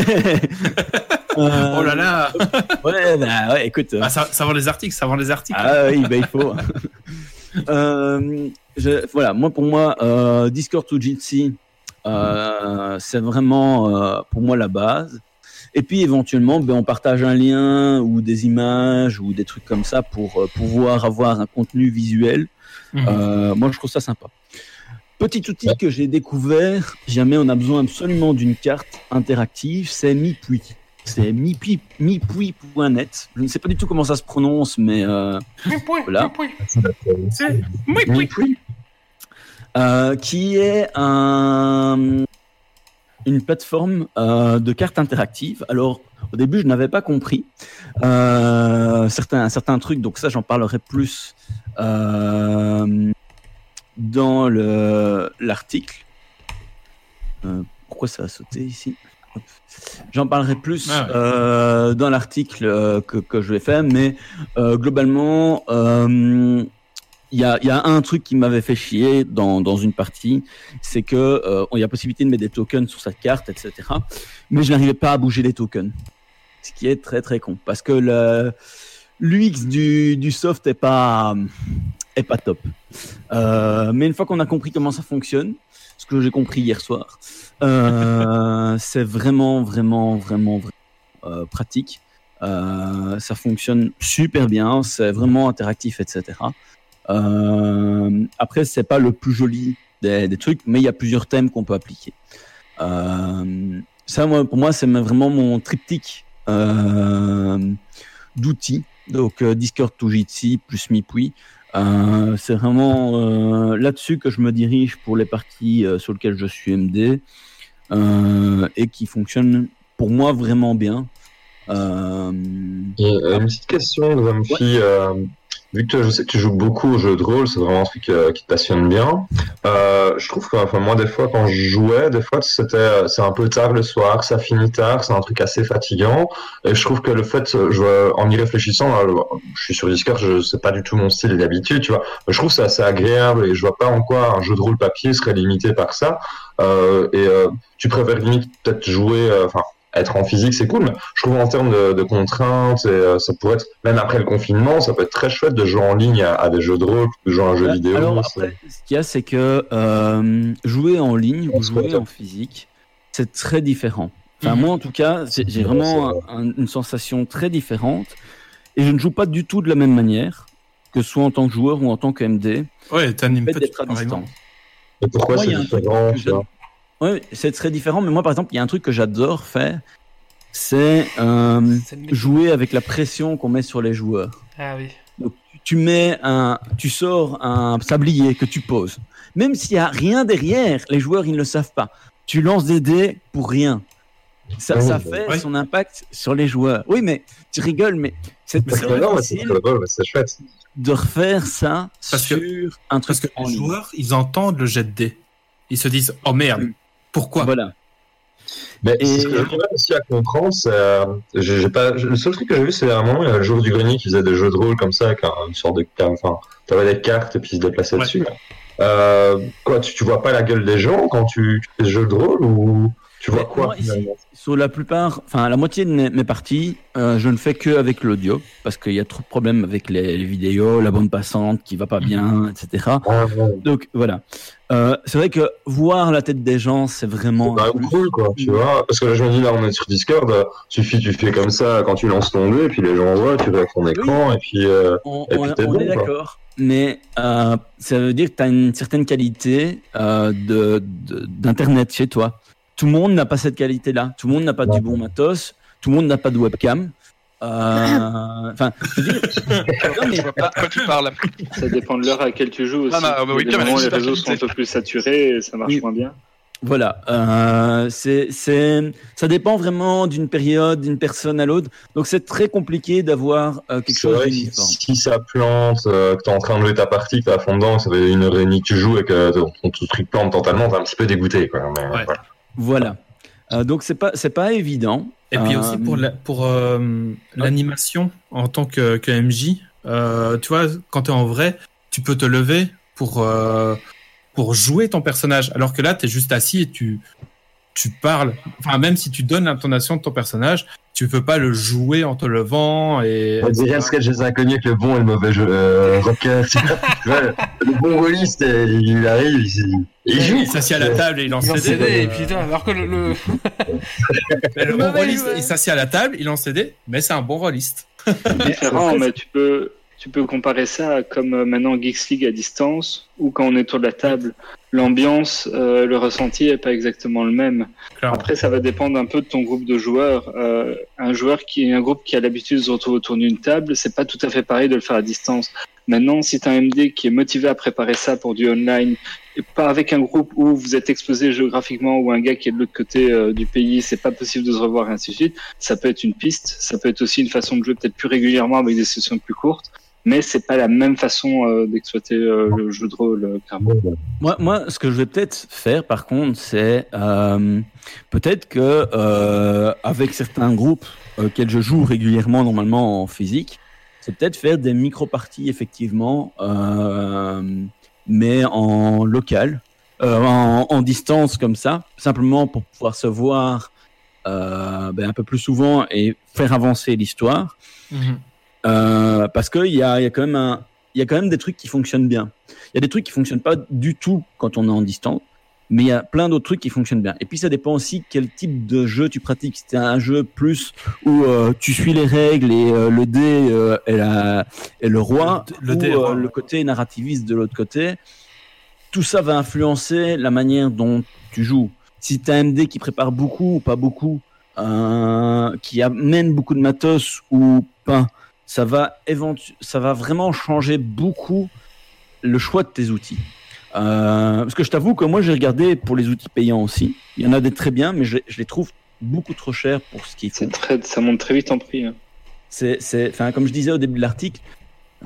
Euh, Oh là là (laughs) Ouais, bah ouais, écoute. ah, ça, ça vend les articles, ça vend les articles. Ah oui, bah, il faut. (laughs) Je- voilà, moi pour moi, Discord ou Jitsi, c'est vraiment pour moi la base. Et puis éventuellement, ben, on partage un lien ou des images ou des trucs comme ça pour pouvoir avoir un contenu visuel. Mhm. Moi, je trouve ça sympa. Petit outil que j'ai découvert, jamais on a besoin absolument d'une carte interactive, c'est Mipui. C'est mipui- mipui.net. Je ne sais pas du tout comment ça se prononce, mais euh, Voilà. C'est- oui. euh, qui est un une plateforme euh, de cartes interactives. Alors, au début, je n'avais pas compris euh, certains, certains trucs, donc ça, j'en parlerai plus euh, dans le- l'article. Euh, pourquoi ça a sauté ici? J'en parlerai plus Ah ouais. euh, dans l'article euh, que, que je vais faire, mais globalement, il y, a, y a un truc qui m'avait fait chier dans, dans une partie, c'est que il y a possibilité de mettre des tokens sur cette carte, etc. Mais je n'arrivais pas à bouger les tokens, ce qui est très très con, parce que l'UX du, du soft est pas est pas top. Euh, mais une fois qu'on a compris comment ça fonctionne, ce que j'ai compris hier soir, euh, (laughs) c'est vraiment vraiment vraiment, vraiment euh, pratique. Ça fonctionne super bien, c'est vraiment interactif, etc. Euh, après, c'est pas le plus joli des, des trucs, mais il y a plusieurs thèmes qu'on peut appliquer. Euh, ça, moi, pour moi, c'est vraiment mon triptyque euh, d'outils. Donc, Discord to Jitsi plus Mipui. Euh, c'est vraiment euh, là-dessus que je me dirige pour les parties euh, sur lesquelles je suis MD euh, et qui fonctionnent pour moi vraiment bien. Euh, Et, une petite question, Grumpy. Euh, vu que toi, je sais que tu joues beaucoup aux jeux de rôle, c'est vraiment un truc euh, qui te passionne bien. Euh, je trouve que, enfin, moi, des fois, quand je jouais, des fois, c'était, euh, c'est un peu tard le soir, ça finit tard, c'est un truc assez fatigant. Et je trouve que le fait, euh, je, en y réfléchissant, je suis sur Discord, je sais pas du tout mon style d'habitude, tu vois. Je trouve c'est assez agréable et je vois pas en quoi un jeu de rôle papier serait limité par ça. Euh, et euh, tu préfères limite peut-être jouer, euh, enfin, être en physique, c'est cool, mais je trouve en termes de, de contraintes, et, euh, ça pourrait être, même après le confinement, ça peut être très chouette de jouer en ligne à, à des jeux de rôle, de jouer à un jeu vidéo. Alors après, ce qu'il y a, c'est que euh, jouer en ligne ou On jouer en physique, c'est très différent. Enfin, Mhm. moi, en tout cas, j'ai vraiment c'est un- un- une sensation très différente. Et je ne joue pas du tout de la même manière, que ce soit en tant que joueur ou en tant que MD. Ouais, t'animes pas d'être à distance. Et pourquoi c'est différent Oui, c'est très différent. Mais moi, par exemple, il y a un truc que j'adore faire, c'est euh, jouer avec la pression qu'on met sur les joueurs. Ah oui. Donc, tu mets un, tu sors un sablier que tu poses. Même s'il y a rien derrière, les joueurs ils ne le savent pas. Tu lances des dés pour rien. Ça, Oui, ça fait oui. son impact sur les joueurs. Oui, mais tu rigoles, mais c'est très facile très drôle, mais c'est chouette. de refaire ça Parce que- sur un truc Parce que en les ligne. joueurs, ils entendent le jet de dés. Ils se disent, oh merde, Mm. Pourquoi? Voilà. Mais Et- ce que j'aimerais aussi à comprendre, c'est, euh, j'ai pas, le seul truc que j'ai vu, c'est à un moment, il y a le jour du grenier qui faisait des jeux de rôle comme ça, avec un- une sorte de, enfin, t'avais des cartes et puis ils se déplaçaient Ouais. dessus. Euh, quoi, tu, tu vois pas la gueule des gens quand tu, tu fais ce jeu de rôle ou tu vois quoi moi, finalement? Sur la plupart, enfin la moitié de mes, parties, euh, je ne fais que avec l'audio parce qu'il y a trop de problèmes avec les, les vidéos, la bande passante qui va pas bien, etc. Ah, ouais. Donc voilà. Euh, c'est vrai que voir la tête des gens, c'est vraiment. Bah, cool quoi, tu vois. Parce que là, je me dis, là, on est sur Discord, euh, suffit, tu fais comme ça quand tu lances ton dé, et puis les gens voient, tu vois ton écran, et puis, On, Et on- puis on bon, est d'accord, mais euh, ça veut dire que tu as une certaine qualité euh, de- de- d'internet chez toi. Tout le monde n'a pas cette qualité-là. Tout le monde n'a pas Ouais. du bon matos. Tout le monde n'a pas de webcam. Enfin. Ça dépend de l'heure à laquelle tu joues aussi. Ah, bah, bah, oui, des moments les réseaux sont un peu plus saturés et ça marche Oui. moins bien. Voilà, euh, c'est, c'est, ça dépend vraiment d'une période, d'une personne à l'autre. Donc c'est très compliqué d'avoir euh, quelque c'est chose vrai d'uniforme. si ça plante, euh, que t'es en train de jouer ta partie, que t'es à fond dedans, que ça fait une heure et demie que tu joues et que ton, ton truc plante totalement, t'es un petit peu dégoûté, quoi. Mais, Ouais. voilà. Voilà. Euh, donc c'est pas, c'est pas évident. Et puis Euh, aussi pour la- pour euh, l'animation en tant que, que MJ, tu vois, quand tu es en vrai, tu peux te lever pour pour jouer ton personnage, alors que là, tu es juste assis et tu tu parles. Enfin, même si tu donnes l'intonation de ton personnage, tu peux pas le jouer en te levant et On dirait le sketch des inconnus avec le bon et le mauvais jeu, euh, (laughs) le, bon rôliste, il arrive, il, il joue. il s'assied à la table et il lance ses dés. CD, et puis, putain, alors que le. le- (laughs) bon rôliste, il s'assied à la table, il lance ses dés, mais c'est un bon rôliste. différent, (laughs) mais tu peux, tu peux comparer ça à comme euh, maintenant Geeks League à distance, ou quand on est autour de la table, l'ambiance, euh, le ressenti est pas exactement le même. Clairement. Après, ça va dépendre un peu de ton groupe de joueurs. Euh, un joueur qui un groupe qui a l'habitude de se retrouver autour d'une table, c'est pas tout à fait pareil de le faire à distance. Maintenant, si tu as un MD qui est motivé à préparer ça pour du online, et pas avec un groupe où vous êtes exposé géographiquement ou un gars qui est de l'autre côté euh, du pays, c'est pas possible de se revoir et ainsi de suite. Ça peut être une piste, ça peut être aussi une façon de jouer peut-être plus régulièrement avec des sessions plus courtes, mais c'est pas la même façon euh, d'exploiter euh, le jeu de rôle euh, clairement. Moi, moi, ce que je vais peut-être faire, par contre, c'est euh, peut-être que euh, avec certains groupes auxquels je joue régulièrement, normalement en physique, c'est peut-être faire des micro-parties, effectivement, euh, mais en local, euh, en, en distance comme ça, simplement pour pouvoir se voir euh, ben, un peu plus souvent et faire avancer l'histoire. Euh, parce qu'il y a, y a quand même un, y a quand même des trucs qui fonctionnent bien. Il y a des trucs qui fonctionnent pas du tout quand on est en distance, mais il y a plein d'autres trucs qui fonctionnent bien. Et puis ça dépend aussi quel type de jeu tu pratiques. Si c'est un jeu plus où euh, tu suis les règles et euh, le dé est, la- est le roi, Le- le ou dé le côté narrativiste de l'autre côté, tout ça va influencer la manière dont tu joues. Si tu as un MD qui prépare beaucoup ou pas beaucoup, euh, qui amène beaucoup de matos ou pas, ça va, éventu- ça va vraiment changer beaucoup le choix de tes outils. Euh, parce que je t'avoue que moi j'ai regardé pour les outils payants aussi. Il y en a des très bien, mais je, je les trouve beaucoup trop chers pour ce qu'ils font. Très, ça monte très vite en prix. hein. C'est, c'est, enfin, comme je disais au début de l'article,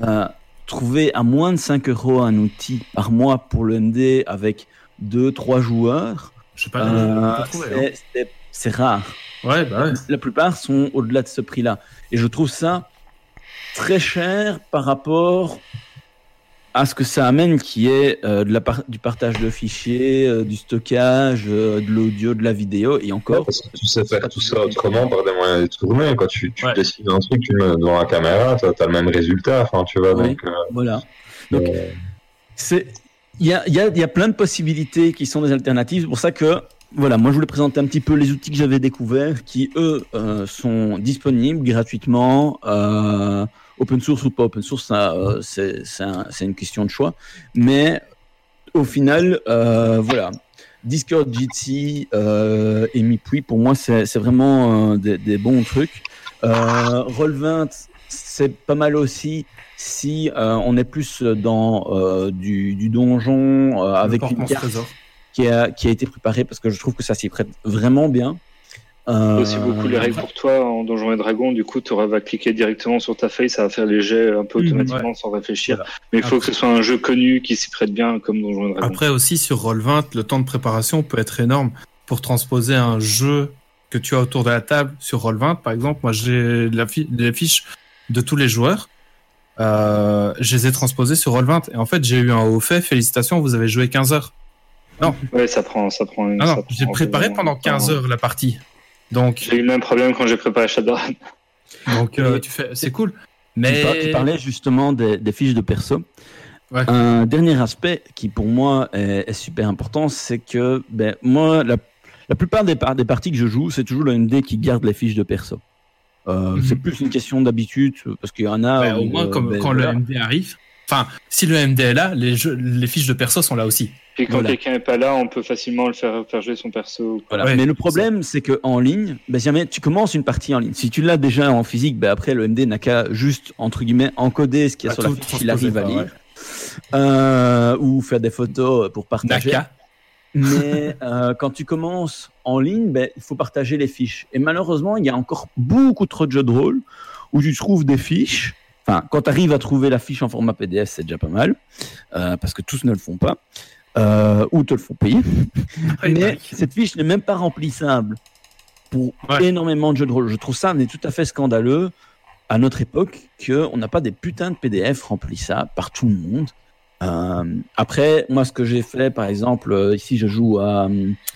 euh, trouver à moins de 5 euros un outil par mois pour le MD avec 2-3 joueurs, euh, trouver, c'est, rare. hein. Ouais, bah ouais. La plupart sont au-delà de ce prix-là. Et je trouve ça très cher par rapport à ce que ça amène, qui est euh, de la par- du partage de fichiers, euh, du stockage, euh, de l'audio, de la vidéo, et encore. Parce que tu sais faire tout ça autrement par des moyens détournés. Quand tu, tu Ouais. dessines un truc, tu le mets devant la caméra, tu as le même résultat. Enfin, tu vois, donc. euh, Voilà. Donc, euh, C'est, il y a, il y, a, il y a plein de possibilités qui sont des alternatives. C'est pour ça que, voilà, moi je voulais présenter un petit peu les outils que j'avais découverts, qui eux euh, sont disponibles gratuitement, euh, open source ou pas open source, ça, euh, c'est, c'est, un- c'est une question de choix. Mais au final, euh, voilà. Discord, Jitsi euh, et Mipui, pour moi, c'est, c'est vraiment euh, des, des bons trucs. Euh, Roll20, c'est pas mal aussi si euh, on est plus dans euh, du, du donjon euh, avec une carte qui a, qui a été préparée parce que je trouve que ça s'y prête vraiment bien. Euh, aussi beaucoup les règles pour toi en Donjons et Dragons. Du coup, tu vas cliquer directement sur ta feuille, ça va faire les jets un peu Mhm, automatiquement sans réfléchir. Voilà. Mais il faut Après- que ce soit un jeu connu qui s'y prête bien comme Donjons et Dragons. Après aussi sur Roll20, le temps de préparation peut être énorme pour transposer un jeu que tu as autour de la table sur Roll20. Par exemple, moi j'ai les fiches de tous les joueurs. Euh, je les ai transposées sur Roll20 et en fait j'ai eu un haut fait. Félicitations, vous avez joué 15 heures. Ouais, ça prend, ça prend. Ah ça non, j'ai préparé pendant longtemps. 15 heures la partie. Donc, J'ai eu le même problème quand j'ai préparé Shadowrun. donc euh, tu fais, c'est cool. Tu, Mais tu parlais justement des, des fiches de perso. Ouais. Un dernier aspect qui pour moi est, est super important, c'est que ben, moi, la, la plupart des, par- des parties que je joue, c'est toujours le MD qui garde les fiches de perso. Euh, Mhm. C'est plus une question d'habitude, parce qu'il y en a. Ouais, au moins, euh, comme, ben, quand voilà. le MD arrive. Enfin, si le MD est là, les, jeux, les fiches de perso sont là aussi. Puis quand Voilà. quelqu'un est pas là, on peut facilement le faire, faire jouer son perso. Voilà. Ouais, Mais le problème, c'est que en ligne, ben, si jamais tu commences une partie en ligne, si tu l'as déjà en physique, ben, après le MD n'a qu'à juste entre guillemets encoder ce qu'il y a sur la fiche qu'il arrive à lire, euh, ou faire des photos pour partager. Naka. Mais euh, quand tu commences en ligne, ben, il faut partager les fiches. Et malheureusement, il y a encore beaucoup trop de jeux de rôle où tu trouves des fiches. Enfin, quand tu arrives à trouver la fiche en format PDF, c'est déjà pas mal, euh, parce que tous ne le font pas, euh, ou te le font payer. (laughs) Mais cette fiche n'est même pas remplissable pour Ouais. énormément de jeux de rôle. Je trouve ça mais tout à fait scandaleux à notre époque qu'on n'a pas des putains de PDF remplissables par tout le monde. Euh, après, moi, ce que j'ai fait, par exemple, ici, je joue à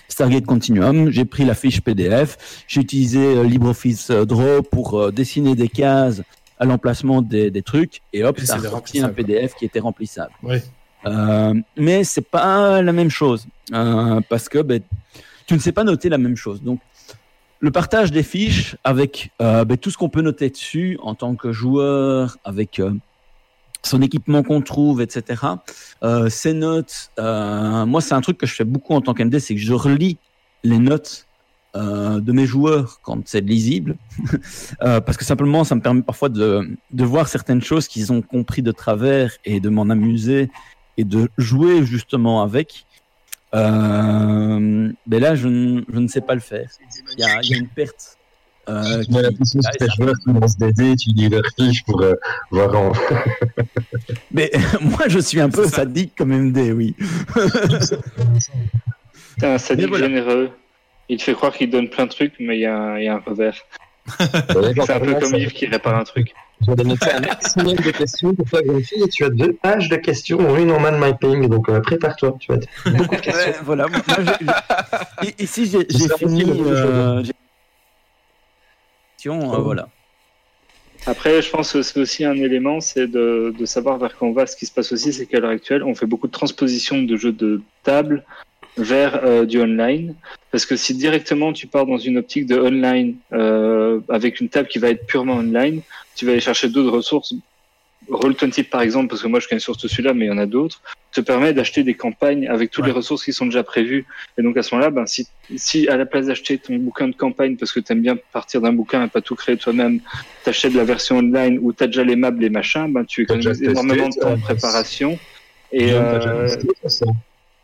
Stargate Continuum. J'ai pris la fiche PDF. J'ai utilisé LibreOffice Draw pour dessiner des cases à l'emplacement des, des trucs. Et hop, Et ça sorti un. PDF qui était remplissable. Ouais. Euh, mais c'est pas la même chose euh, parce que ben, tu ne sais pas noter la même chose. Donc, le partage des fiches avec euh, ben, tout ce qu'on peut noter dessus en tant que joueur, avec euh, son équipement qu'on trouve, etc. Ces notes, moi, c'est un truc que je fais beaucoup en tant qu'MD, c'est que je relis les notes euh, de mes joueurs quand c'est lisible, (laughs) Euh, parce que simplement, ça me permet parfois de, de voir certaines choses qu'ils ont compris de travers et de m'en amuser et de jouer justement avec, euh, ben là, je, ne- je ne sais pas le faire. Il y a, il y a une perte. Euh, la sur Ah, tes joueurs dés, tu lis leurs fiches pour euh, voir en. (laughs) Mais (laughs) moi, je suis un peu sadique comme MD, oui. T'es un sadique Mais voilà. généreux. Il te fait croire qu'il donne plein de trucs, mais il y, a un- il y a un revers. (laughs) C'est un peu comme Yves qui répare un truc. Tu vas noter un maximum de questions pour toi, fille, et tu as deux pages de questions une en man mapping, donc euh, prépare-toi, tu vas (laughs) beaucoup de questions. Ouais, voilà. Moi, i- ici, j'ai fini. euh, euh, voilà. Après, je pense que c'est aussi un élément, c'est de, de savoir vers quoi on va. Ce qui se passe aussi, c'est qu'à l'heure actuelle, on fait beaucoup de transpositions de jeux de table vers euh, du online. Parce que si directement tu pars dans une optique de online euh, avec une table qui va être purement online, tu vas aller chercher d'autres ressources. Roll20 par exemple, parce que moi je connais surtout celui-là, mais il y en a d'autres, te permet d'acheter des campagnes avec toutes les ressources qui sont déjà prévues. Et donc à ce moment-là, ben, si, si à la place d'acheter ton bouquin de campagne, parce que tu aimes bien partir d'un bouquin et pas tout créer toi-même, t'achètes la version online où t'as déjà les maps, les machins, ben, tu économises énormément de temps de préparation. Et euh,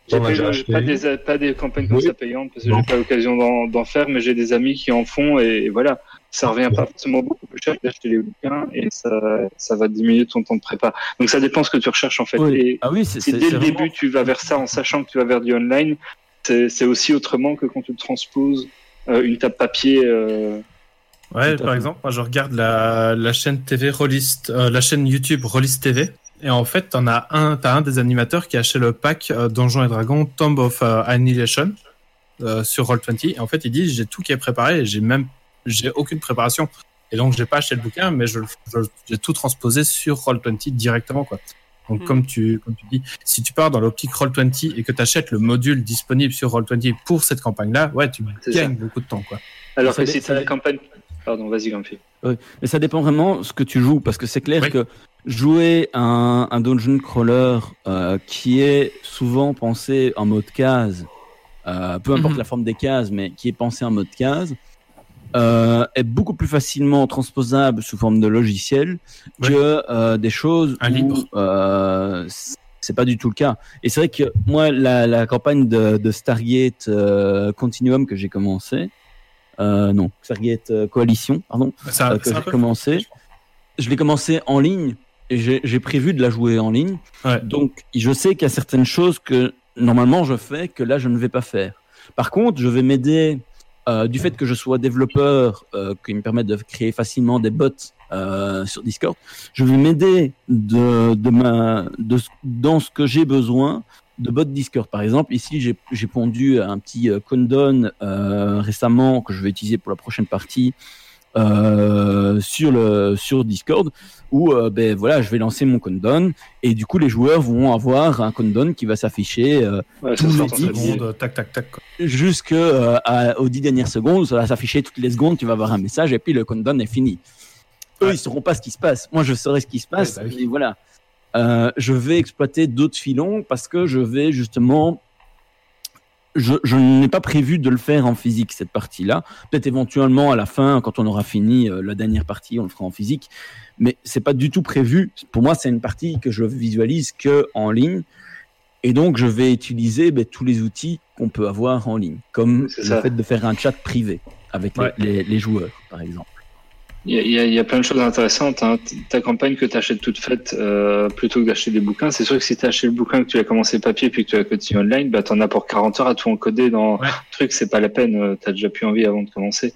j'ai pas, des, pas des campagnes comme Oui. ça payantes parce que j'ai pas l'occasion d'en faire, mais j'ai des amis qui en font et, et voilà, ça revient pas forcément beaucoup plus cher d'acheter les bouquins et ça, ça va diminuer ton temps de prépa. Donc ça dépend ce que tu recherches en fait. Oui. Et Ah oui, c'est si dès le vraiment- début tu vas vers ça en sachant que tu vas vers du online, c'est aussi autrement que quand tu transposes euh, une table papier. euh, Ouais, par fait. exemple, moi je regarde la, la chaîne TV Rollist, euh, la chaîne YouTube Rollist TV, et en fait, t'en as un, t'as un des animateurs qui a acheté le pack euh, Donjons et Dragons Tomb of euh, Annihilation euh, sur Roll20. Et en fait, il dit j'ai tout qui est préparé, j'ai même j'ai aucune préparation, et donc j'ai pas acheté le bouquin, mais je, j'ai tout transposé sur Roll20 directement quoi. Donc Hmm. comme tu comme tu dis, si tu pars dans l'optique Roll20 et que tu achètes le module disponible sur Roll20 pour cette campagne-là, ouais, tu C'est gagnes beaucoup de temps quoi. Alors Ça que dé- si tu as la campagne. Pardon, vas-y, Grumpy. Mais ça dépend vraiment ce que tu joues, parce que c'est clair Oui. que jouer un, un dungeon crawler euh, qui est souvent pensé en mode case, euh, peu importe Mhm. la forme des cases, mais qui est pensé en mode case, euh, est beaucoup plus facilement transposable sous forme de logiciel Ouais. que euh, des choses Un où libre. euh, c'est pas du tout le cas. Et c'est vrai que moi, la, la campagne de, de Stargate euh, Continuum que j'ai commencé, euh, non, Stargate Coalition, pardon, que j'ai commencé. Je l'ai commencé en ligne j'ai prévu de la jouer en ligne. Ouais. Donc, je sais qu'il y a certaines choses que normalement je fais que là je ne vais pas faire. Par contre, je vais m'aider euh, du fait que je sois développeur, euh, qui me permet de créer facilement des bots euh, sur Discord. Je vais m'aider de, de ma, de, dans ce que j'ai besoin de bots Discord. Par exemple, ici, j'ai j'ai pondu un petit euh, Condon euh, récemment que je vais utiliser pour la prochaine partie euh, sur le sur Discord où euh, ben voilà je vais lancer mon Condon et du coup les joueurs vont avoir un Condon qui va s'afficher euh, Ouais, Tous les ton dix papier. secondes, tac, tac, tac. jusque euh, à- aux dix dernières secondes ça va s'afficher toutes les secondes tu vas avoir un message et puis le Condon est fini eux Ouais. ils sauront pas ce qui se passe moi je saurai ce qui se passe Ouais, bah oui. et voilà Euh, je vais exploiter d'autres filons parce que je vais justement je, je n'ai pas prévu de le faire en physique cette partie-là. Peut-être éventuellement à la fin, quand on aura fini euh, la dernière partie, on le fera en physique. Mais c'est pas du tout prévu. Pour moi, c'est une partie que je visualise que en ligne. Et donc, je vais utiliser ben, tous les outils qu'on peut avoir en ligne, comme le ça. fait de faire un chat privé avec les- Ouais. les, les joueurs, par exemple. Il y, a, il y y a plein de choses intéressantes. Hein. Ta campagne que tu achètes toute faite, euh, plutôt que d'acheter des bouquins, c'est sûr que si tu as acheté le bouquin, que tu as commencé papier puis que tu as continué online, bah, tu en as pour 40 heures à tout encoder dans Ouais. le truc, c'est pas la peine. Tu as déjà plus envie avant de commencer.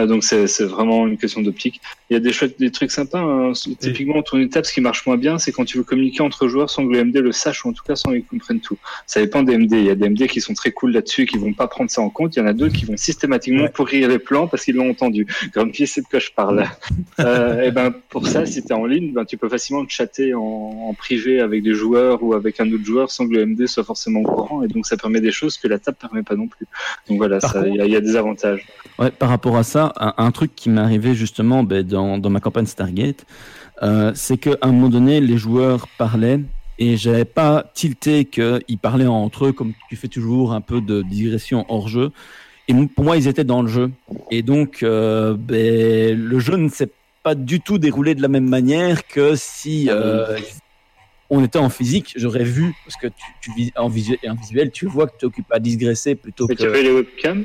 Euh, donc c'est vraiment une question d'optique. Il y a des chouettes, des trucs sympas. hein. Typiquement, autour d'une table, ce qui marche moins bien, c'est quand tu veux communiquer entre joueurs sans que le MD le sache ou en tout cas sans qu'ils comprennent tout. Ça dépend des MD. Il y a des MD qui sont très cool là-dessus et qui vont pas prendre ça en compte. Il y en a d'autres qui vont systématiquement pourrir les plans parce qu'ils l'ont entendu. Grumpy, c'est de quoi je parle. (laughs) euh, et ben pour ça, si tu es en ligne, ben, tu peux facilement chatter en, en privé avec des joueurs ou avec un autre joueur sans que le MD soit forcément au courant. Et donc ça permet des choses que la table permet pas non plus. Donc voilà, il y, y a des avantages. Ouais, par rapport à ça, un, un truc qui m'est arrivé justement ben, dans, dans ma campagne Stargate, euh, c'est qu'à un moment donné, les joueurs parlaient et j'avais pas tilté qu'ils parlaient entre eux comme tu fais toujours un peu de digression hors jeu. Et pour moi, ils étaient dans le jeu. Et donc, euh, ben, le jeu ne s'est pas du tout déroulé de la même manière que si euh, on était en physique, j'aurais vu, parce que tu, tu vis- en, visuel, en visuel, tu vois que tu occupes à digresser plutôt Mais que. tu avais les webcams?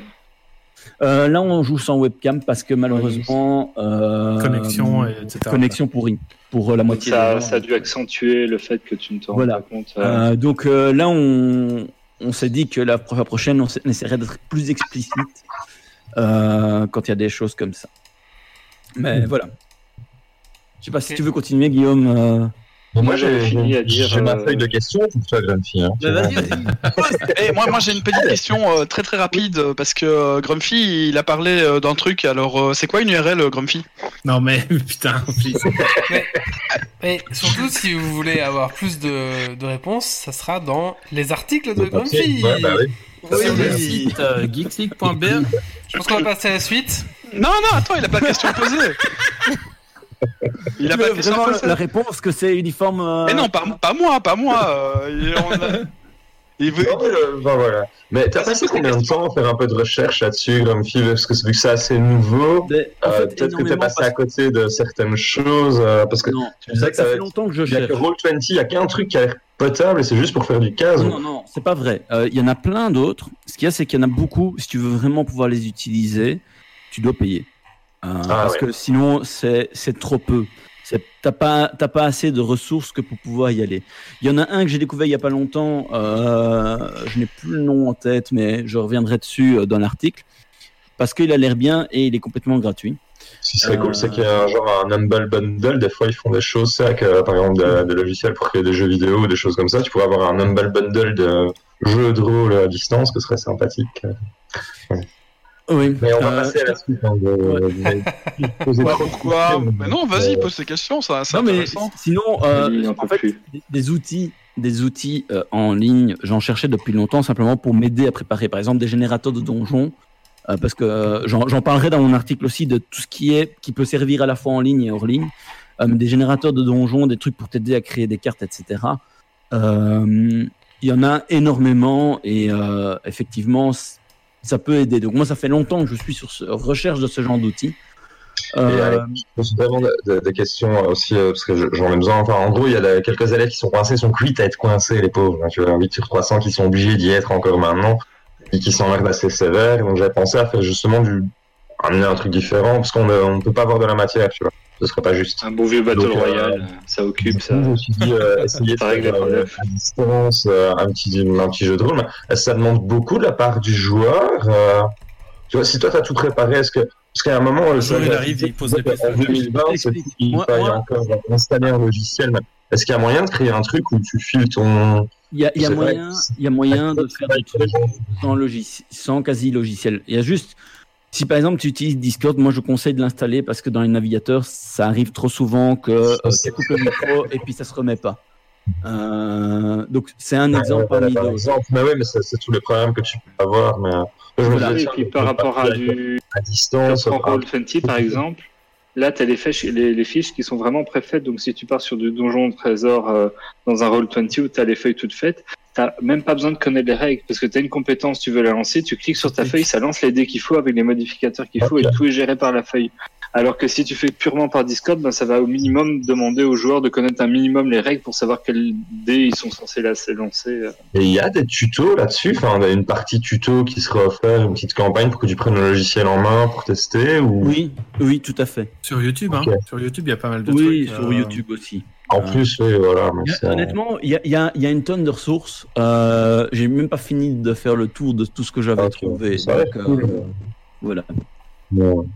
Euh, là, on joue sans webcam parce que malheureusement. euh, Connexion, et etc. Connexion pourrie pour euh, la moitié des ça, gens. ça a dû accentuer le fait que tu ne te rends Voilà. pas compte. euh, Euh, donc euh, là, on, on s'est dit que la fois prochaine, on, essaierait d'être plus explicite euh, quand il y a des choses comme ça. Mais voilà. Je sais pas si tu veux continuer, Guillaume. Euh. Moi, j'avais fini à dire, J'ai ma euh, feuille de questions pour toi, Grumpy. Hein. Bah, vas-y, vas-y. (laughs) Et moi, moi j'ai une petite question euh, très très rapide euh, parce que euh, Grumpy il a parlé euh, d'un truc. Alors, euh, c'est quoi une URL, euh, Grumpy? Non mais (laughs) putain, please. Et (laughs) surtout, si vous voulez avoir plus de, de réponses, ça sera dans les articles de Le Grumpy. ouais, bah oui. Sur le Oui. site euh. Je pense qu'on va passer à la suite. Non, non, attends, il a pas de question posée. Il a pas vraiment la réponse que c'est uniforme. euh, Mais non, pas, pas moi, pas moi. euh, il, on a- (laughs) il veut. Non, mais, euh, ben voilà. Mais t'as passé combien de temps à faire un peu de recherche là-dessus, Grumpy Parce que vu que c'est assez nouveau, euh, peut-être que t'es passé parce- à côté de certaines choses. euh, parce que Non, tu disais ça, que ça fait longtemps que je il y a cherche. que Roll20, il y a qu'un truc qui a l'air potable et c'est juste pour faire du casse. Non, non, c'est pas vrai. Euh, Il y en a plein d'autres. Ce qu'il y a, c'est qu'il y en a beaucoup. Si tu veux vraiment pouvoir les utiliser, tu dois payer. Euh, parce ouais. que sinon, c'est c'est trop peu. C'est- T'as pas, pas assez de ressources que pour pouvoir y aller. Il y en a un que j'ai découvert il y a pas longtemps. Euh, je n'ai plus le nom en tête, mais je reviendrai dessus euh, dans l'article. Parce qu'il a l'air bien et il est complètement gratuit. Ce qui serait Euh, cool, c'est qu'il y a un genre un Humble Bundle. Des fois, ils font des choses, c'est avec, euh, par exemple, des, des logiciels pour créer des jeux vidéo ou des choses comme ça. Tu pourrais avoir un Humble Bundle de jeux de rôle à distance, ce serait sympathique. Oui. Mais on va Euh, passer à la suite. Hein, de- de- de poser Ouais, trop de pourquoi. Mais non, vas-y, Euh, pose tes questions, ça, Non, mais sinon, euh, en fait, des, outils, des outils euh, en ligne, j'en cherchais depuis longtemps simplement pour m'aider à préparer, par exemple, des générateurs de donjons, euh, parce que euh, j'en parlerai dans mon article aussi de tout ce qui est qui peut servir à la fois en ligne et hors ligne, Euh, des générateurs de donjons, des trucs pour t'aider à créer des cartes, etc. Euh, Il y en a énormément et euh, effectivement, ça peut aider. Donc moi, ça fait longtemps que je suis sur ce, recherche de ce genre d'outils. Euh, pose vraiment de- de- des questions aussi, euh, parce que je- j'en ai besoin. Enfin, en gros, il y a quelques élèves qui sont coincés, sont cuits à être coincés, les pauvres. hein. Tu vois, 8 sur 300 qui sont obligés d'y être encore maintenant, et qui s'emmerdent assez sévère. Donc, j'avais pensé à faire justement du, amener un truc différent, parce qu'on ne on peut pas avoir de la matière, tu vois. Ce serait pas juste. Un bon vieux Battle Donc, euh, Royale, ça occupe ça. Je me suis dit, euh, (laughs) essayer de faire euh, à distance euh, un, petit, un petit jeu de rôle, mais ça demande beaucoup de la part du joueur. euh, tu vois, si toi, tu as tout préparé, est-ce que. Parce qu'à un moment, Le euh, ça- il arrive, il pose les En PC. 2020, c'est Explique. il Moi- faille encore installer un logiciel. Est-ce qu'il y a moyen de créer un truc où tu files ton. Il y a, il y a C'est vrai moyen, y a moyen de faire des trucs sans, logici- sans quasi logiciel. Il y a juste, si par exemple tu utilises Discord, moi je conseille de l'installer parce que dans les navigateurs, ça arrive trop souvent que euh, tu coupes le micro (laughs) et puis ça se remet pas. Euh, donc c'est un exemple Ouais, voilà, parmi par d'autres. exemple. Mais oui, mais c'est c'est tous les problèmes que tu peux avoir. Mais... Je me Voilà. disais, Et puis par rapport à du à distance. par- Roll20 (laughs) par exemple, là tu as les fiches, les, les fiches qui sont vraiment préfaites. Donc si tu pars sur du donjon de trésor euh, dans un Roll20 où tu as les feuilles toutes faites, t'as même pas besoin de connaître les règles parce que tu as une compétence, tu veux la lancer, tu cliques sur ta feuille, ça lance les dés qu'il faut avec les modificateurs qu'il faut et tout est géré par la feuille. Alors que si tu fais purement par Discord, ben, ça va au minimum demander aux joueurs de connaître un minimum les règles pour savoir quels dés ils sont censés la- lancer. euh. Et il y a des tutos là-dessus. Enfin, on a une partie tuto qui sera offerte, une petite campagne pour que tu prennes le logiciel en main pour tester. Ou? Oui, oui, tout à fait. Sur YouTube, hein. Sur YouTube, il y a pas mal de Oui, trucs. sur euh, YouTube aussi. en plus, oui, voilà. mais Il y a- c'est- honnêtement, il y a, il y a- il y a une tonne de ressources. Euh, J'ai même pas fini de faire le tour de tout ce que j'avais Ok, trouvé. Donc, euh, voilà. Bon.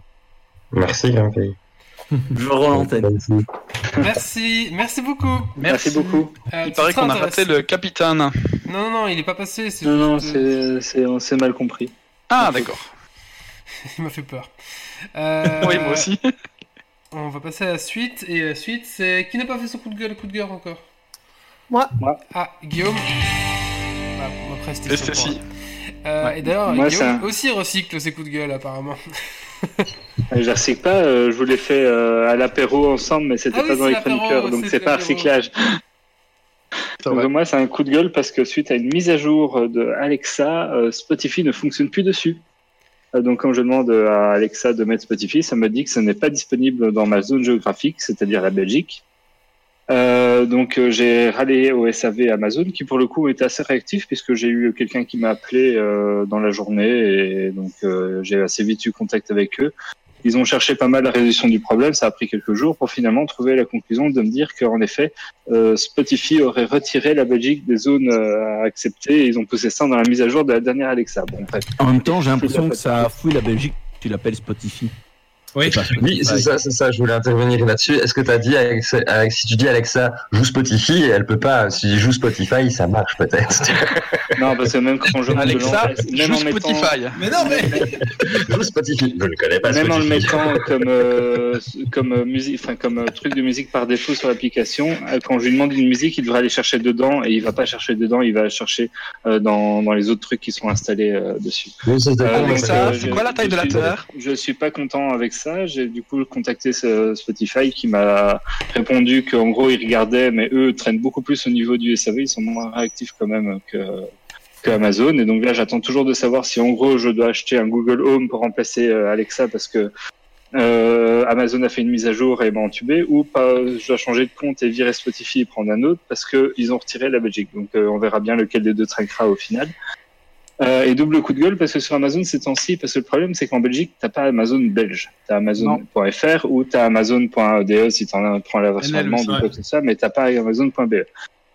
Merci, Grumpy. Je rends l'antenne. Merci, merci beaucoup. Merci beaucoup. Euh, Il paraît qu'on a raté le capitaine. Non, non, non, il est pas passé. c'est Non, non, juste, c'est c'est- on s'est mal compris. Ah, d'accord. (laughs) Il m'a fait peur. Euh, Oui, moi aussi. (laughs) On va passer à la suite. Et la suite, c'est. Qui n'a pas fait son coup de gueule, coup de gueule encore? Moi. Moi. Ah, Guillaume. Ah, bon, après, c'était Et d'ailleurs, Guillaume ça- aussi recycle ses coups de gueule, apparemment. (laughs) Je ne recycle pas, euh, je vous l'ai fait euh, à l'apéro ensemble, mais c'était Ah oui, pas dans les chroniqueurs, donc c'est pas recyclage. Donc, moi, c'est un coup de gueule parce que suite à une mise à jour de Alexa, euh, Spotify ne fonctionne plus dessus. Euh, donc, quand je demande à Alexa de mettre Spotify, ça me dit que ce n'est pas disponible dans ma zone géographique, c'est-à-dire la Belgique. Euh, donc euh, j'ai râlé au SAV Amazon qui pour le coup était assez réactif puisque j'ai eu quelqu'un qui m'a appelé euh, dans la journée et donc j'ai assez vite eu contact avec eux. Ils ont cherché pas mal la résolution du problème, ça a pris quelques jours pour finalement trouver la conclusion de me dire qu'en effet Spotify aurait retiré la Belgique des zones à accepter et ils ont poussé ça dans la mise à jour de la dernière Alexa. Bon bref. En même temps, j'ai l'impression que ça fouille la Belgique. Tu l'appelles Spotify. Oui. Oui, c'est ça, c'est ça, je voulais intervenir là-dessus. Est-ce que tu as dit, Alexa, Alex- si tu dis Alexa, joue Spotify, elle peut pas, si joue Spotify, ça marche peut-être. Non parce que même quand je Alexa, même joue en mettant- Spotify. Mais non, mais. (laughs) joue Spotify, je ne connais pas Même en le mettant comme euh, comme euh, musique, enfin comme euh, truc de musique par défaut sur l'application, quand je lui demande une musique, il devrait aller chercher dedans et il va pas chercher dedans, il va chercher euh, dans dans les autres trucs qui sont installés euh, dessus. Oui, Euh, donc, Alexa, c'est quoi la taille de la Terre Je suis pas content avec ça. J'ai du coup contacté Spotify qui m'a répondu qu'en gros ils regardaient, mais eux traînent beaucoup plus au niveau du SAV, ils sont moins réactifs quand même que Amazon. Et donc là, j'attends toujours de savoir si en gros je dois acheter un Google Home pour remplacer euh, Alexa parce que euh, Amazon a fait une mise à jour et m'a entubé, ou pas, je dois changer de compte et virer Spotify et prendre un autre parce que ils ont retiré la Belgique. Donc euh, on verra bien lequel des deux trinquera au final. Euh, et double coup de gueule parce que sur Amazon ces temps-ci, parce que le problème c'est qu'en Belgique t'as pas Amazon belge, t'as Amazon.fr ou t'as Amazon.de si t'en prends la version allemande c'est ou quoi que soit, mais t'as pas Amazon.be.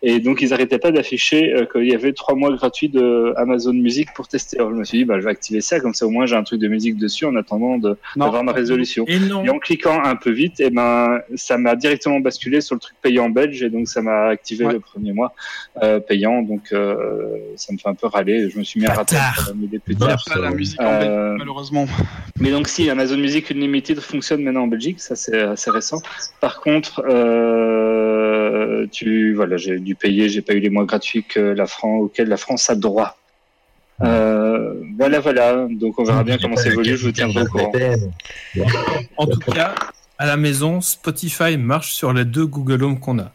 Et donc ils arrêtaient pas d'afficher euh, qu'il y avait trois mois gratuits de Amazon Music pour tester. Alors je me suis dit bah je vais activer ça comme ça au moins j'ai un truc de musique dessus en attendant de- d'avoir ma résolution. Et non. Et en cliquant un peu vite, et ben, ça m'a directement basculé sur le truc payant belge, et donc ça m'a activé Ouais. le premier mois euh, payant, donc euh, ça me fait un peu râler. Je me suis mis à rater la des petits. Il n'y a Bâtard. pas la musique en Belgique, malheureusement. Mais donc si Amazon Music Unlimited fonctionne maintenant en Belgique, ça c'est assez récent. Par contre, euh, tu voilà, j'ai dû payer, j'ai pas eu les mois gratuits que la France auxquels la France a droit. Euh, voilà, voilà. Donc on verra bien comment ça évolue. Je vous tiendrai au courant. En tout cas, à la maison, Spotify marche sur les deux Google Home qu'on a.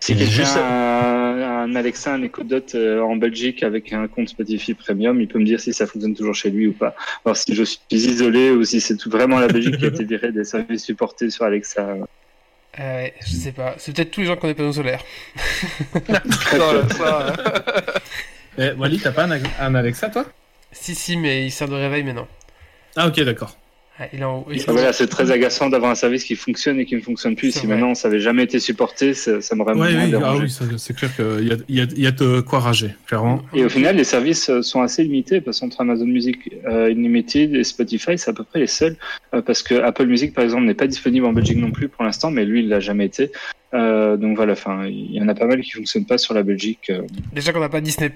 Si Il est quelqu'un juste- un Alexa, un Echo Dot euh, en Belgique avec un compte Spotify Premium, il peut me dire si ça fonctionne toujours chez lui ou pas. Alors si je suis isolé ou si c'est tout vraiment la Belgique qui a (laughs) été virée des services supportés sur Alexa. Euh, ouais, je sais pas. C'est peut-être tous les gens qui ont des panneaux solaires. (laughs) Ça, ça, Eh, Wally, t'as pas un, un Alexa, toi? Si, si, mais il sert de réveil maintenant. Ah, ok, d'accord. En. Il- Ah, Voilà, c'est très agaçant d'avoir un service qui fonctionne et qui ne fonctionne plus. Si vrai. maintenant ça avait jamais été supporté, ça, ça m'aurait Ouais, oui, ah oui, c'est clair qu'il y a, il y, a, il y a de quoi rager, clairement. Et au final, les services euh, sont assez limités parce qu'entre Amazon Music euh, Unlimited et Spotify, c'est à peu près les seuls. euh, parce que Apple Music, par exemple, n'est pas disponible en Belgique non plus pour l'instant, mais lui, il l'a jamais été. Euh, donc voilà, enfin, il y en a pas mal qui fonctionnent pas sur la Belgique. euh. Déjà qu'on n'a pas Disney+.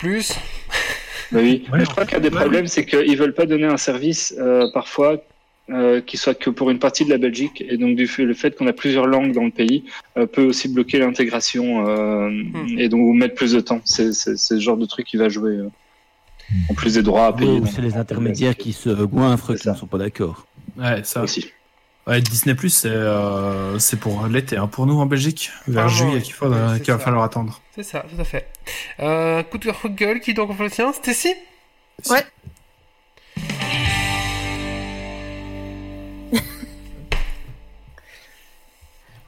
Bah oui. Ouais. Mais je crois qu'un des Ouais. problèmes, c'est qu'ils veulent pas donner un service euh, parfois. Euh, qui soit que pour une partie de la Belgique et donc du fait le fait qu'on a plusieurs langues dans le pays euh, peut aussi bloquer l'intégration euh, et donc vous mettre plus de temps c'est ce genre de truc qui va jouer euh, en plus des droits à payer Oui, c'est les intermédiaires qui se goinfrent, qui ça. ne sont pas d'accord. Ouais, ça. aussi Ouais, Disney Plus, c'est euh, c'est pour l'été, hein, pour nous en Belgique. Vers Ah, juillet ouais. qu'il faut, Ouais, c'est qu'il va ça. falloir attendre. C'est ça, tout à fait. Euh, coup de gueule, qui donc le tien Stacy? Ouais.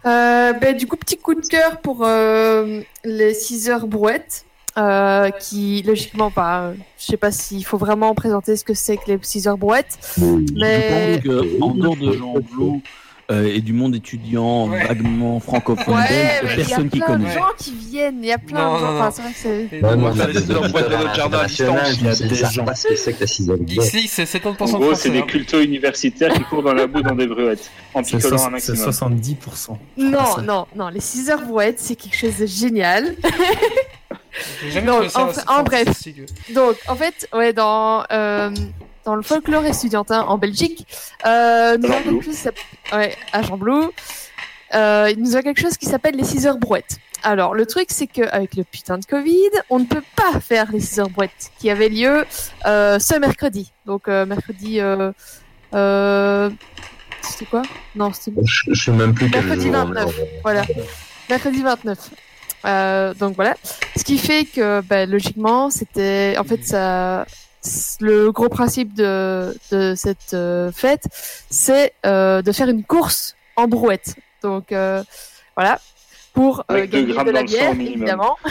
Euh, ben, du coup, petit coup de cœur pour euh, les 6 heures brouettes. Euh, qui logiquement pas, je sais pas s'il faut vraiment présenter ce que c'est que les 6 heures brouettes, mais Je pense qu'en dehors de Jean Blou euh, et du monde étudiant Ouais. vaguement francophone, ouais, belge, mais il y a personne qui plein connaît. de gens qui viennent, il y a plein Non, de gens, non, enfin non. c'est vrai que c'est... Donc, moi. Il y a des gens. que c'est que la sixième Geeks League, c'est 70% en gros c'est des hein. cultos universitaires qui courent dans la boue dans des brouettes en C'est picolant un c'est maximum 70%. Non, non, non, les 6 heures brouettes, c'est quelque chose de génial. (laughs) Ça en- bref. Donc, en fait, ouais, dans, euh, dans le folklore estudiantin en Belgique, euh, nous avons quelque chose ouais, à Jean Blou, euh, nous avons quelque chose qui s'appelle les 6 heures brouettes. Alors, le truc, c'est qu'avec le putain de Covid, on ne peut pas faire les 6 heures brouettes qui avaient lieu euh, ce mercredi. Donc, euh, mercredi. Euh, euh, c'était quoi? Non, c'était Je, je sais même plus Mercredi jour. 29. Voilà. Mercredi 29. Euh, donc voilà. Ce qui fait que, bah, logiquement, c'était, en fait, ça, le gros principe de, de cette euh, fête, c'est euh, de faire une course en brouette. Donc euh, voilà, pour euh, gagner de la bière, minimum. évidemment. (laughs)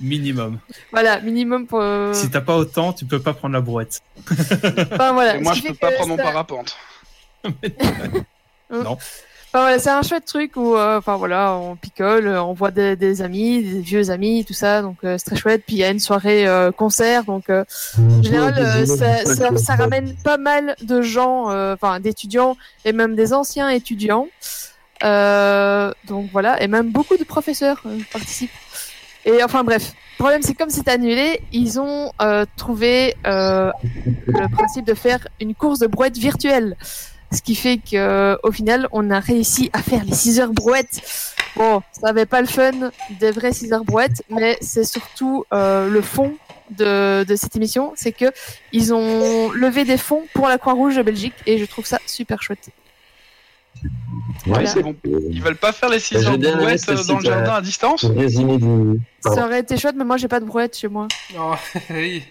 Minimum. Voilà, minimum pour. euh, Si t'as pas autant, tu peux pas prendre la brouette. Enfin voilà. Et moi, je peux pas prendre mon parapente. (laughs) (laughs) Enfin, voilà, c'est un chouette truc où, euh, enfin voilà, on picole, on voit des, des amis, des vieux amis, tout ça, donc euh, c'est très chouette. Puis il y a une soirée euh, concert, donc euh, en général, euh, ça, ça, ça ramène pas mal de gens, euh, enfin d'étudiants et même des anciens étudiants. Donc voilà, et même beaucoup de professeurs participent. Et enfin bref, le problème c'est comme c'est annulé, ils ont trouvé le principe de faire une course de brouette virtuelle. Ce qui fait que au final, on a réussi à faire les 6 heures brouettes. Bon, ça n'avait pas le fun des vraies 6 heures brouettes, mais c'est surtout euh, le fond de, de cette émission, c'est que ils ont levé des fonds pour la Croix-Rouge de Belgique et je trouve ça super chouette. Ouais, c'est bon. Ils veulent pas faire les 6 J'ai heures de bien aimé brouette ce euh, dans le jardin euh, à distance du. Ça aurait été chouette, mais moi j'ai pas de brouette chez moi. Oh, (laughs) oui.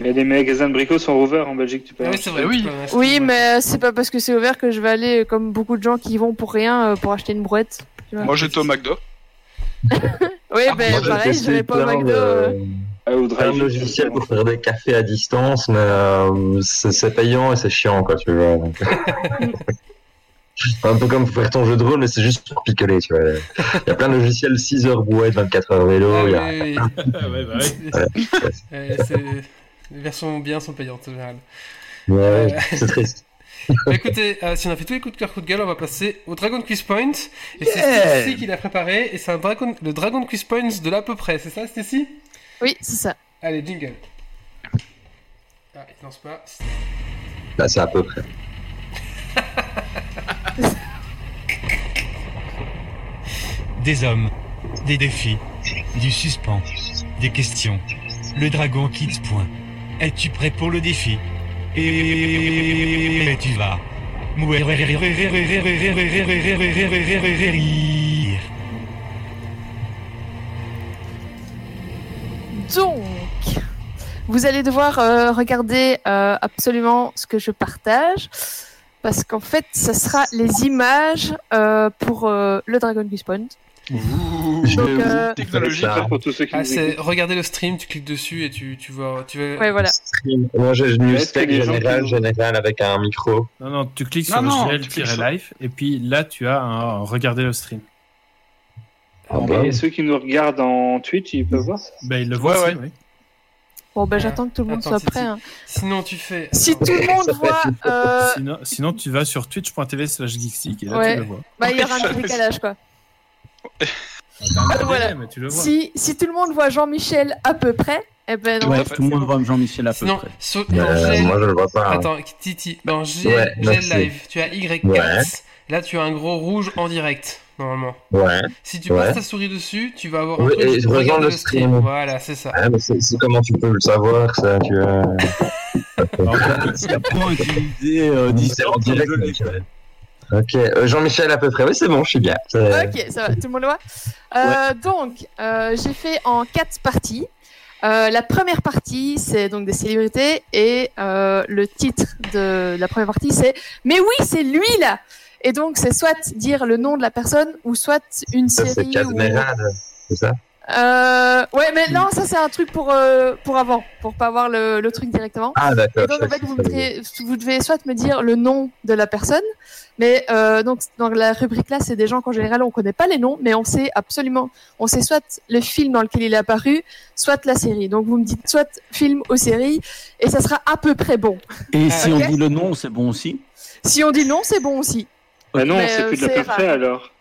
Mais les magasins de bricots sont ouverts en Belgique, tu peux. Ah oui, c'est vrai. Ouais. mais c'est pas parce que c'est ouvert que je vais aller comme beaucoup de gens qui y vont pour rien euh, pour acheter une brouette. Moi, j'étais au McDo. (laughs) Oui, Ah, ben Moi, pareil, testé j'irai pas au plein McDo. de- euh. Ah, ou plein de drive logiciels pour faire des cafés à distance, mais euh, c'est payant et c'est chiant, quoi, tu vois. donc. (laughs) Un peu comme pour faire ton jeu de rôle, mais c'est juste pour picoler, tu vois. Il y a plein de logiciels 6 heures brouette, 24 heures vélo, Ah il y a... oui, oui, (laughs) ouais, bah ouais. oui. Euh, Les versions bien sont payantes en général. Ouais, c'est triste. (laughs) Bah, écoutez, euh, si on a fait tous les coups de cœur, coups de gueule, on va passer au Dragon Quiz Point. Et c'est Stacy qui l'a préparé. Et c'est un dragon, le Dragon Quiz Points de l'à peu près. C'est ça, Stacy? Oui, c'est ça. Allez, jingle. Ah, il lance pas. Là, c'est à peu près. (laughs) Des hommes, des défis, du suspens, des questions. Le dragon quitte point. Es-tu prêt pour le défi Et tu vas. Donc, vous allez devoir euh, regarder euh, absolument ce que je partage. Parce qu'en fait, ça sera les images euh, pour euh, le Dragon Quest Donc, euh, Technologique, faire ça. pour tous ceux qui Ah, regarder le stream, tu cliques dessus et tu, tu vois. Tu vas... Ouais, voilà. Stream. Moi, j'ai une générale, qui- générale avec un micro. Non, non, tu cliques Non, sur non, GL tu cliques sur- live et puis là tu as un regarder le stream. Ah bah, Et ceux qui nous regardent en Twitch, ils peuvent voir ça? Ben il le voit Ouais, oui. Bon, ben Ah, j'attends que tout le monde attends, soit si, prêt. si. hein. Sinon, tu fais. Si tout le monde voit, euh, Sinon, sinon tu vas sur twitch.tv slash geeksleague et là Ouais. tu le vois. bah, il y aura un (laughs) décalage quoi. Voilà. mais tu le vois. Si, si tout le monde voit Jean-Michel à peu près, eh ben non. à Ouais, tout le monde voit Jean-Michel à peu Sinon, près. sur- Euh, dans GL moi, je le vois pas. hein. Attends, Titi, dans G, Ouais, GL merci. Live, tu as Y4. Ouais. Là, tu as un gros rouge en direct, normalement. Ouais. Si tu Ouais. passes ta souris dessus, tu vas avoir un Oui, truc et de je regarde le stream. Voilà, c'est ça. Ah, mais c'est c'est comment tu peux le savoir, ça, tu vois. (laughs) Il y a pas utilisé euh, C'est Discord, en direct, je l'ai mec. fait. Ok, euh, Jean-Michel à peu près. Oui, c'est bon, je suis bien. Ok, ça va, tout le monde le voit. Euh, Donc, euh, j'ai fait en quatre parties. Euh, la première partie, c'est donc des célébrités et euh, le titre de la première partie, c'est Mais oui, c'est lui là. Et donc, c'est soit dire le nom de la personne ou soit une Ça, c'est série. Ou... C'est ça? Euh, ouais, mais non, ça c'est un truc pour euh, pour avant, pour pas voir le, le truc directement. Ah, d'accord. Donc, en fait, vous, me devez- vous devez soit me dire le nom de la personne, mais euh, donc dans la rubrique là, c'est des gens qu'en général on connaît pas les noms, mais on sait absolument, on sait soit le film dans lequel il est apparu, soit la série. Donc vous me dites soit film ou série, et ça sera à peu près bon. Et si on dit le nom, c'est bon aussi? Si on dit non, c'est bon aussi. Bah non, c'est euh, plus de la rare. alors.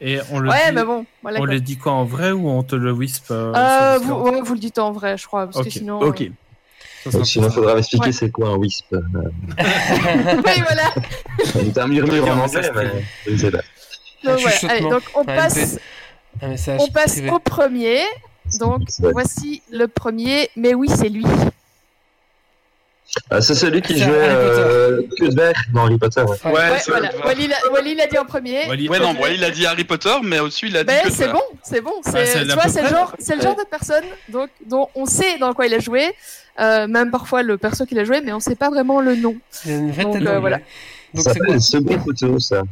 Et on le Ouais, dit, mais bon, voilà. on quoi. le dit quoi en vrai ou on te le whisp euh, Euh, vous, ouais, vous le dites en vrai, je crois, parce que Ok. sinon. Ok. euh, Sinon, il faudra m'expliquer Ouais. c'est quoi un wisp. (laughs) Euh, oui, voilà. (laughs) C'est un murmure en anglais, mais privé. je ne sais pas. Donc, chuchotement. Allez, donc on Ouais, passe, Un message. on passe privé. au premier. Donc Ouais. voici le premier. Mais oui, c'est lui. Ah, c'est celui qui jouait euh, verre dans Harry Potter. Ouais. Ouais. Voilà. Wally l'a Wally l'a dit en premier. Wally- Ouais, non, bon, il a dit Harry Potter, mais au-dessus, il a dit c'est bon, c'est bon. C'est, Ah, c'est c'est le genre, c'est le genre de personne donc dont on sait dans quoi il a joué, euh, même parfois le perso qu'il a joué, mais on sait pas vraiment le nom. Il y a une vraie Donc, tête euh, voilà. Donc ça c'est quoi s'appelle le second couteau, ça.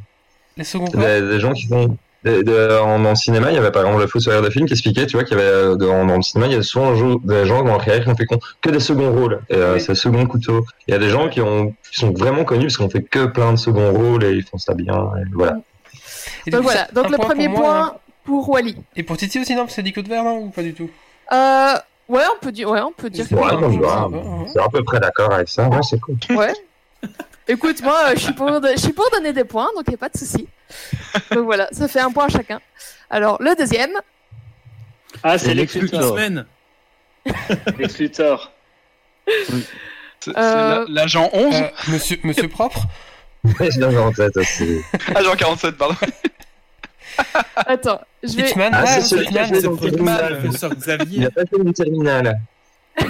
Les seconds quoi Des, des gens qui font. Des- des- en, dans le cinéma, il y avait par exemple le Fossoyeur de film qui expliquait, tu vois, qu'il y avait euh, dans, dans le cinéma, il y a souvent des gens dans leur carrière qui ont fait que des seconds rôles. Et euh, Oui. c'est second couteau. Il y a des gens qui, ont, qui sont vraiment connus parce qu'on fait que plein de seconds rôles et ils font ça bien. Et voilà. Et Donc voilà, c'est donc le point premier pour moi, point hein. pour Wally. Et pour Titi aussi, non Parce que c'est Nico de Vert, non Ou pas du tout? Euh, ouais, on peut dire, ouais, on peut dire que Ouais, Ouais, bon, je ouais. Je suis à peu près d'accord avec ça. Ouais, c'est cool. Ouais. Écoute, moi, euh, je suis pour, je suis pour donner des points, donc il n'y a pas de souci. (laughs) Donc voilà, ça fait un point à chacun. Alors, le deuxième, Ah, c'est Lex Luthor. Lex Euh, la- l'agent 11 Euh, monsieur, monsieur Propre (laughs) en tête aussi. Agent 47, pardon. (laughs) attends, je vais. Hitman, Ah, c'est celui qui a Hitman, joué dans Terminal. Le professeur Il Xavier. a pas fait une terminale. Bah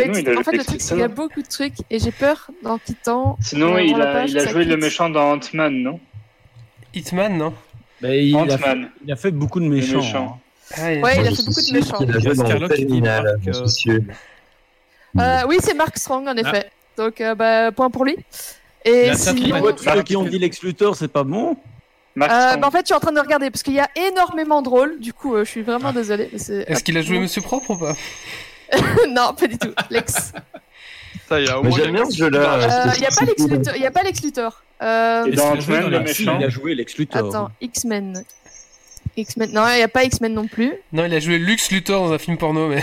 Ouais, non, il a en fait, le truc, c'est qu'il y a beaucoup de trucs et j'ai peur dans Titan. Sinon, euh, il a, page, il a joué le quitte. méchant dans Ant-Man, non? Hitman, non Mais il, a fait, Ant-Man. il a fait beaucoup de méchants. méchant. hein. Ah, il- Ouais, il Moi, a fait beaucoup de méchants. a Il y joué a dans Marc, je euh. Euh, oui, c'est Mark Strong, en effet. Donc, euh, bah, point pour lui. Et La sinon, tous ceux qui ont dit Lex Luthor, c'est pas bon Mark euh, bah, en fait, je suis en train de regarder parce qu'il y a énormément de rôles. Du coup, euh, je suis vraiment désolée. mais c'est Est-ce qu'il a joué Monsieur Propre ou pas (laughs) Non, pas du tout. Lex. Ça, y a au moins j'aime bien ce jeu-là. Il n'y a pas Lex. Luthor. Euh, Et dans Ant-Man, le méchant. Il a joué Lex Luthor. Attends, X-Men. X-Men. Non, il n'y a pas X-Men non plus. Non, il a joué Lux Luthor dans un film porno, mais. (laughs)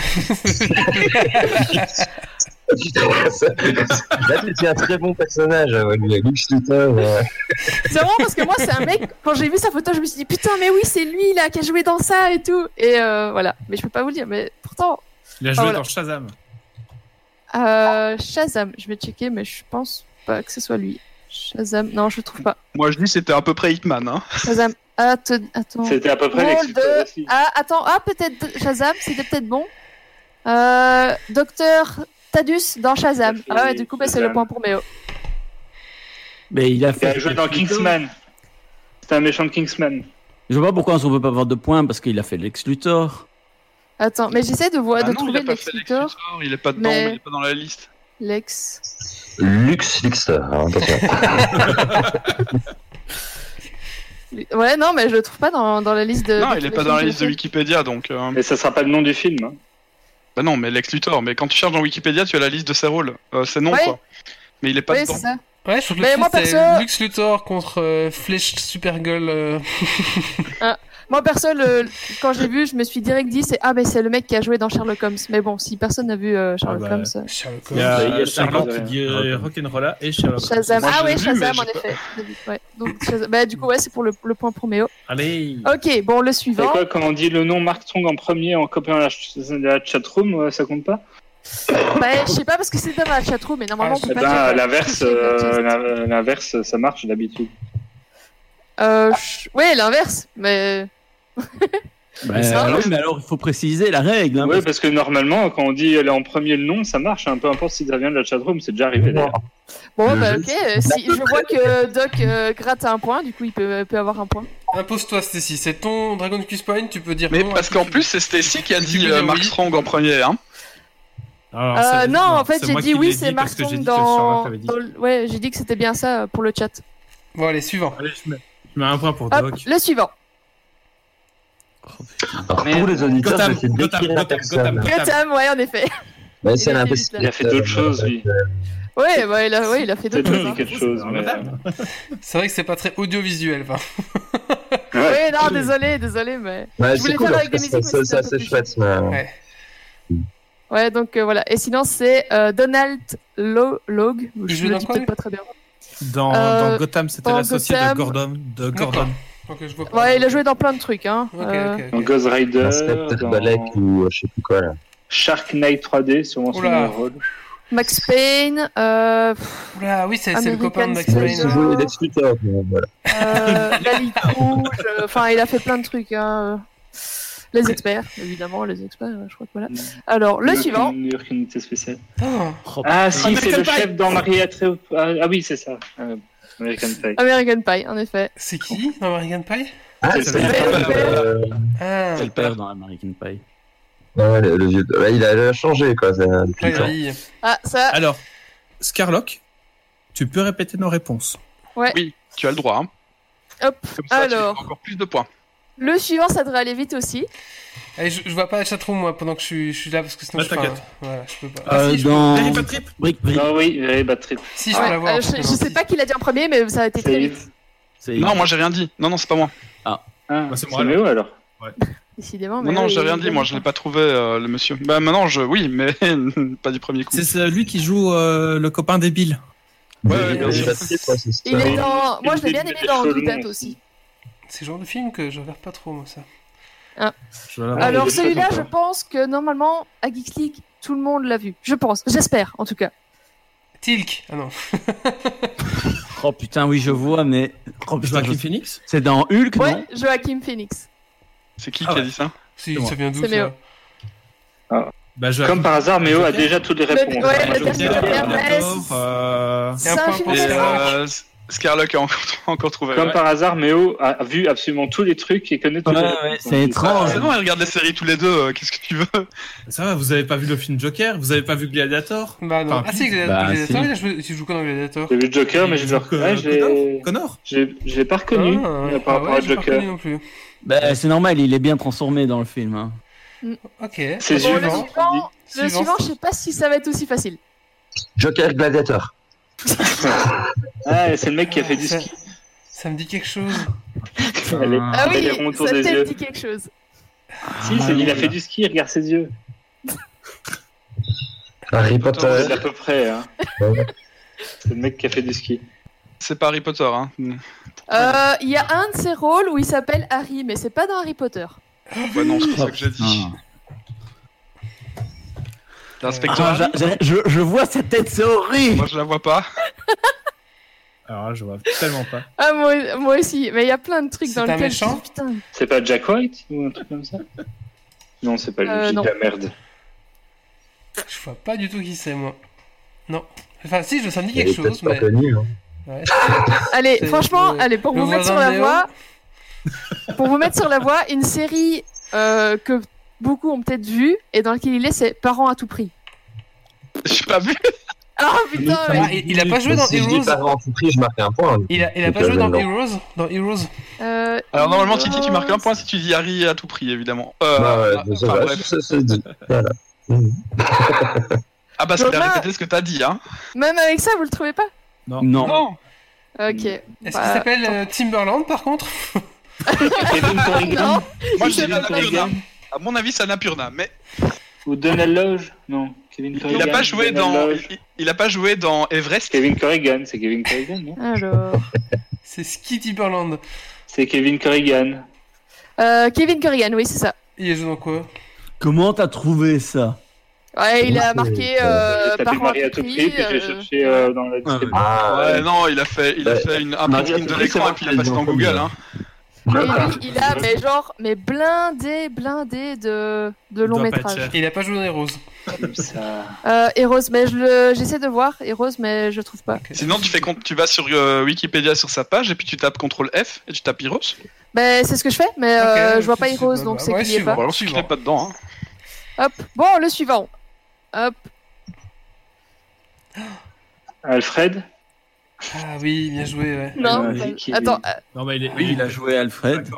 Là, c'était un très bon personnage, euh, Lux Luthor. euh. C'est vraiment parce que moi, c'est un mec, quand j'ai vu sa photo, je me suis dit, putain, mais oui, c'est lui, là, qui a joué dans ça et tout. Et euh, voilà. Mais je peux pas vous le dire, mais pourtant, Il a joué voilà. dans Shazam. euh, Shazam, je vais checker, mais je pense pas que ce soit lui. Shazam, non, je le trouve pas. Moi, je dis c'était à peu près Hitman. Hein. Shazam, Atte- attends. C'était à peu près de-. Ah, attends, ah, peut-être Shazam, c'était peut-être bon. Euh, Docteur Tadus dans Shazam. Ah ouais, du coup, bah, c'est le point pour Méo. Mais il a Il fait. a joué dans. Kingsman. C'était un méchant de Kingsman. Je vois pas pourquoi on peut pas avoir de points parce qu'il a fait Lex Luthor. Attends, mais j'essaie de voir, Ah de non, il trouver Lex. Luthor, il est pas dedans, mais- il est pas dans la liste. Lex. Lux Luxor, hein, attention. (laughs) Ouais, non, mais je le trouve pas dans, dans la liste de. non, de il est pas dans la liste de Wikipédia, donc. euh, Mais ça sera pas le nom du film. hein. Bah non, mais Lex Luthor. Mais quand tu cherches dans Wikipédia, tu as la liste de ses rôles. Euh, c'est non, Ouais. quoi. Mais il est pas. Oui, dedans. c'est ça. Ouais, je trouve que Mais le moi, film, c'est perso- Lux Luthor contre euh, Flèche Supergirl. euh, (laughs) Moi, perso, le... quand j'ai vu, je me suis direct dit, c'est ah, mais c'est le mec qui a joué dans Sherlock Holmes. Mais bon, si personne n'a vu euh, Sherlock Ah bah, Holmes. euh, Sherlock Il y Holmes. a, Il y a Charlotte, qui dit euh, Rock'n'Rolla et Sherlock. Shazam. Moi, ah vu, Shazam, en effet. Ouais. Donc, Shazam- Bah, du coup, ouais, c'est pour le, le point pour Méo. Allez. Ok, bon, le C'est suivant. quoi, quand on dit le nom Mark Strong en premier en copiant la, ch- la chatroom, euh, ça compte pas? Bah, je sais pas parce que c'est dans la chatroom, mais normalement, Ah, on peut pas ben, dire, à euh, l'inverse, euh, l'inverse, ça marche d'habitude. Euh, ouais, l'inverse, mais. Bah, ça, oui, mais alors il faut préciser la règle. Hein, Oui, parce parce que normalement, quand on dit elle est en premier le nom, ça marche, hein, peu importe si ça vient de la chatroom, c'est déjà arrivé d'ailleurs. Bon, bah, ok. euh, Si, je vois que Doc euh, gratte un point, du coup, il peut, peut avoir un point. Impose-toi, Stacy. C'est ton Dragon Quest Point, tu peux dire Mais non parce qu'en plus, c'est Stacy qui a dit euh, Mark oui. Strong en premier. Hein. Alors, Euh, non, en fait, j'ai dit oui, c'est Mark dit Strong dans. Ouais, j'ai dit que c'était bien ça euh, pour le chat. Bon, allez, suivant. Allez, je mets, je mets un point pour Hop, Doc. le suivant. Alors, Merde. pour les auditeurs, Gotham, je vais Gotham, Gotham, personne. Gotham. Gotham, ouais, en effet. Mais Il c'est l'impossible. Il a fait d'autres choses, lui. Ouais, bah, il a, ouais, il a fait d'autres choses. hein. quelque chose. mais- C'est vrai que c'est pas très audiovisuel. Enfin. (laughs) Ouais. Ouais, non, désolé, désolé, mais. Ouais, Je voulais cool, faire avec des musiques, ça, c'est chouette. mais- Ouais. Ouais, donc euh, voilà. Et sinon, c'est euh, Donald Lo Logue. Il Je joue le dis peut-être pas très bien. Dans, Euh, dans Gotham, c'était dans l'associé de. Gordon. De. Gordon. Donc, je vois pas. Ouais, il a joué dans plein de trucs, hein. Ok, Euh, Dans. Ghost Rider, dans Balek ou euh, je sais plus quoi là. Shark Knight 3D, sûrement son Oula. meilleur rôle. Max Payne, euh, Oula, oui, c'est le copain de Max Il Payne. joué Lex Luthor. mais voilà. euh, La Ligue Rouge, euh, enfin, il a fait plein de trucs, hein. Les experts, évidemment, les experts, je crois que voilà. Alors, le York- suivant. New York Unité spéciale. Oh, Ah, si, c'est le chef dans Marie Atreau. Ah, ah oui, c'est ça. Euh, American Pie. American Pie, en effet. c'est qui dans American Pie? Ah, C'est c'est le père. euh, Ah, c'est le père dans American Pie. ouais, le, le vieux. ouais, il a changé quoi depuis le temps. oui. Ah, ça, Alors, Scarlock, tu peux répéter nos réponses. Oui, tu as le droit. Hein. Hop, Comme ça, tu alors, encore plus de points. Le suivant, ça devrait aller vite aussi. Allez, je, je vois pas la chatroom moi pendant que je suis, je suis là parce que sinon Bah, je, voilà, je peux pas. Euh, si, je peux- dans... Harry Potter Trip Brick, brick. Ah oui, Bad Trip. si, je Ouais, peux l'avoir. euh, je, je sais pas qui l'a dit en premier, mais ça a été très vite, Non, moi j'ai rien dit. Non, non, c'est pas moi. Ah, Bah, c'est c'est moi, Méo alors. (laughs) décidément. Non, mais non, oui, j'ai rien dit. Moi, je l'ai pas trouvé, euh, le monsieur. Bah, maintenant, je. Oui, mais (laughs) pas du premier coup. C'est celui qui joue euh, le copain débile. Ouais, ouais, bien sûr. Il est dans. Moi, je l'ai bien aimé dans nom. aussi. C'est le genre de film que je regarde pas trop moi ça. Ah. Alors celui-là, je pense que normalement à Geeks League, tout le monde l'a vu. Je pense, j'espère en tout cas. Tilk. Ah non. (laughs) Oh putain, oui, je vois, mais. Oh, putain, je- Phoenix C'est dans Hulk, Ouais, non Joachim Phoenix. C'est qui Ah qui a ouais. dit ça Si, ça vient d'où C'est ça Méo. bah, Comme par hasard, Méo a déjà toutes les Le- réponses. ouais, le dernier Joker, euh, C'est un point film Scarlock a encore, (laughs) encore trouvé. Comme ouais. par hasard, Méo a vu absolument tous les trucs et connaît tous les ouais, c'est étrange. C'est bon, ils regardent les séries tous les deux. euh, Qu'est-ce que tu veux Ça va, vous avez pas vu le film Joker? Vous avez pas vu Gladiator? Bah non. Enfin, Ah si, Gladiator. bah, Gladiator, si. joues quoi dans Gladiator J'ai vu Joker, mais je Il l'ai joue je l'ai- Connor? Connor? je l'ai- je l'ai pas reconnu Ah, par Ah rapport ouais, à j'ai pas Joker. reconnu non plus. Bah, c'est normal, il est bien transformé dans le film. Hein. Ok. Ses Bon, yeux, le non suivant, le suivant, je sais pas si ça va être aussi facile. Joker Gladiator. (laughs) Ah, c'est le mec qui a fait du ski. Ça me dit quelque chose. (laughs) Elle est- Ah elle oui, est ça yeux. dit quelque chose. Si, c'est- il a fait du ski, regarde ses yeux. Harry C'est Potter. à peu près. Hein. C'est le mec qui a fait du ski. C'est pas Harry Potter, hein. Euh, Il y a un de ses rôles où il s'appelle Harry, mais c'est pas dans Harry Potter. Ouais, non, c'est pas ça que j'ai dit. Ah. Ah, je, je vois sa tête, c'est horrible. Moi, je la vois pas. (laughs) Alors là, je vois tellement pas. Ah, moi, moi aussi, mais il y a plein de trucs C'est dans un lesquels méchant je dis, putain. C'est pas Jack White ou un truc comme ça? Non, c'est pas lui. Euh, non. la merde. Je vois pas du tout qui c'est moi. Non. Enfin si, je ça me dit Il est quelque chose, pas mais. connu. hein. Ouais. (laughs) Allez, franchement, le- allez, pour le vous mettre sur la voie, pour vous mettre sur la voie, une série euh, que beaucoup ont peut-être vue et dans laquelle il est, c'est Parents à tout prix. J'ai pas vu. Ah (laughs) putain, Ah, il, il a pas joué dans si je dis Heroes. pas avant tout prix, je marque un point. Il a, il a Donc, pas joué euh, dans non. Heroes. Dans Heroes. Euh, Alors, normalement, Titi, tu marques un point si tu dis Harry à tout prix, évidemment. Euh, Bah ouais, ah, ça enfin, va, bref. ça, dit. Voilà. Ah, parce qu'il a Thomas. répété ce que t'as dit, hein. Même avec ça, vous le trouvez pas? Non. Non. Ok. Est-ce Bah, qu'il s'appelle euh, Timberland par contre? (laughs) Kevin Corrigan Non, Moi, je Annapurna. À mon avis, c'est Annapurna. Mais ou Donald Loge Non, Kevin Corrigan. il a pas joué Donald dans. Loge. Il, il a pas joué dans Everest. Kevin Corrigan, c'est Kevin Corrigan, non Alors. C'est Ski Timberland. C'est Kevin Corrigan. Euh, Kevin Corrigan, oui, c'est ça. Il a joué dans quoi? Comment t'as trouvé ça? Ouais, il a marqué euh, à Marie à tout prix. puis j'ai euh, cherché euh, dans la description. Ah, Ouais, ouais. non, il a fait, il a Ouais. fait une, un de l'écran et puis il a passé dans Google, hein. Et lui, il a, mais genre, mais blindé, blindé de, de long métrage. Il a pas joué dans Heroes. Comme ça. Euh, Heroes, mais je le, j'essaie de voir Heroes, mais je trouve pas. Sinon, tu fais compte, tu vas sur euh, Wikipédia sur sa page et puis tu tapes CTRL F et tu tapes Heroes. Ben, c'est ce que je fais, mais euh, je vois pas Heroes, c'est- donc c'est ouais, qu'il est suivant. pas. Bon, alors, pas dedans, hein. Hop, bon, le suivant. Hop, Alfred? Ah oui, bien joué, ouais. non, Euh, pas- qui- attends, euh, Non, mais il est. Oui, il a joué Alfred.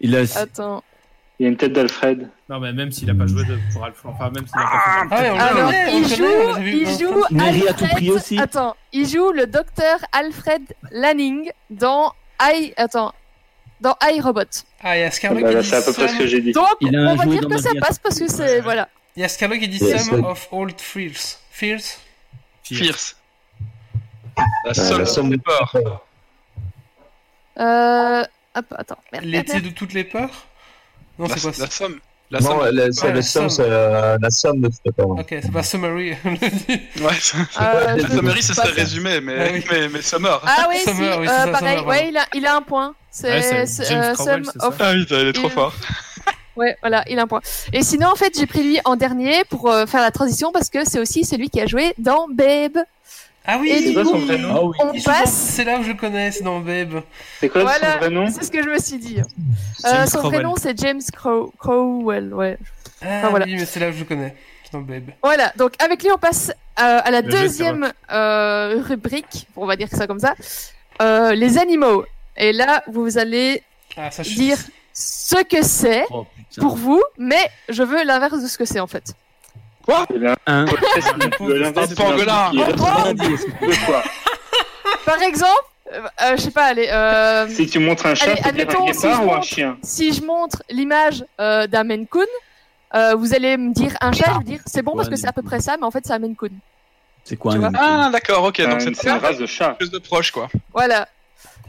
Il a. attends. Il y a une tête d'Alfred. Non, mais même s'il a pas joué de, pour Alpha, enfin, même s'il a pas Ah, ouais, on le Alors, il joue, il de joue fois. Mary à tout Alfred- prix aussi. Attends, il joue le docteur Alfred Lanning dans I, attends, dans iRobot. Ah, il y a Ah Scarlett bah qui là, dit c'est à peu près ce que j'ai dit. Donc, Il a on va joué dire que ça passe parce que c'est, voilà. Il y a Scarlett qui dit ouais. of Old Fears. Fears Fierce. La Ah, somme la somme des peurs. Euh, hop, attends, merde, L'été merde. de toutes les peurs? Non, La, c'est quoi la ça somme. La Non, somme. la- somme, somme. c'est euh, la somme de toutes les parents. Ok, c'est pas Summary. (laughs) Ouais, Euh, (laughs) la sommerie, ce serait ça. résumé, mais, Ah oui. mais, mais Summer. Ah oui, (laughs) si, Summer, oui, euh, ça, pareil, Summer, ouais, il a, il a un point. C'est Ouais, c'est c'est, James euh, Cromwell, Sum c'est ça of... Ah oui, il est trop Il- fort. Ouais, voilà, il a un point. Et sinon, en fait, j'ai pris lui en dernier pour euh, faire la transition parce que c'est aussi celui qui a joué dans Babe. Ah oui C'est quoi son vrai nom Ah oui. On passe... C'est là où je le connais, c'est dans Babe. C'est quoi Voilà. son vrai nom C'est ce que je me suis dit. Euh, son prénom, c'est James Crow Crowell, ouais. Ah voilà. oui, mais c'est là où je le connais. C'est dans Babe. Voilà, donc avec lui, on passe euh, à la Le deuxième euh, rubrique, on va dire ça comme ça. Euh, les animaux. Et là, vous allez Ah, ça, dire ce que c'est Oh, pour vous, mais je veux l'inverse de ce que c'est en fait. Eh bien, Un. l'inverse Un pangolin. quoi Par exemple, euh, euh, je sais pas, allez, euh, Si tu montres un chat, Allez, un si ou un montre- chien si je montre l'image euh, d'un Maine Coon, euh, vous allez me dire un chat, je vais dire c'est bon parce que c'est à peu près ça, mais en fait c'est un Maine Coon. C'est quoi Tu un vois Maine Coon Ah, d'accord, ok. Donc c'est une race de chat. plus de proche, quoi. Voilà.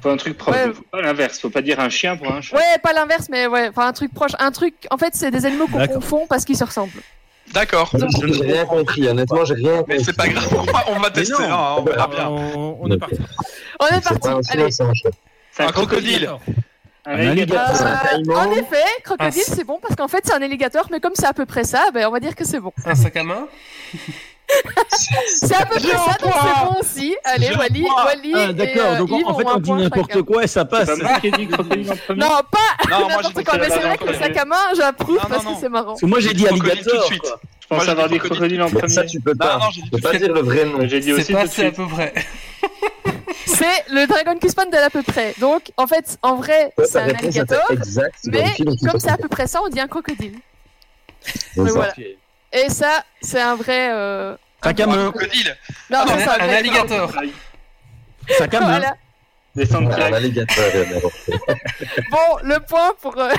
Faut un truc proche. Ouais. Faut pas l'inverse. Faut pas dire un chien pour un chat. Ouais, pas l'inverse, mais ouais, enfin un truc proche. Un truc, en fait, c'est des animaux qu'on confond parce qu'ils se ressemblent. D'accord. J'ai rien compris, honnêtement, j'ai rien compris. Mais c'est pas grave, on va, on va tester, non. hein, on verra bien. On, on est parti. On est C'est parti. Allez. c'est un crocodile. Un alligator. Euh, en effet, crocodile, Ah, c'est bon parce qu'en fait c'est un alligator, mais comme c'est à peu près ça, ben on va dire que c'est bon. Un sac à main? C'est à peu près ça, donc c'est bon aussi. Allez, un Wally. Wally Ah, d'accord, euh, donc Yves en en fait on dit n'importe quoi et ça C'est passe. pas premier. Non, pas n'importe quoi, mais c'est vrai que le sac à main, j'approuve parce que c'est marrant. Parce que moi j'ai dit Crocodile alligator. tout de suite. Je pense avoir dit crocodile en Mais ça, premier. tu peux pas. non, j'ai dit Tu peux tout de pas dire le vrai nom. J'ai dit C'est aussi pas tout de assez à peu près. (laughs) C'est le Dragon de l'à peu près. Donc, en fait, en vrai, c'est un alligator, mais comme c'est à peu près ça, on dit un crocodile. Mais voilà. Et ça, c'est un vrai. Euh... Un-. Crocodile. Non, Un, non, c'est un un alligator. Main. Voilà. Ah, Un alligator. (laughs) Bon, le point pour. euh,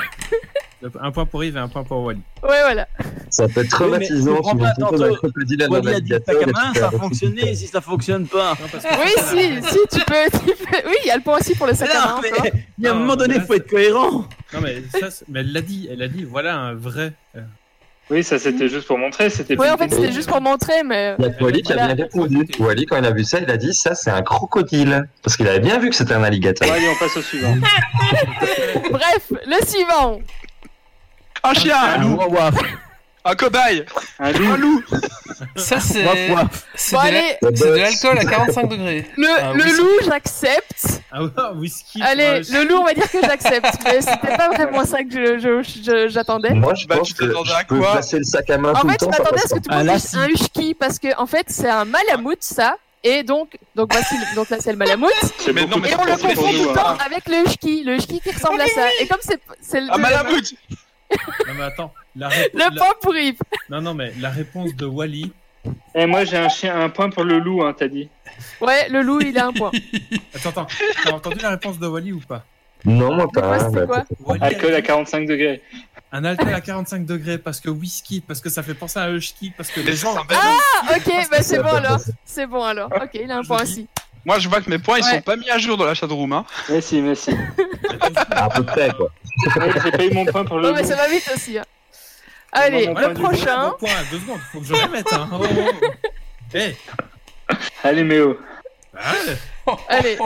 Un point pour Yves et un point pour Wally. Ouais, voilà. Ça peut être traumatisant. Oui, mais Tu un crocodile à Wally a dit fais ça a fonctionné. Si ça fonctionne pas. Non, parce que Oui, si, si, tu peux. Tu peux... Oui, il y a le point aussi pour le sac à main. Non, encore. mais il y a un moment donné, il faut être cohérent. Non, mais ça, mais elle l'a dit. Elle a dit, voilà un vrai. Oui, ça c'était juste pour montrer. C'était Oui, en fait, c'était juste pour montrer, mais. Il y a Wally qui a bien répondu. Wally, quand il a vu ça, il a dit ça, c'est un crocodile. Parce qu'il avait bien vu que c'était un alligator. Bon, allez, on passe au suivant. (laughs) Bref, le suivant. Un chien, Un loup. (laughs) Un cobaye, Un loup. un loup. Ça, c'est c'est Bon, de la- allez, c'est de l'alcool à 45 degrés. le, Ah, le oui, loup, j'accepte. Ah ouais, whisky. Allez, le loup, on va dire que (laughs) j'accepte. Mais c'était pas vraiment ça que je- je- je- j'attendais. Moi, je Bah, pense tu que t'attendais à je peux quoi placer le sac à main En tout le fait, je temps. ça m'attendais à passe ce que tout le Un monde dise lassi. un husky parce que en fait c'est un malamute ça et donc donc voici le- donc là c'est le malamute C'est Mais beaucoup non, mais et trop on le pour confond tout nous, le temps hein. avec le husky le husky qui ressemble à ça et comme c'est c'est le Un malamute. Non, mais attends. La répo- le la- point pour Yves. Non, non, mais la réponse de Wally. Et moi j'ai un chien, un point pour le loup, hein, t'as dit. Ouais, le loup il a un point. (laughs) Attends, attends. T'as entendu la réponse de Wally ou pas? Non, moi pas. quoi? Alcool à 45 degrés. Un alcool à 45 degrés parce que whisky, parce que ça fait penser à un husky, parce que les gens. Ah ok, bah c'est bon alors. C'est bon alors. Ok, il a un point aussi. Moi, je vois que mes points, ils Ouais. sont pas mis à jour dans la chatroom. Hein. Mais si, mais si. À peu près, quoi. Ouais, J'ai pas eu mon point pour le Non mais ça va vite aussi. hein. Allez, Bon, le point prochain. Bon point, deux secondes, faut que je le mette. Hein. Oh, oh, oh. Eh Allez, Méo. ah, Allez.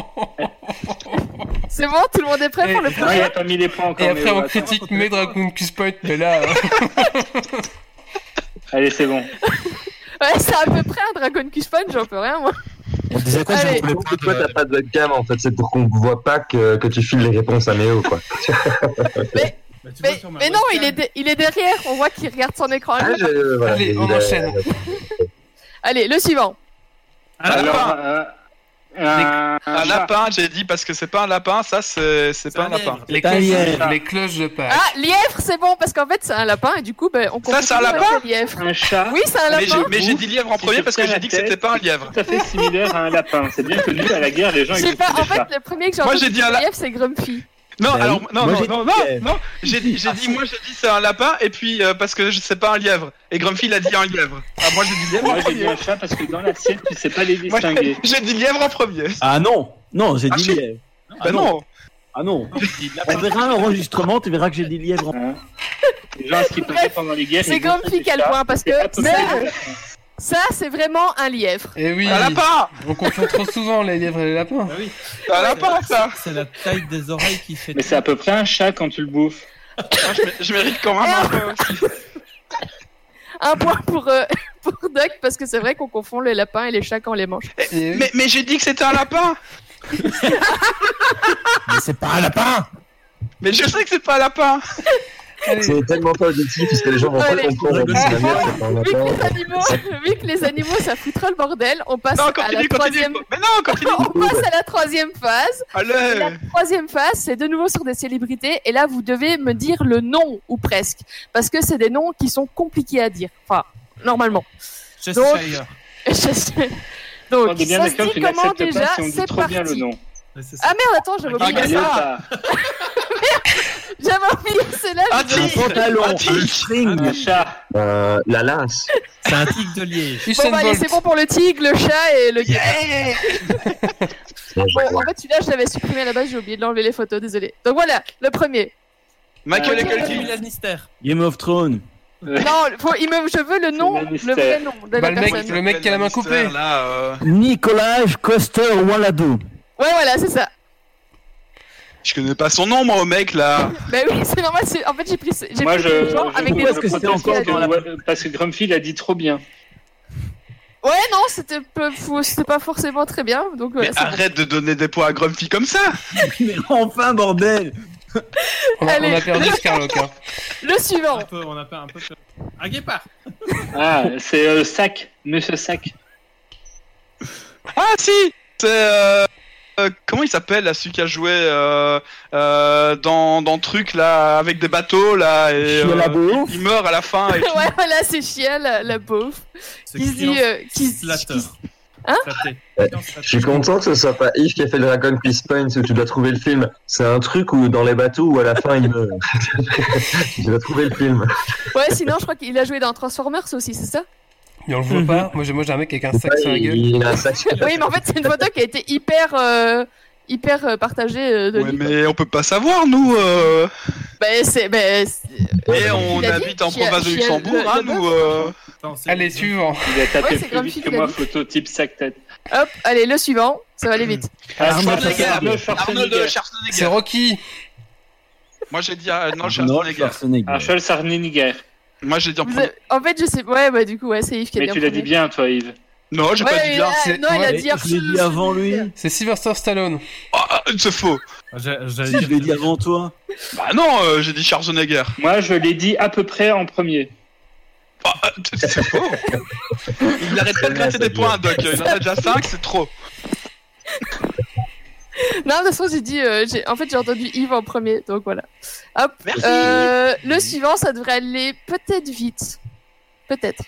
C'est bon, tout le monde est prêt pour le il prochain a pas mis les points encore. Et après, Méo, on critique mes Dragon Quest Point, mais là. euh, Allez, c'est bon. Ouais, c'est à peu près un Dragon Punch, j'en peux rien moi. On disait quoi Allez. toi, t'as pas de webcam, en fait? C'est pour qu'on voit pas que, que tu files les réponses à Méo, quoi. (laughs) bah, Mais, ma mais non, il est, de- il est derrière, on voit qu'il regarde son écran. Ah, je, voilà, Allez, on enchaîne. Allez, le suivant. Alors. Euh, un, lapin, j'ai dit parce que c'est pas un lapin, ça c'est pas un un lapin. Les cloches, les cloches de Pâques. Ah, lièvre, c'est bon, parce qu'en fait, c'est un lapin, et du coup, ben, on comprend c'est un lapin lièvre. un chat. Oui, c'est un Mais j'ai lapin. mais j'ai dit lièvre en premier parce que j'ai dit que c'était pas un lièvre. Tout à fait similaire à un lapin. C'est bien connu à la guerre, les gens pas, en fait, le premier que j'ai Moi, entendu j'ai dit un lièvre, c'est Grumpy. Non, Bah alors non Moi, non j'ai non dit non lièvre. non, j'ai dit j'ai dit moi j'ai dit c'est un lapin et puis euh, parce que je sais pas un lièvre et Grumpy il a dit un lièvre. Ah moi j'ai dit lièvre en Moi j'ai dit premier. un chat parce que dans l'assiette tu sais pas les Moi, distinguer. j'ai dit lièvre en premier. Ah non, non, j'ai Ah, dit si. lièvre. Bah non. Ah non. On verra l'enregistrement, tu verras que j'ai dit lièvre. Hein les gens, ce qu'ils faisaient pendant les guerres. C'est Grumpy qui a le point, parce que ça, c'est vraiment un lièvre. Et oui, Un lapin. on confond trop souvent les lièvres et les lapins. Ah oui. Un lapin ça. C'est la taille des oreilles qui fait. Mais c'est à peu près un chat quand tu le bouffes. Ah, je, mé- je mérite quand même un peu aussi. Un point pour, euh, (laughs) pour Duck, parce que c'est vrai qu'on confond les lapins et les chats quand on les mange. Et oui. Mais mais j'ai dit que c'était un lapin. (laughs) Mais c'est pas un lapin Mais je sais que c'est pas un lapin. (laughs) C'est tellement pas auditif parce que les gens vont pas Allez. comprendre. Vu que les animaux, vu que les animaux ça foutera le bordel, on passe Non, à la troisième. continue. Mais non, continue. On passe à la troisième phase. La troisième phase, c'est de nouveau sur des célébrités. Et là, vous devez me dire le nom, ou presque. Parce que c'est des noms qui sont compliqués à dire. Enfin, normalement. Cheshire. Donc, On (laughs) est bien ça se dit comment déjà si on C'est trop bien le parti. Ah merde, attends, j'avais oublié (laughs) ça. J'avais oublié celle-là. Un tigre. Pantalon, Un un tigre. string. Un chat. Euh, la lynx. C'est un tic de liège. Bon, bah, allez, c'est bon pour le tigre, le chat et le (laughs) je Bon, en fait, celui-là, je l'avais supprimé à la base, j'ai oublié de l'enlever les photos, désolé. Donc voilà, le premier. Michael Euh, Culkin. Lannister. Game of Thrones. Euh, Non, faut, il me, je veux le nom, le vrai nom de Bah, la le mec- personne. le mec qui a la main coupée. Euh, Nicolas Coster Walado. Ouais, voilà, c'est ça. Je connais pas son nom, moi, au mec, là. (laughs) Bah oui, c'est normal, c'est- en fait, j'ai pris, j'ai Moi, pris je, des gens je avec des que c'était encore parce dans la- que- parce que Grumpy l'a dit trop bien. Ouais, non, c'était c'était pas forcément très bien, donc Mais voilà, c'est bon. arrête de donner des points à Grumpy comme ça. (laughs) Mais enfin, bordel (laughs) On a, Allez. on a perdu Scarlock. hein. Le suivant. Un peu, on a pas un peu. Un guépard. Ah, c'est euh, Sac, Monsieur Sac. Ah, si C'est. Euh... euh, comment il s'appelle, là, celui qui a joué euh, euh, dans, dans Truc, là, avec des bateaux, là, et. Euh, la bouffe. il meurt à la fin et (laughs) tout. ouais, voilà, c'est Chiel, la, la pauvre. C'est Qui se dit, qui, Hein. Ouais. Je suis content que ce soit pas Yves qui a fait le Dragon Quiz Points où tu dois trouver le film. C'est un truc où dans les bateaux où à la fin il meurt. (laughs) tu dois trouver le film. Ouais, sinon, je crois qu'il a joué dans Transformers aussi, c'est ça? Mais on le voit pas. Moi, j'ai moi, j'ai un mec avec un sac sur la gueule. Il a un sac sur la (laughs) Oui, mais en fait, c'est une photo qui a été hyper, euh, hyper euh, partagée euh, de Ouais, mais on peut pas savoir, nous. Euh... Bah, c'est, bah, c'est- Et on habite en province de Luxembourg, le- hein, le nous. Euh... Allez, suivant. Il a tapé Ouais, c'est plus vite que moi, photo type sac tête. hop, allez, le suivant, ça va aller vite. Ah, Arnold Schwarzenegger. C'est Rocky. Moi, j'ai dit non, Arnold. Schwarzenegger. Arnold Schwarzenegger. Moi, j'ai dit en Vous premier. avez- En fait, je sais, ouais, bah, du coup, ouais, c'est Yves qui a Mais dit tu en l'as dit premier. bien, toi, Yves. Non, j'ai Ouais, pas dit il bien. a- non, il a ouais, dit Je l'ai dit avant lui. C'est Sylvester Stallone. Ah, c'est faux. J'ai- j'allais Je dire- l'ai dit avant toi. Bah non, euh, j'ai dit Schwarzenegger. Moi, je l'ai dit à peu près en premier. Ah, ah, c'est faux. Il arrête pas de gratter des points, Doc. Il en a déjà 5, c'est trop. Non, de toute façon, j'ai dit, euh, en fait, j'ai entendu Yves en premier, donc voilà. Hop, Merci. euh, le suivant, ça devrait aller peut-être vite. Peut-être.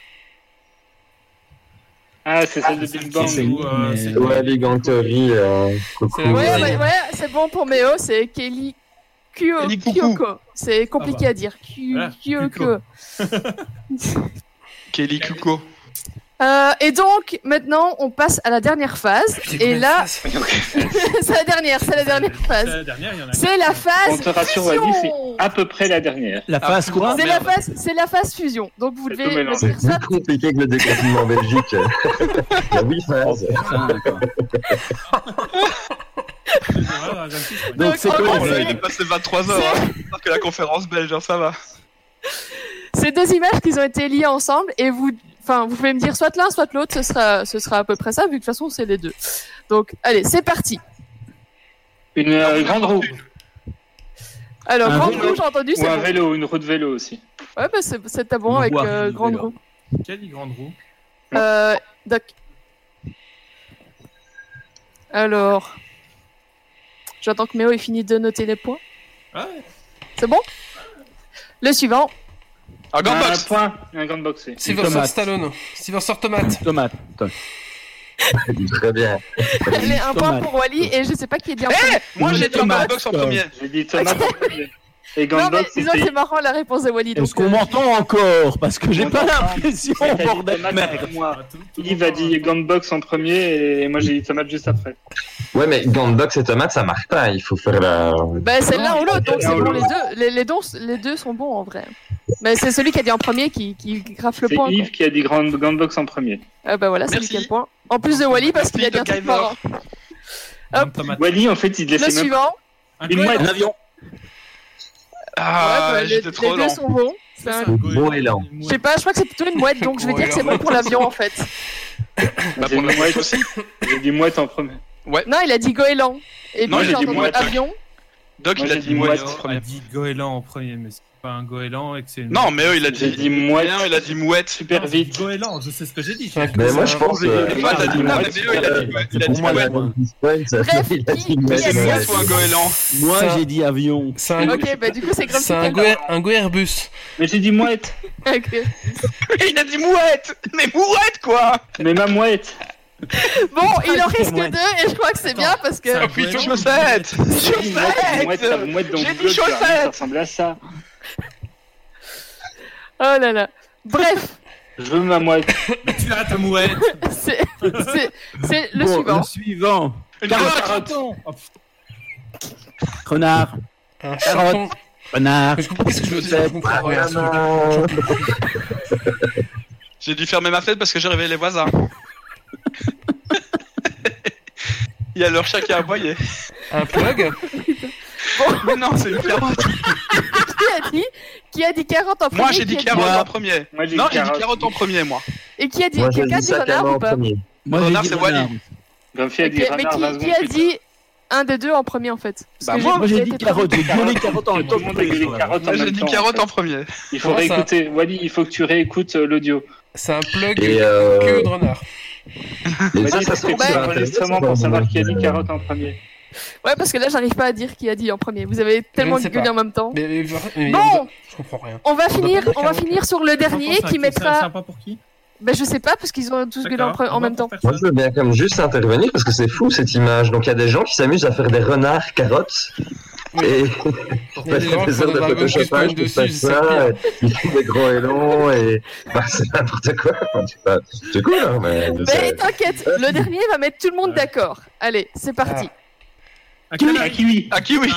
Ah, c'est celle de c'est Big Bang. c'est où, euh, c'est- Ouais, Big Bang Theory, euh, coucou. Ouais, Ouais. ouais, ouais, c'est bon pour Méo, c'est Kelly Kyo-. Kyoko. C'est compliqué Ah bah. à dire. Kyu- Voilà, Kyoko. (laughs) (laughs) Kelly Kuko. Euh, et donc, maintenant, on passe à la dernière phase. Et là, (laughs) (laughs) c'est la dernière, c'est la dernière C'est phase. C'est la phase On te rassure, fusion. Wally, c'est à peu près la dernière. La Ah, face quoi C'est la phase, c'est la phase fusion. Donc vous devez C'est ça. plus compliqué que le déconfinement en Belgique. (laughs) Il y a huit phases. Ouais. Donc c'est les c'est- il est passé 23 heures. Hein. Que la conférence belge, hein, ça va. Ces deux images qui ont été liées ensemble et vous, enfin, vous pouvez me dire soit l'un, soit l'autre. Ce sera, ce sera à peu près ça, vu que de toute façon c'est les deux. Donc, allez, c'est parti. Une euh, grande roue. Alors, Un grande vélo. roue, j'ai entendu, Ou c'est un bon. vélo, une roue de vélo aussi. Ouais, bah, c'est c'est à bon Une avec roue euh, de grande roue. Quelle grande roue? Euh, Doc. Alors, j'attends que Méo ait fini de noter les points. Ah ouais. C'est bon? Le suivant. Un Un Gandbox. point, un grande box. Sylvester tomate. Stallone. Sylvester Tomate. Tomate. Tom- (laughs) Très bien. Allez, un point Tomate. pour Wally et je sais pas qui est bien. Eh Moi, j'ai dit un Tomate, Gandbox en premier. J'ai dit tomate en premier. Et non, grande mais disons, c'était... c'est marrant la réponse de Wally. Est-ce Donc, qu'on euh, m'entend encore Parce que j'ai pas l'impression, bordel. tomate Merde. le Yves a dit grande box en premier et moi j'ai dit tomate juste après. Ouais, mais Gandbox et tomate, ça marche pas. Il faut faire la. bah, c'est l'un ou l'autre, donc c'est bon les deux. Les, les, dons- les deux sont bons en vrai. Mais c'est celui qui a dit en premier qui, qui graffe le C'est point. quoi. Yves qui a dit grande, grande box en premier. Ah bah voilà, c'est lui qui a le point. En plus de Wally parce qu'il a dit un truc marrant. Wally, en fait, il Le laissait même suivant. Un avion. Ah, ouais, bah, les, deux sont bons. C'est un- Je sais pas, je crois que c'est plutôt une mouette, donc je vais dire que c'est bon pour l'avion en fait. Bah, J'ai pour la mouette aussi. J'ai dit mouette en premier. Non, il a dit goéland. Et Non, puis j'ai j'ai dit mouette. avion. Doc, Moi, il a j'ai dit mouette premier. dit goéland en premier, monsieur. Pas un goéland et que c'est une... Non, mais eux, il a dit, dit mouette. rien, il a dit mouette. Super vite. goéland, je sais ce que j'ai dit. Mais moi, je pense. euh, mais Méo, il a dit, ouais, il a dit Bref, il a dit mouette, mouette. Ou un goéland. Moi, j'ai dit avion. C'est un, Ok, bah du coup c'est Grumpy c'est un, Cat. goé- un goérbus. Mais j'ai dit mouette. (laughs) Ok. Il a dit mouette Mais mouette, quoi Mais ma mouette. Bon, il en reste que mouette. deux et je crois que c'est bien parce que. Puis goéland. chaussette J'ai dit mouette, mouette, ça, Chaussette mouette J'ai dit chaussette Ça ressemble à ça. Oh là là. Bref, (laughs) Je veux ma mouette. Tu as ta mouette. (laughs) c'est c'est- c'est le Bon, suivant. Le suivant. Une Carotte. carotte Oh. Renard. Un Carotte. Renard. Mais je comprends qu'est-ce que je veux dire. Rien. (laughs) J'ai dû fermer ma fenêtre parce que j'ai réveillé les voisins. Il y a leur chat qui a aboyé. Un plug? Mais non, c'est une carotte. (laughs) Qui a dit Qui a dit carotte en premier Moi, j'ai dit carotte en premier. Moi, j'ai Non, dit j'ai dit carotte. carotte en premier, moi. Et qui a dit Moi, j'ai Quelqu'un a dit dit renard en ou pas. Moi, Renard, j'ai c'est dit Wally. renard. Grumpy a Ok, dit Mais renard, qui, 20 qui secondes a dit un des deux en premier en fait Parce Bah, que moi. Moi, j'ai été dit carotte. J'ai dit les carottes en tard. même Tout temps. le monde a dit carotte en Moi, j'ai même dit temps. carotte en premier. Il faut ça réécouter. Wally, il faut que tu réécoutes euh, l'audio. C'est un plug Et, euh, de renard. Et Wally, ça, ça se que sur l'enregistrement c'est pour savoir qui a dit carotte en premier. Ouais, parce que là j'arrive pas à dire qui a dit en premier. Vous avez tellement gueulé pas. en même temps. Mais, mais- mais- Bon, je comprends rien. on va finir, on va finir sur le dernier qui mettra. C'est sympa pour qui Ben je sais pas parce qu'ils ont tous gueulé en, même temps. Moi, je veux bien comme juste intervenir parce que c'est fou cette image. Donc, il y a des gens qui s'amusent à faire des renards carottes. Et pour (laughs) Il y a des faire des des de photoshopage, faire c'est ça, et ils font des gros élans et (laughs) bah, c'est n'importe quoi. C'est cool, hein, mais. Mais t'inquiète, le dernier va mettre tout le monde Ouais. d'accord. Allez, c'est parti. À À kiwi. Kiwi kiwi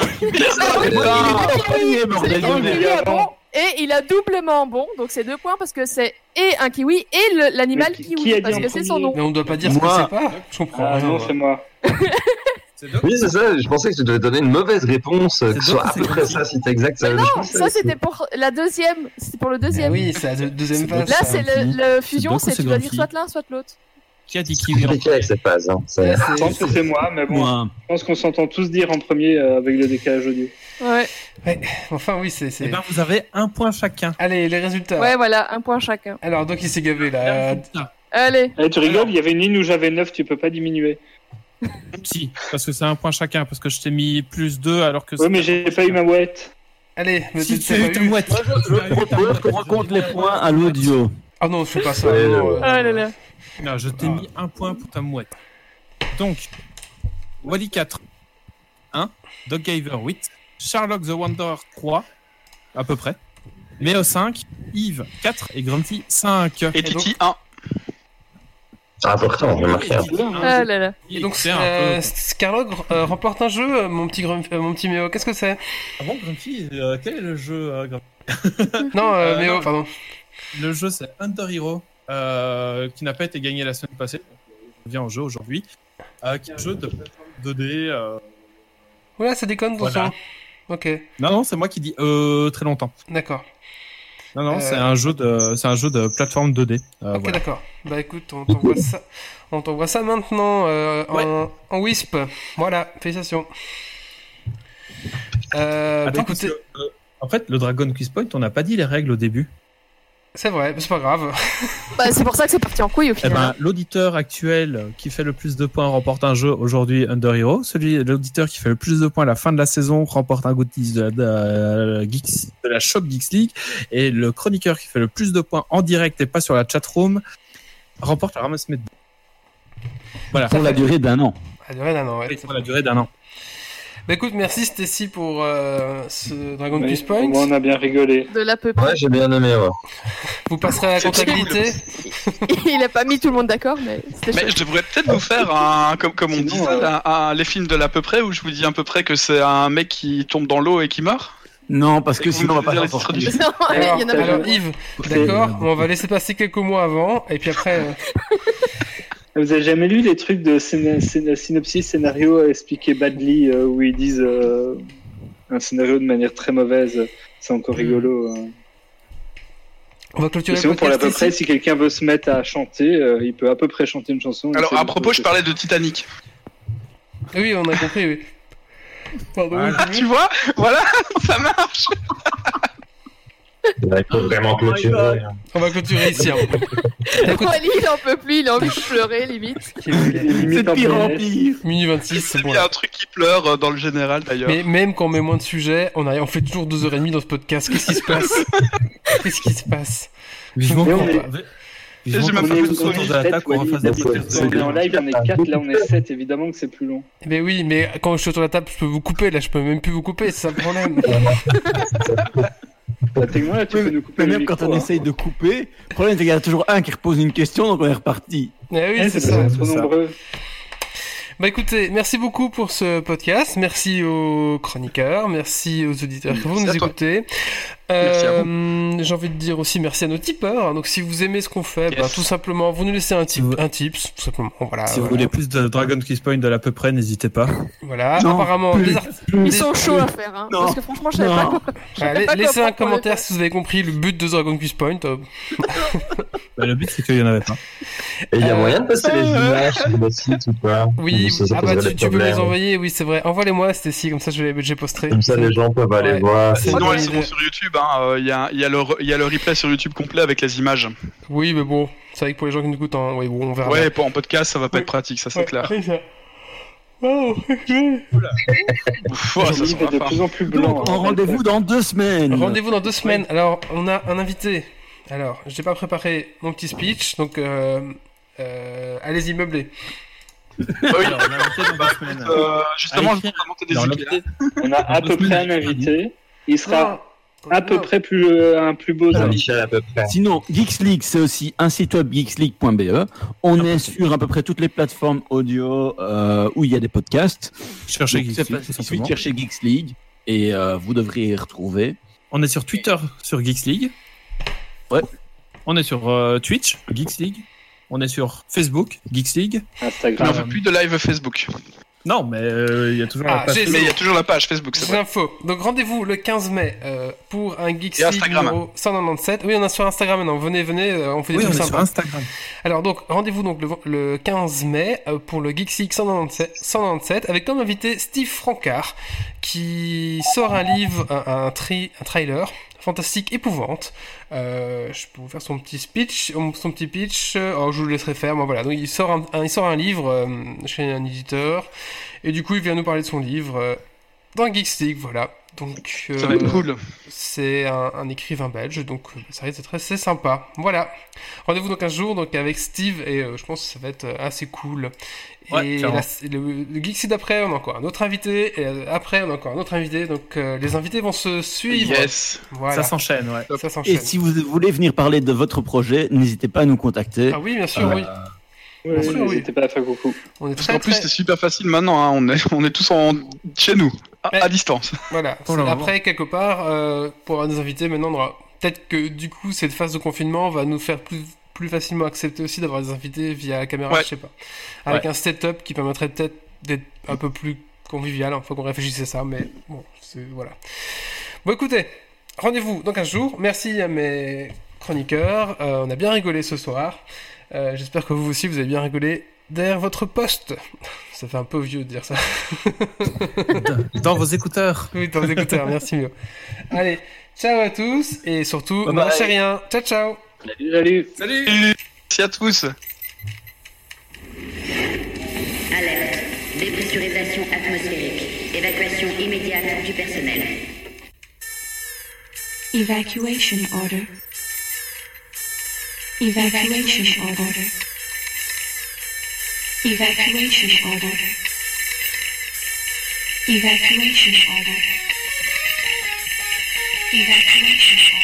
et il a doublement bon, donc c'est deux points parce que c'est et un kiwi et l'animal kiwi qui a dit parce que c'est son nom. Mais on doit pas dire ce Moi. que c'est pas. Je comprends Ah non, c'est moi. (laughs) Oui, c'est ça. Je pensais que tu devais donner une mauvaise réponse, que C'est ce soit à peu près ça, si t'es exact. Non, ça c'était pour la deuxième, c'était pour le Mais deuxième. oui, c'est la deux- deuxième phase. Là c'est le, le fusion, c'est tu dois dire soit l'un soit l'autre. Qui a dit C'est en compliqué avec ces phases. Hein. c'est- Je c'est- pense que c'est moi, mais bon, Moi. je pense qu'on s'entend tous dire en premier euh, avec le décalage audio. Ouais. Enfin, oui, c'est. c'est- Eh ben, vous avez un point chacun. Allez, les résultats. Ouais, voilà, un point chacun. Alors, donc il s'est gavé là. Allez. Eh, tu rigoles, il y avait une ligne où j'avais 9, tu peux pas diminuer. (laughs) Si, parce que c'est un point chacun, parce que je t'ai mis plus 2 alors que Oui, mais j'ai pas eu ma mouette. Allez, mais Si tu as eu ta. Moi, je, propose qu'on raconte les points à l'audio. Ah non, je fais pas ça. Ah là là. Non, je t'ai mis un point pour ta mouette. Donc, Wally 4, 1, Dog Giver 8, Sherlock the Wanderer 3, à peu près, Méo 5, Yves 4 et Grumpy 5. Et Titi 1. C'est important, marqué. hein. Ah là là. Et donc, un euh, peu... Scarlog euh, remporte un jeu, euh, mon petit, Grum- euh, mon petit Méo. Qu'est-ce que c'est? Ah bon, Grumpy, euh, quel est le jeu euh, Grumpy? Non, euh, Euh, Méo, pardon. Le jeu, c'est Hunter Hero, euh, qui n'a pas été gagné la semaine passée. Il vient en jeu aujourd'hui. Euh, qui est un jeu de 2D. euh, Oula, ça déconne ton Voilà. son. Ok, Non, non, c'est moi qui dis euh, très longtemps. d'accord. Non, non, c'est un jeu de, c'est un jeu de plateforme 2D. Euh, ok, voilà. d'accord. Bah écoute, on t'envoie ça. On t'envoie ça maintenant en, en Wisp. Voilà, félicitations. Euh, bah, parce écoutez, que, en fait, le Dragon Quiz Point, on n'a pas dit les règles au début. C'est vrai, mais c'est pas grave. (laughs) Bah, c'est pour ça que c'est parti en couille au Eh final. ben, l'auditeur actuel qui fait le plus de points remporte un jeu aujourd'hui Under Hero. Celui, l'auditeur qui fait le plus de points à la fin de la saison remporte un goodies de la, de la Geeks- de la Shop Geeks League. Et le chroniqueur qui fait le plus de points en direct et pas sur la chatroom remporte la ramasse. Voilà. Pour la durée d'un an. Rien, non, ouais. Oui, pour la durée d'un an. Bah écoute, merci Stacy pour euh, ce Dragon Oui, au Point. moins, on a bien rigolé. De l'à peu près. Ouais, j'ai bien aimé, ouais. Vous passerez à la comptabilité. Il a pas mis tout le monde d'accord, mais c'était Mais je devrais peut-être vous faire un, comme, comme on euh, un- un- les films de l'à peu près où je vous dis à peu près que c'est un mec qui tombe dans l'eau et qui meurt. Non, parce que sinon on va pas les sortir. Non, Alors, il y en a alors, pas. Yves, d'accord, on va laisser passer quelques mois avant, et puis après, euh, (laughs) Vous avez jamais lu les trucs de synopsis, scénario expliqué badly, euh, où ils disent euh, un scénario de manière très mauvaise C'est encore rigolo. hein. on va clôturer Sinon, le pour l'à podcast peu près, si quelqu'un veut se mettre à chanter, euh, il peut à peu près chanter une chanson. Alors à propos, je parlais de Titanic. Oui, on a compris, oui. Pardon. Voilà. Tu vois, voilà, (laughs) ça marche. Il faut vraiment clôturer. hein. On va clôturer ici. hein. (laughs) Écoute, Wally, il en peut plus, il a envie de pleurer, limite. (laughs) C'est de pire en pire. Minuit 26, c'est Il bon. y a un truc qui pleure euh, dans le général d'ailleurs. Mais même quand on met moins de sujets, on, a, on fait toujours 2h30 dans ce podcast. Qu'est-ce qui se passe? (laughs) Qu'est-ce qui se passe? Vivement qu'on on est- J'ai même pas fait de autour de face en live, on est 4, là on est 7, évidemment que c'est plus long. Mais oui, mais quand je suis autour de la table, je peux vous couper. Là, je peux même plus vous couper. C'est ça le problème. Techniquement, là, tu Oui, peux nous couper même quand on hein. essaye de couper, le problème c'est qu'il y a toujours un qui repose une question, donc on est reparti. Eh oui, Ouais, c'est ça. ça. Bah écoutez, merci beaucoup pour ce podcast. Merci aux chroniqueurs. Merci aux auditeurs qui vont nous écouter. Merci à Euh, J'ai envie de dire aussi merci à nos tipeurs. Donc si vous aimez ce qu'on fait, Yes. bah, tout simplement, vous nous laissez un, tip, un tips, tout simplement. Voilà. Si vous voulez plus de Dragon Quest Point de l'à peu près, n'hésitez pas. Voilà. Non, Apparemment, plus. Ils sont chauds à faire, hein. Non. Parce que franchement, je savais pas quoi. Voilà, savais pas laissez comment un commentaire si vous avez compris le but de Dragon Quest Point. euh, (laughs) Bah, le but, c'est qu'il y en avait pas. Et il y a Euh, moyen de passer les images sur le site ou pas? Oui, Ou ça, ça ah bah tu, tu peux les envoyer, oui c'est vrai. Envoie-les-moi, si comme ça je les j'ai posterai. Comme ça, les gens peuvent aller Ouais. voir. Sinon, elles seront sur YouTube. hein, euh, Il y, a, il y, a le il y a le replay sur YouTube complet avec les images. Oui, mais bon, c'est vrai que pour les gens qui nous écoutent, hein, oui, bon, on verra. Ouais, pour en podcast, ça va pas Oui. être pratique, ça c'est Ouais, clair. c'est ça. Oh, (laughs) Ouf, ouais, ça sera est de fort. plus en plus blanc. Donc, hein. en rendez-vous dans deux semaines. Rendez-vous dans deux semaines. Alors, on a un invité. Alors, j'ai pas préparé mon petit speech, donc euh, euh, allez-y meubler. Oui, Alors, dans semaines. euh, justement, je Alexis, vais monter des Alors, idées. l'invité- On a à peu près un invité. Il sera à peu près plus, euh, un plus beau. Michel à peu près. Sinon, Geeks League, c'est aussi un site web geeksleague.be. On est sur à peu près toutes les plateformes audio euh, où il y a des podcasts. Cherchez Geeks League, simplement. chercher Geeks League et euh, vous devriez y retrouver. On est sur Twitter sur Geeks League. Ouais. On est sur euh, Twitch, Geeks League. On est sur Facebook, Geeks League. Mais on Instagram. fait plus de live Facebook. Non, mais euh, il y a toujours Ah, la page j'ai- Mais il y a Facebook. toujours la page Facebook, c'est vrai. l'info. Donc rendez-vous le 15 mai euh, pour un Geeks Et League Instagram. numéro 197. Oui, on est sur Instagram maintenant. Venez, venez, euh, on fait des Oui, on trucs est sur sympas. Instagram. Alors donc rendez-vous donc le, le 15 mai euh, pour le Geeks League 197, 197 avec comme invité Steve Francard qui sort un livre, un, un, tri- un trailer fantastique épouvante. Euh, je peux vous faire son petit speech, son petit pitch. euh, Oh, je vous le laisserai faire. Mais voilà, donc il sort un, un- il sort un livre euh, chez un éditeur et du coup il vient nous parler de son livre euh, dans Geeks League. Voilà. Donc Ça va être euh, cool. c'est un, un écrivain belge, donc euh, ça risque d'être assez sympa. Voilà. Rendez-vous donc un jour donc avec Steve et euh, je pense que ça va être euh, assez cool. Ouais, et clairement. la- le, le Geeksy d'après, on a encore un autre invité et euh, après on a encore un autre invité. Donc euh, les invités vont se suivre. Yes. Voilà. Ça s'enchaîne, ouais. Ça Et si vous voulez venir parler de votre projet, n'hésitez pas à nous contacter. Ah oui, bien sûr, Euh, oui. Oui. N'hésitez pas à faire coucou. On est très qu'en plus, très. c'est super facile maintenant. hein, On, est, on est tous en... chez nous, à, distance. Voilà. Après quelque part, euh, pour des invités, maintenant on aura peut-être que du coup cette phase de confinement va nous faire plus plus facilement accepter aussi d'avoir des invités via la caméra, Ouais. je sais pas. Avec un setup qui permettrait peut-être d'être un peu plus convivial. Faut qu'on réfléchisse à ça, mais bon, c'est voilà. Bon, écoutez, rendez-vous dans 15 jours. Merci à mes chroniqueurs. Euh, on a bien rigolé ce soir. Euh, J'espère que vous aussi, vous avez bien rigolé derrière votre poste. (laughs) Ça fait un peu vieux de dire ça. Dans vos écouteurs. Oui, dans les écouteurs, merci Mio. Allez, ciao à tous et surtout, ne rien. Ciao, ciao. Salut, salut. Salut Merci à tous Alerte. Dépressurisation atmosphérique. Évacuation immédiate du personnel. Evacuation order. Evacuation order. Evacuation order. Evacuation order. Evacuation